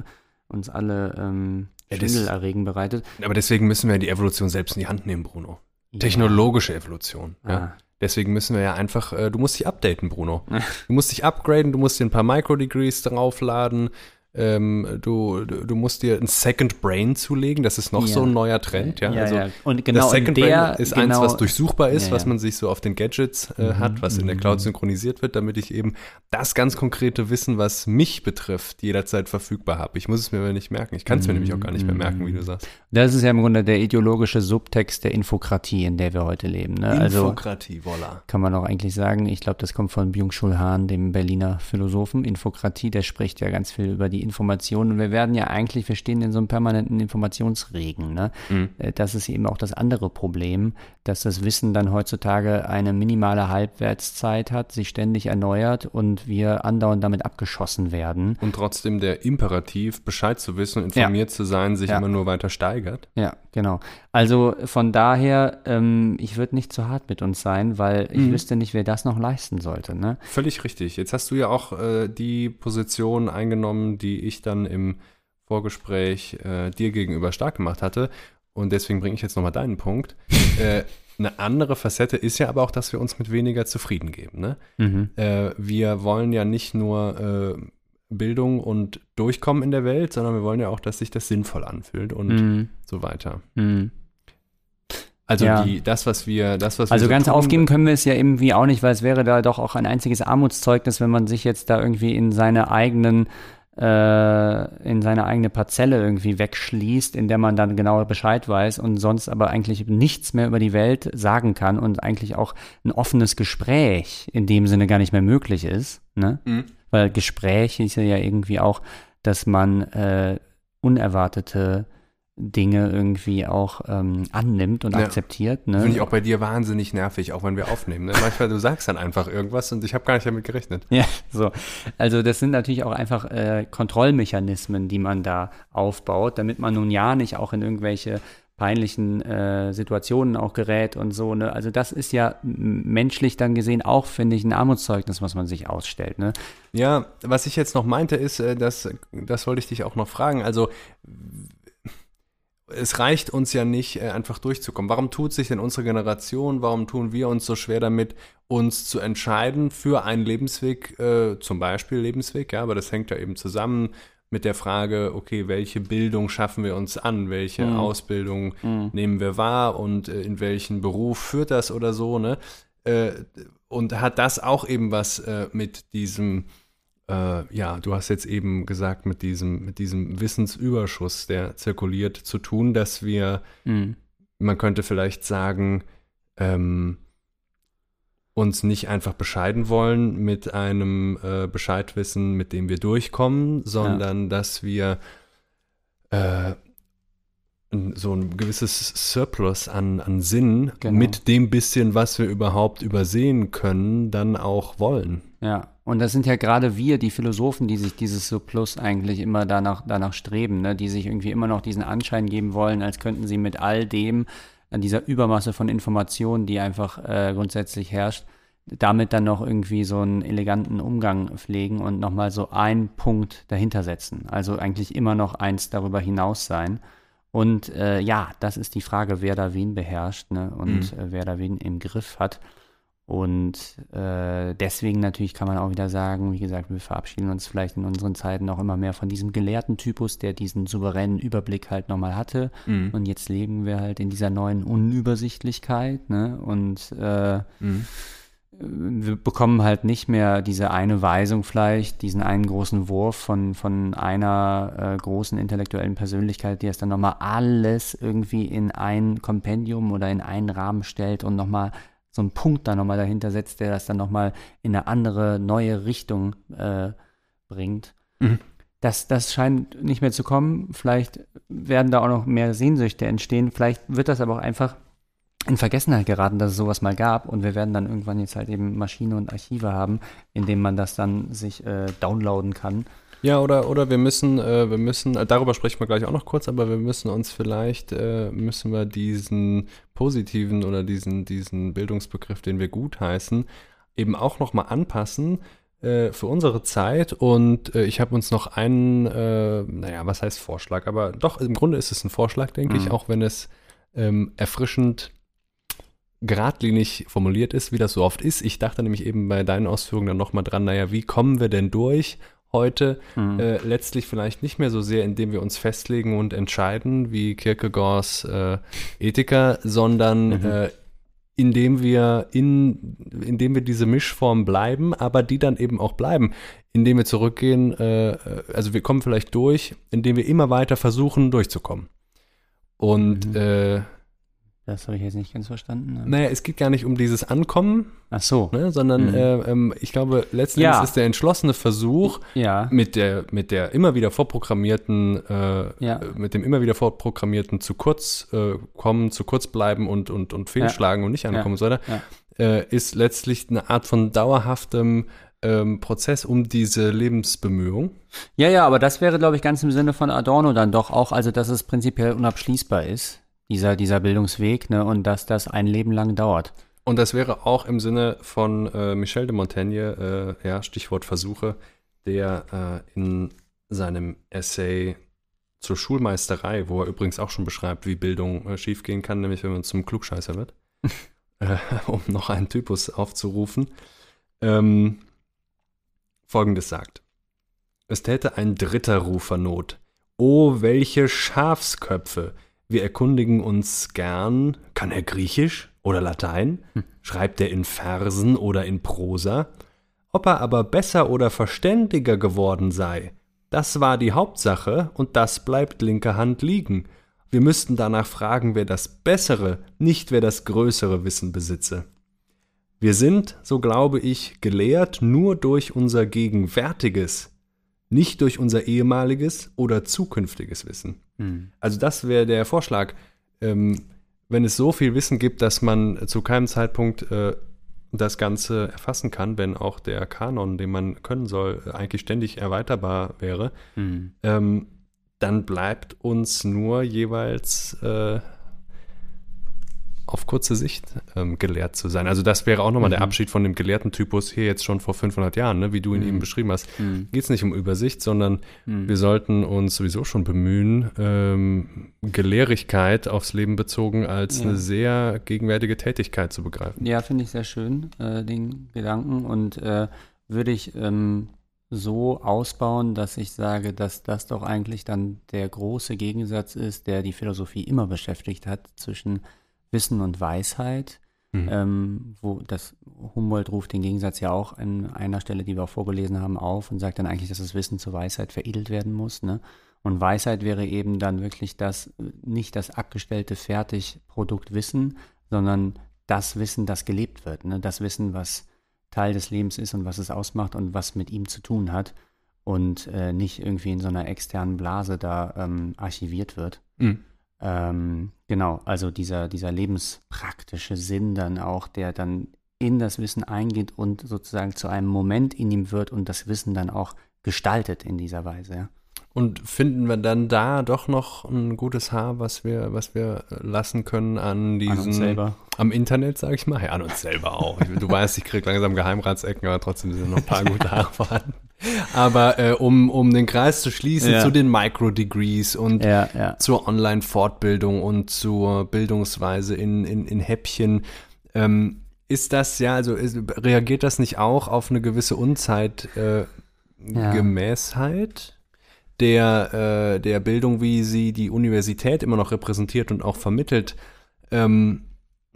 uns alle ähm, Ja, Schwindelerregen bereitet. aber deswegen müssen wir die Evolution selbst in die Hand nehmen, Bruno. Technologische Evolution. Ja. Deswegen müssen wir ja einfach, äh, du musst dich updaten, Bruno. Du musst dich upgraden, du musst dir ein paar Microdegrees draufladen. Ähm, du, du, musst dir ein Second Brain zulegen, das ist noch Ja. so ein neuer Trend. Ja, Ja, also ja. Und genau das Second der, Brain ist genau, eins, was durchsuchbar ist, was man sich so auf den Gadgets äh, hat, was in der Cloud synchronisiert wird, damit ich eben das ganz konkrete Wissen, was mich betrifft, jederzeit verfügbar habe. Ich muss es mir aber nicht merken. Ich kann es mir nämlich auch gar nicht mehr merken, wie du sagst. Das ist ja im Grunde der ideologische Subtext der Infokratie, in der wir heute leben. Ne? Also Infokratie, voilà. kann man auch eigentlich sagen, ich glaube, das kommt von Byung-Chul Han, dem Berliner Philosophen. Infokratie, der spricht ja ganz viel über die Informationen. Und wir werden ja eigentlich, wir stehen in so einem permanenten Informationsregen. Ne? Äh, Das ist eben auch das andere Problem, dass das Wissen dann heutzutage eine minimale Halbwertszeit hat, sich ständig erneuert und wir andauernd damit abgeschossen werden. Und trotzdem der Imperativ, Bescheid zu wissen, informiert zu sein, sich Ja. immer nur weiter steigert. Ja, genau. Also von daher, ähm, ich würde nicht zu hart mit uns sein, weil ich wüsste nicht, wer das noch leisten sollte. Ne? Völlig richtig. Jetzt hast du ja auch äh, die Position eingenommen, die ich dann im Vorgespräch äh, dir gegenüber stark gemacht hatte. Und deswegen bringe ich jetzt nochmal deinen Punkt. äh, eine andere Facette ist ja aber auch, dass wir uns mit weniger zufrieden geben. Ne? Mhm. Äh, wir wollen ja nicht nur äh, Bildung und Durchkommen in der Welt, sondern wir wollen ja auch, dass sich das sinnvoll anfühlt und Mhm. so weiter. Mhm. Also Ja. die, das, was wir, das, was wir Also so ganz tun, aufgeben können wir es ja irgendwie auch nicht, weil es wäre da doch auch ein einziges Armutszeugnis, wenn man sich jetzt da irgendwie in seine eigenen äh, in seine eigene Parzelle irgendwie wegschließt, in der man dann genau Bescheid weiß und sonst aber eigentlich nichts mehr über die Welt sagen kann und eigentlich auch ein offenes Gespräch in dem Sinne gar nicht mehr möglich ist. Ne? Mhm. Weil Gespräch ist ja irgendwie auch, dass man äh, unerwartete Dinge irgendwie auch ähm, annimmt und Ja. akzeptiert. Ne? Finde ich auch bei dir wahnsinnig nervig, auch wenn wir aufnehmen. Ne? Manchmal, du sagst dann einfach irgendwas und ich habe gar nicht damit gerechnet. Ja, so. Also das sind natürlich auch einfach äh, Kontrollmechanismen, die man da aufbaut, damit man nun ja nicht auch in irgendwelche peinlichen äh, Situationen auch gerät und so. Ne? Also das ist ja menschlich dann gesehen auch, finde ich, ein Armutszeugnis, was man sich ausstellt. Ne? Ja, was ich jetzt noch meinte, ist, äh, dass, das wollte ich dich auch noch fragen. Also, es reicht uns ja nicht, äh, einfach durchzukommen. Warum tut sich denn unsere Generation, warum tun wir uns so schwer damit, uns zu entscheiden für einen Lebensweg, äh, zum Beispiel Lebensweg, ja, aber das hängt ja eben zusammen mit der Frage, okay, welche Bildung schaffen wir uns an, welche Mhm. Ausbildung Mhm. nehmen wir wahr und äh, in welchen Beruf führt das oder so, ne? Äh, und hat das auch eben was mit diesem, äh, ja, du hast jetzt eben gesagt, mit diesem, mit diesem Wissensüberschuss, der zirkuliert, zu tun, dass wir, Mhm. man könnte vielleicht sagen, ähm, uns nicht einfach bescheiden wollen mit einem äh, Bescheidwissen, mit dem wir durchkommen, sondern dass wir äh, so ein gewisses Surplus an, an Sinn Genau. mit dem bisschen, was wir überhaupt übersehen können, dann auch wollen. Ja, und das sind ja gerade wir, die Philosophen, die sich dieses Surplus eigentlich immer danach, danach streben, ne? die sich irgendwie immer noch diesen Anschein geben wollen, als könnten sie mit all dem, an dieser Übermasse von Informationen, die einfach äh, grundsätzlich herrscht, damit dann noch irgendwie so einen eleganten Umgang pflegen und nochmal so einen Punkt dahinter setzen. Also eigentlich immer noch eins darüber hinaus sein. Und äh, ja, das ist die Frage, wer da wen beherrscht ne? und äh, wer da wen im Griff hat. Und äh, deswegen natürlich kann man auch wieder sagen, wie gesagt, wir verabschieden uns vielleicht in unseren Zeiten auch immer mehr von diesem gelehrten Typus, der diesen souveränen Überblick halt nochmal hatte. Und jetzt leben wir halt in dieser neuen Unübersichtlichkeit, ne? Und äh, wir bekommen halt nicht mehr diese eine Weisung vielleicht, diesen einen großen Wurf von, von einer äh, großen intellektuellen Persönlichkeit, die es dann nochmal alles irgendwie in ein Kompendium oder in einen Rahmen stellt und nochmal so einen Punkt da nochmal dahinter setzt, der das dann nochmal in eine andere, neue Richtung äh, bringt. Mhm. Das, das scheint nicht mehr zu kommen. Vielleicht werden da auch noch mehr Sehnsüchte entstehen. Vielleicht wird das aber auch einfach in Vergessenheit geraten, dass es sowas mal gab und wir werden dann irgendwann jetzt halt eben Maschine und Archive haben, in denen man das dann sich äh, downloaden kann. Ja, oder, oder wir müssen, äh, wir müssen, äh, darüber sprechen wir gleich auch noch kurz, aber wir müssen uns vielleicht, äh, müssen wir diesen positiven oder diesen, diesen Bildungsbegriff, den wir gutheißen, eben auch nochmal anpassen äh, für unsere Zeit. Und äh, ich habe uns noch einen, äh, naja, was heißt Vorschlag, aber doch, im Grunde ist es ein Vorschlag, denke ich, Mhm. auch wenn es ähm, erfrischend geradlinig formuliert ist, wie das so oft ist. Ich dachte nämlich eben bei deinen Ausführungen dann nochmal dran, naja, wie kommen wir denn durch heute? Mhm. Äh, letztlich vielleicht nicht mehr so sehr, indem wir uns festlegen und entscheiden, wie Kierkegaards äh, Ethiker, sondern Mhm. äh, indem wir in, indem wir diese Mischform bleiben, aber die dann eben auch bleiben, indem wir zurückgehen, äh, äh, also wir kommen vielleicht durch, indem wir immer weiter versuchen, durchzukommen. Und Mhm. äh, Das habe ich jetzt nicht ganz verstanden. ne? naja, es geht gar nicht um dieses Ankommen, Ach so. ne, sondern Mhm. äh, ähm, ich glaube, letzten Ja. Ist der entschlossene Versuch, Ja. mit der, mit der immer wieder vorprogrammierten, äh, Ja. äh, mit dem immer wieder vorprogrammierten zu kurz äh, kommen, zu kurz bleiben und, und, und fehlschlagen und nicht ankommen und so weiter, ist letztlich eine Art von dauerhaftem ähm, Prozess um diese Lebensbemühung. Ja, ja, aber das wäre, glaube ich, ganz im Sinne von Adorno dann doch auch, also dass es prinzipiell unabschließbar ist, dieser, dieser Bildungsweg, ne, und dass das ein Leben lang dauert. Und das wäre auch im Sinne von äh, Michel de Montaigne, äh, ja, Stichwort Versuche, der äh, in seinem Essay zur Schulmeisterei, wo er übrigens auch schon beschreibt, wie Bildung äh, schiefgehen kann, nämlich wenn man zum Klugscheißer wird, äh, um noch einen Typus aufzurufen, ähm, folgendes sagt. Es täte ein dritter Rufer Not. O, welche Schafsköpfe! Wir erkundigen uns gern, kann er Griechisch oder Latein? Schreibt er in Versen oder in Prosa? Ob er aber besser oder verständiger geworden sei, das war die Hauptsache und das bleibt linker Hand liegen. Wir müssten danach fragen, wer das bessere, nicht wer das größere Wissen besitze. Wir sind, so glaube ich, gelehrt nur durch unser gegenwärtiges, nicht durch unser ehemaliges oder zukünftiges Wissen. Also das wäre der Vorschlag. Ähm, wenn es so viel Wissen gibt, dass man zu keinem Zeitpunkt äh, das Ganze erfassen kann, wenn auch der Kanon, den man können soll, eigentlich ständig erweiterbar wäre, ähm, dann bleibt uns nur jeweils äh, auf kurze Sicht ähm, gelehrt zu sein. Also das wäre auch nochmal mhm. der Abschied von dem gelehrten Typus hier jetzt schon vor 500 Jahren, ne, wie du ihn mhm. eben beschrieben hast. Mhm. Geht es nicht um Übersicht, sondern mhm. wir sollten uns sowieso schon bemühen, ähm, Gelehrigkeit aufs Leben bezogen als ja. eine sehr gegenwärtige Tätigkeit zu begreifen. Ja, finde ich sehr schön, äh, den Gedanken und äh, würde ich ähm, so ausbauen, dass ich sage, dass das doch eigentlich dann der große Gegensatz ist, der die Philosophie immer beschäftigt hat zwischen Wissen und Weisheit. Mhm. Ähm, wo das Humboldt ruft den Gegensatz ja auch an einer Stelle, die wir auch vorgelesen haben, auf und sagt dann eigentlich, dass das Wissen zur Weisheit veredelt werden muss. Ne? Und Weisheit wäre eben dann wirklich das, nicht das abgestellte Fertigprodukt Wissen, sondern das Wissen, das gelebt wird. Ne? Das Wissen, was Teil des Lebens ist und was es ausmacht und was mit ihm zu tun hat und äh, nicht irgendwie in so einer externen Blase da ähm, archiviert wird. Mhm. Ähm, genau, also dieser, dieser lebenspraktische Sinn dann auch, der dann in das Wissen eingeht und sozusagen zu einem Moment in ihm wird und das Wissen dann auch gestaltet in dieser Weise. Ja. Und finden wir dann da doch noch ein gutes Haar, was wir, was wir lassen können an diesen. An uns selber. Am Internet, sage ich mal. Ja, an uns selber auch. du weißt, ich kriege langsam Geheimratsecken, aber trotzdem sind noch ein paar gute Haare vorhanden. Aber äh, um, um den Kreis zu schließen ja. zu den Micro-Degrees und ja, ja. zur Online-Fortbildung und zur Bildungsweise in, in, in Häppchen, ähm, ist das ja, also ist, reagiert das nicht auch auf eine gewisse Unzeitgemäßheit? Äh, der, äh, der Bildung, wie sie die Universität immer noch repräsentiert und auch vermittelt. Ähm,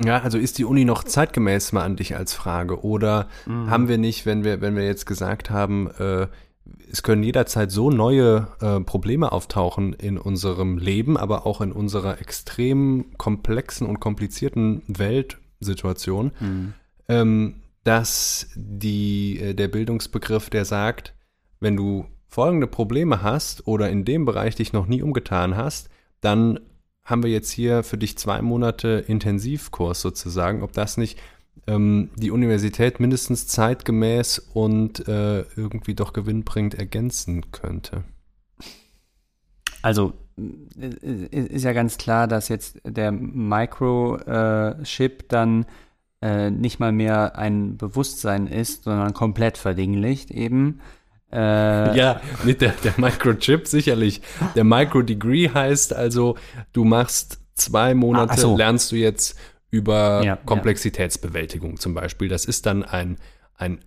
ja, also ist die Uni noch zeitgemäß mal an dich als Frage? Oder mhm. haben wir nicht, wenn wir, wenn wir jetzt gesagt haben, äh, es können jederzeit so neue äh, Probleme auftauchen in unserem Leben, aber auch in unserer extrem komplexen und komplizierten Weltsituation, mhm. ähm, dass die, äh, der Bildungsbegriff, der sagt, wenn du folgende Probleme hast oder in dem Bereich dich noch nie umgetan hast, dann haben wir jetzt hier für dich zwei Monate Intensivkurs sozusagen, ob das nicht ähm, die Universität mindestens zeitgemäß und äh, irgendwie doch gewinnbringend ergänzen könnte. Also äh, ist ja ganz klar, dass jetzt der Microchip dann äh, nicht mal mehr ein Bewusstsein ist, sondern komplett verdinglicht eben. Äh, ja, mit der, der Microchip sicherlich. Der Microdegree heißt also, du machst zwei Monate, ah, so. lernst du jetzt über ja, Komplexitätsbewältigung ja. zum Beispiel. Das ist dann ein, ein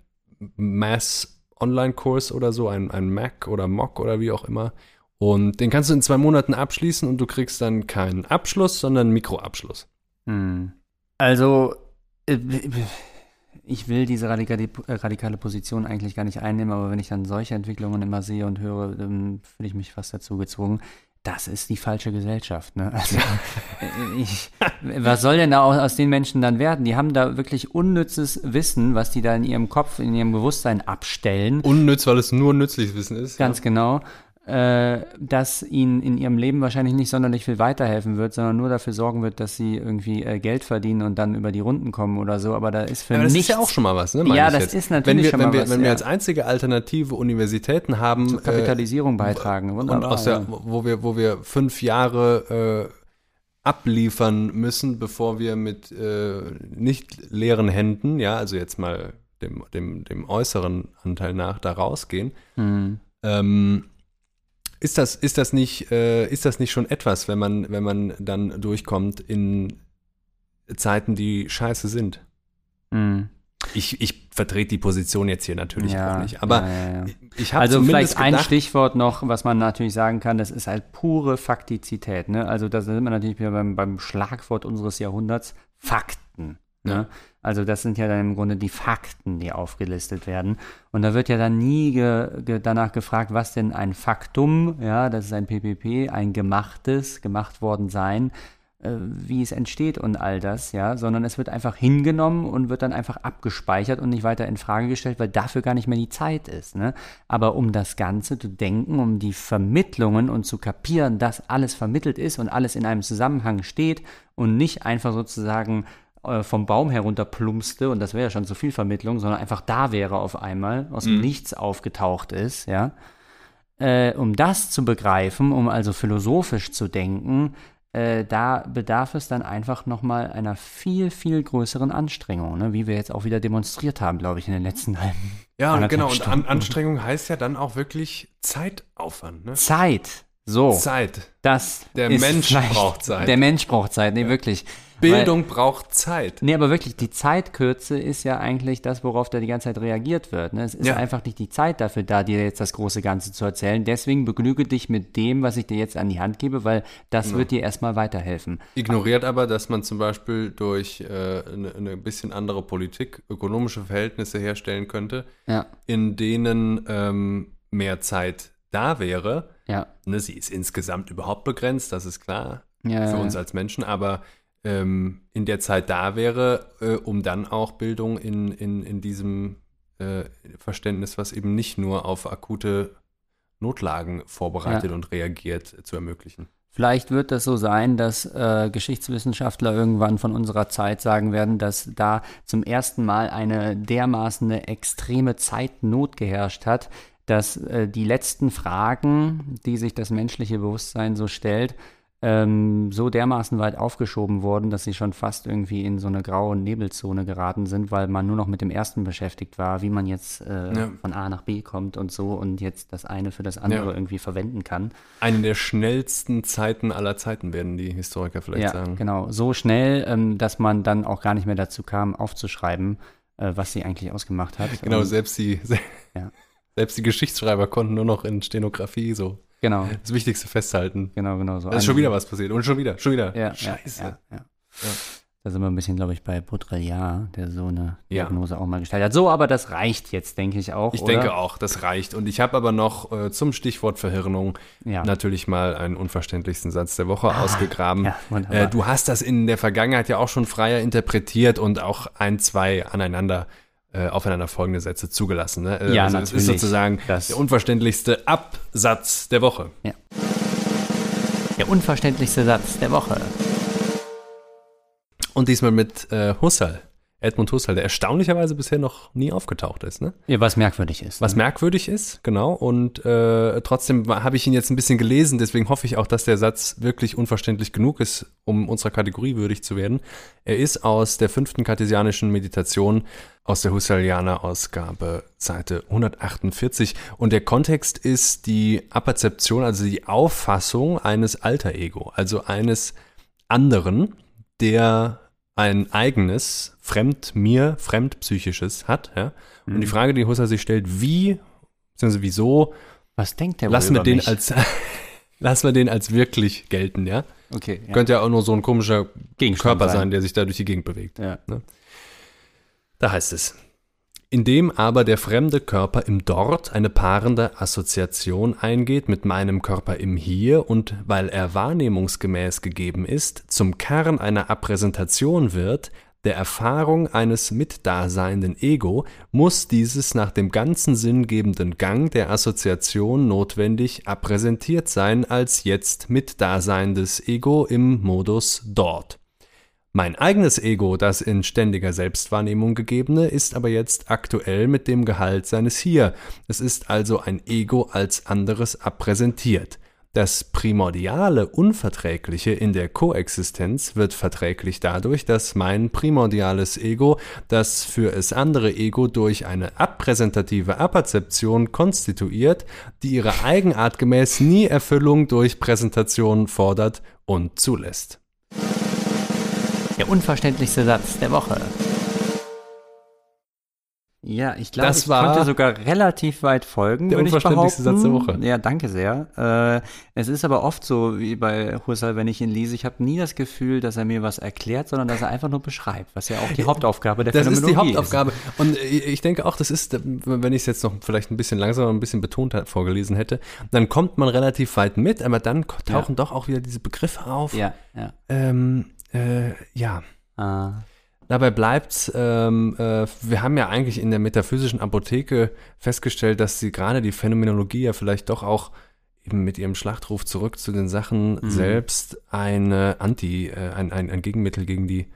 Mass-Online-Kurs oder so, ein, ein Mac oder Mock oder wie auch immer. Und den kannst du in zwei Monaten abschließen und du kriegst dann keinen Abschluss, sondern einen Mikroabschluss. Hm. Also, äh, ich will diese radikale, äh, radikale Position eigentlich gar nicht einnehmen, aber wenn ich dann solche Entwicklungen immer sehe und höre, dann fühle ich mich fast dazu gezwungen. Das ist die falsche Gesellschaft. Ne? Also, äh, ich, was soll denn da aus, aus den Menschen dann werden? Die haben da wirklich unnützes Wissen, was die da in ihrem Kopf, in ihrem Bewusstsein abstellen. Unnütz, weil es nur nützliches Wissen ist. Ganz ja. genau äh, das ihnen in ihrem Leben wahrscheinlich nicht sonderlich viel weiterhelfen wird, sondern nur dafür sorgen wird, dass sie irgendwie äh, Geld verdienen und dann über die Runden kommen oder so. Aber da ist für ja, mich. Das ist ja auch schon mal was, ne? Ja, das jetzt. ist natürlich wenn wir, schon wenn mal wir, was. Wenn wir als einzige alternative Universitäten haben. Zur Kapitalisierung äh, beitragen. Wunderbar. Und aus der, wo, wir, wo wir fünf Jahre äh, abliefern müssen, bevor wir mit äh, nicht leeren Händen, ja, also jetzt mal dem, dem, dem äußeren Anteil nach, da rausgehen. Mhm. Ähm, ist das, ist das nicht, äh, ist das nicht schon etwas, wenn man, wenn man dann durchkommt in Zeiten, die scheiße sind? Mhm. Ich, ich vertrete die Position jetzt hier natürlich ja, auch nicht. Aber ja, ja, ich habe Also vielleicht ein Stichwort noch, was man natürlich sagen kann, das ist halt pure Faktizität. Ne? Also da sind wir natürlich wieder beim, beim Schlagwort unseres Jahrhunderts, Fakten. Ne? Also das sind ja dann im Grunde die Fakten, die aufgelistet werden. Und da wird ja dann nie ge, ge, danach gefragt, was denn ein Faktum, ja, das ist ein PPP, ein gemachtes, gemacht worden sein, äh, wie es entsteht und all das, ja, sondern es wird einfach hingenommen und wird dann einfach abgespeichert und nicht weiter in Frage gestellt, weil dafür gar nicht mehr die Zeit ist. Ne? Aber um das Ganze zu denken, um die Vermittlungen und zu kapieren, dass alles vermittelt ist und alles in einem Zusammenhang steht und nicht einfach sozusagen äh, vom Baum herunter plumpste, und das wäre ja schon zu viel Vermittlung, sondern einfach da wäre auf einmal, aus dem mhm. Nichts aufgetaucht ist, ja. Äh, um das zu begreifen, um also philosophisch zu denken, äh, da bedarf es dann einfach nochmal einer viel, viel größeren Anstrengung, ne? wie wir jetzt auch wieder demonstriert haben, glaube ich, in den letzten halben Ja, genau. Und An Stunden. Anstrengung heißt ja dann auch wirklich Zeitaufwand. Ne? Zeit. So, Zeit. das Der Mensch braucht Zeit. Der Mensch braucht Zeit, nee, wirklich. Bildung braucht Zeit. Nee, aber wirklich, die Zeitkürze ist ja eigentlich das, worauf da die ganze Zeit reagiert wird. Ne? Es ist Ja. einfach nicht die Zeit dafür da, dir jetzt das große Ganze zu erzählen. Deswegen begnüge dich mit dem, was ich dir jetzt an die Hand gebe, weil das wird dir erstmal weiterhelfen. Ignoriert aber, dass man zum Beispiel durch äh, eine, eine bisschen andere Politik ökonomische Verhältnisse herstellen könnte, Ja, in denen ähm, mehr Zeit da wäre. ja. Ne, sie ist insgesamt überhaupt begrenzt, das ist klar Ja, für ja, uns ja. als Menschen, aber ähm, in der Zeit da wäre, äh, um dann auch Bildung in, in, in diesem äh, Verständnis, was eben nicht nur auf akute Notlagen vorbereitet und reagiert, zu ermöglichen. Vielleicht wird das so sein, dass äh, Geschichtswissenschaftler irgendwann von unserer Zeit sagen werden, dass da zum ersten Mal eine dermaßen eine extreme Zeitnot geherrscht hat, dass äh, die letzten Fragen, die sich das menschliche Bewusstsein so stellt, ähm, so dermaßen weit aufgeschoben wurden, dass sie schon fast irgendwie in so eine graue Nebelzone geraten sind, weil man nur noch mit dem ersten beschäftigt war, wie man jetzt äh, Ja. von A nach B kommt und so und jetzt das eine für das andere Ja. irgendwie verwenden kann. Eine der schnellsten Zeiten aller Zeiten, werden die Historiker vielleicht ja, sagen. genau. So schnell, ähm, dass man dann auch gar nicht mehr dazu kam, aufzuschreiben, äh, was sie eigentlich ausgemacht hat. Genau, Und, selbst die, Ja. selbst die Geschichtsschreiber konnten nur noch in Stenografie so genau, das Wichtigste festhalten. genau, genau so. Da ist schon wieder was passiert. Und schon wieder, schon wieder. Ja, Scheiße. Ja, ja. Da sind wir ein bisschen, glaube ich, bei Baudrillard, der so eine. Diagnose auch mal gestellt hat. So, aber das reicht jetzt, denke ich auch. Ich oder? denke auch, das reicht. Und ich habe aber noch äh, zum Stichwort Verhirnung natürlich mal einen unverständlichsten Satz der Woche ausgegraben. ja, wunderbar. äh, du hast das in der Vergangenheit ja auch schon freier interpretiert und auch ein, zwei aneinander äh, aufeinander folgende Sätze zugelassen. Ne? Äh, Ja, also Es ist natürlich. sozusagen Das- der unverständlichste Absatz der Woche. Der unverständlichste Satz der Woche. Und diesmal mit äh, Husserl. Edmund Husserl, der erstaunlicherweise bisher noch nie aufgetaucht ist. Ne? Ja, was merkwürdig ist. Was merkwürdig ist, genau. Und äh, trotzdem habe ich ihn jetzt ein bisschen gelesen, deswegen hoffe ich auch, dass der Satz wirklich unverständlich genug ist, um unserer Kategorie würdig zu werden. Er ist aus der fünften kartesianischen Meditation aus der Husserlianer Ausgabe, Seite 148. Und der Kontext ist die Apperzeption, also die Auffassung eines Alter Ego, also eines anderen, der ein eigenes, fremd mir, fremdpsychisches hat. Ja? Und die Frage, die Husserl sich stellt, wie, beziehungsweise wieso, was denkt der lassen wir den mich? als lassen wir den als wirklich gelten, ja? Okay, ja. Könnte ja auch nur so ein komischer Gegenstand Körper sein. der sich da durch die Gegend bewegt. ja. Da heißt es, indem aber der fremde Körper im Dort eine paarende Assoziation eingeht mit meinem Körper im Hier und weil er wahrnehmungsgemäß gegeben ist, zum Kern einer Appräsentation wird, der Erfahrung eines mitdaseinenden Ego, muss dieses nach dem ganzen sinngebenden Gang der Assoziation notwendig appräsentiert sein als jetzt mitdaseinendes Ego im Modus Dort. Mein eigenes Ego, das in ständiger Selbstwahrnehmung gegebene, ist aber jetzt aktuell mit dem Gehalt seines Hier. Es ist also ein Ego als anderes appräsentiert. Das primordiale Unverträgliche in der Koexistenz wird verträglich dadurch, dass mein primordiales Ego das für es andere Ego durch eine appräsentative Apperzeption konstituiert, die ihrer Eigenart gemäß nie Erfüllung durch Präsentation fordert und zulässt. Der unverständlichste Satz der Woche. Ja, ich glaube, Das ich konnte sogar relativ weit folgen, der unverständlichste. Satz der Woche. Ja, danke sehr. Äh, es ist aber oft so, wie bei Husserl, wenn ich ihn lese, ich habe nie das Gefühl, dass er mir was erklärt, sondern dass er einfach nur beschreibt, was ja auch die Hauptaufgabe der Das ist die Phänomenologie Hauptaufgabe. Und ich denke auch, das ist, wenn ich es jetzt noch vielleicht ein bisschen langsamer, ein bisschen betont vorgelesen hätte, dann kommt man relativ weit mit, aber dann tauchen doch auch wieder diese Begriffe auf. Ist. Ja, ja. Ähm, äh, ja. Ah, Dabei bleibt's, ähm, äh, wir haben ja eigentlich in der metaphysischen Apotheke festgestellt, dass sie gerade die Phänomenologie ja vielleicht doch auch eben mit ihrem Schlachtruf zurück zu den Sachen Mhm. selbst eine Anti, äh, ein, ein, ein Gegenmittel gegen die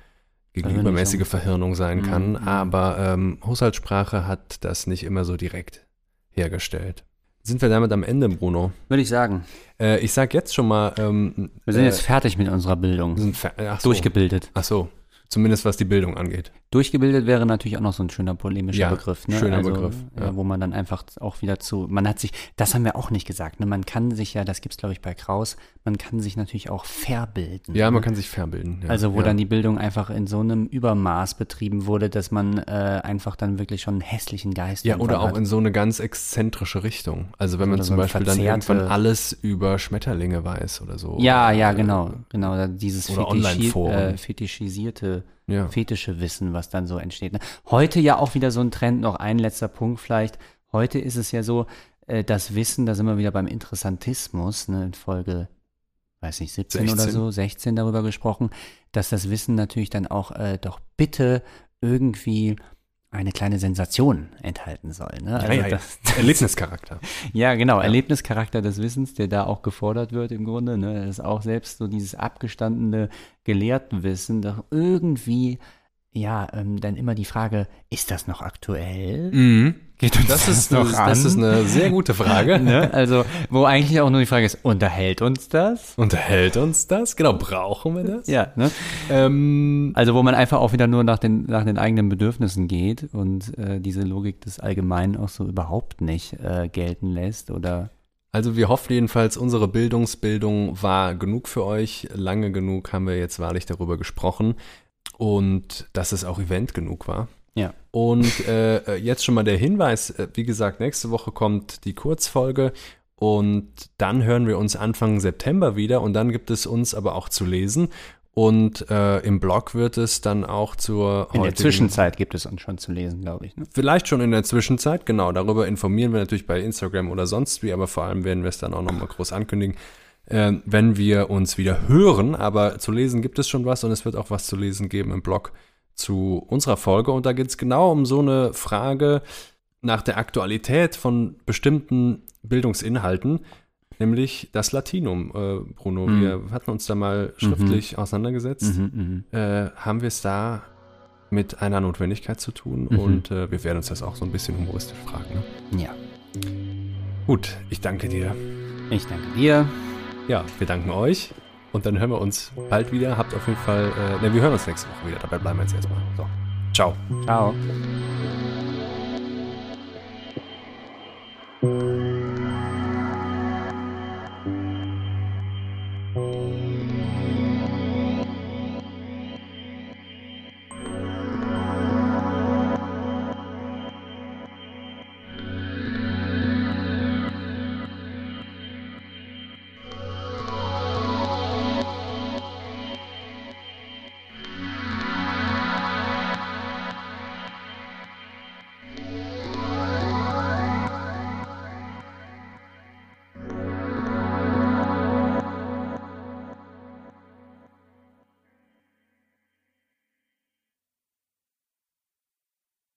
gegen die Verhirnung. übermäßige Verhirnung sein kann. Mhm. Aber ähm, Haushaltssprache hat das nicht immer so direkt hergestellt. Sind wir damit am Ende, Bruno? Würde ich sagen. Äh, ich sag jetzt schon mal. Ähm, Wir sind äh, jetzt fertig mit unserer Bildung. sind ach so. Durchgebildet. Ach so. Zumindest was die Bildung angeht. Durchgebildet wäre natürlich auch noch so ein schöner polemischer Ja, Begriff, ne? schöner also, Begriff, Ja. ja. wo man dann einfach auch wieder zu, man hat sich, das haben wir auch nicht gesagt, ne? Man kann sich ja, das gibt's glaube ich bei Kraus, man kann sich natürlich auch verbilden. Ja, man ne? kann sich verbilden. Ja. Also wo dann die Bildung einfach in so einem Übermaß betrieben wurde, dass man äh, einfach dann wirklich schon einen hässlichen Geist Ja, oder auch hat. in so eine ganz exzentrische Richtung. Also wenn man Oder zum so Beispiel dann irgendwann alles über Schmetterlinge weiß oder so. Ja, ja, Äh, genau, genau, dieses Online-Foren. äh, fetischisierte Ja. fetische Wissen, was dann so entsteht. Ne? Heute ja auch wieder so ein Trend, noch ein letzter Punkt vielleicht. Heute ist es ja so, äh, das Wissen, da sind wir wieder beim Interessantismus, ne, in Folge, weiß nicht, 17 oder 16. so, 16 darüber gesprochen, dass das Wissen natürlich dann auch äh, doch bitte irgendwie eine kleine Sensation enthalten soll. Ne? Also ja, ja, das, Erlebnischarakter. ja, genau, Erlebnischarakter des Wissens, der da auch gefordert wird im Grunde. Ne? Das ist auch selbst so dieses abgestandene Gelehrtenwissen, doch irgendwie, ja, ähm, dann immer die Frage, ist das noch aktuell? Mhm. Geht uns Das ist, noch eine, das an? ist eine sehr gute Frage. ne? Also, wo eigentlich auch nur die Frage ist, unterhält uns das? Unterhält uns das? Genau, brauchen wir das? Ja, ne? Ähm, Also, wo man einfach auch wieder nur nach den, nach den eigenen Bedürfnissen geht und äh, diese Logik des Allgemeinen auch so überhaupt nicht äh, gelten lässt oder also wir hoffen jedenfalls, unsere Bildungsbildung war genug für euch. Lange genug haben wir jetzt wahrlich darüber gesprochen. Und dass es auch Event genug war. Ja. Und äh, jetzt schon mal der Hinweis, äh, wie gesagt, nächste Woche kommt die Kurzfolge und dann hören wir uns Anfang September wieder und dann gibt es uns aber auch zu lesen und äh, im Blog wird es dann auch zur In der Zwischenzeit gibt es uns schon zu lesen, glaube ich. Ne? Vielleicht schon in der Zwischenzeit, genau. Darüber informieren wir natürlich bei Instagram oder sonst wie, aber vor allem werden wir es dann auch nochmal groß ankündigen, äh, wenn wir uns wieder hören. Aber zu lesen gibt es schon was und es wird auch was zu lesen geben im Blog zu unserer Folge. Und da geht es genau um so eine Frage nach der Aktualität von bestimmten Bildungsinhalten, nämlich das Latinum. Äh, Bruno, Mhm. wir hatten uns da mal schriftlich auseinandergesetzt Mhm, mhm. äh, haben wir es da mit einer Notwendigkeit zu tun Mhm. und äh, wir werden uns das auch so ein bisschen humoristisch fragen. Ne? Ja, Gut, ich danke dir. ich danke dir. Ja, wir danken euch und dann hören wir uns bald wieder. Habt auf jeden Fall, äh, ne, wir hören uns nächste Woche wieder. Dabei bleiben wir jetzt erstmal. So, ciao. Ciao.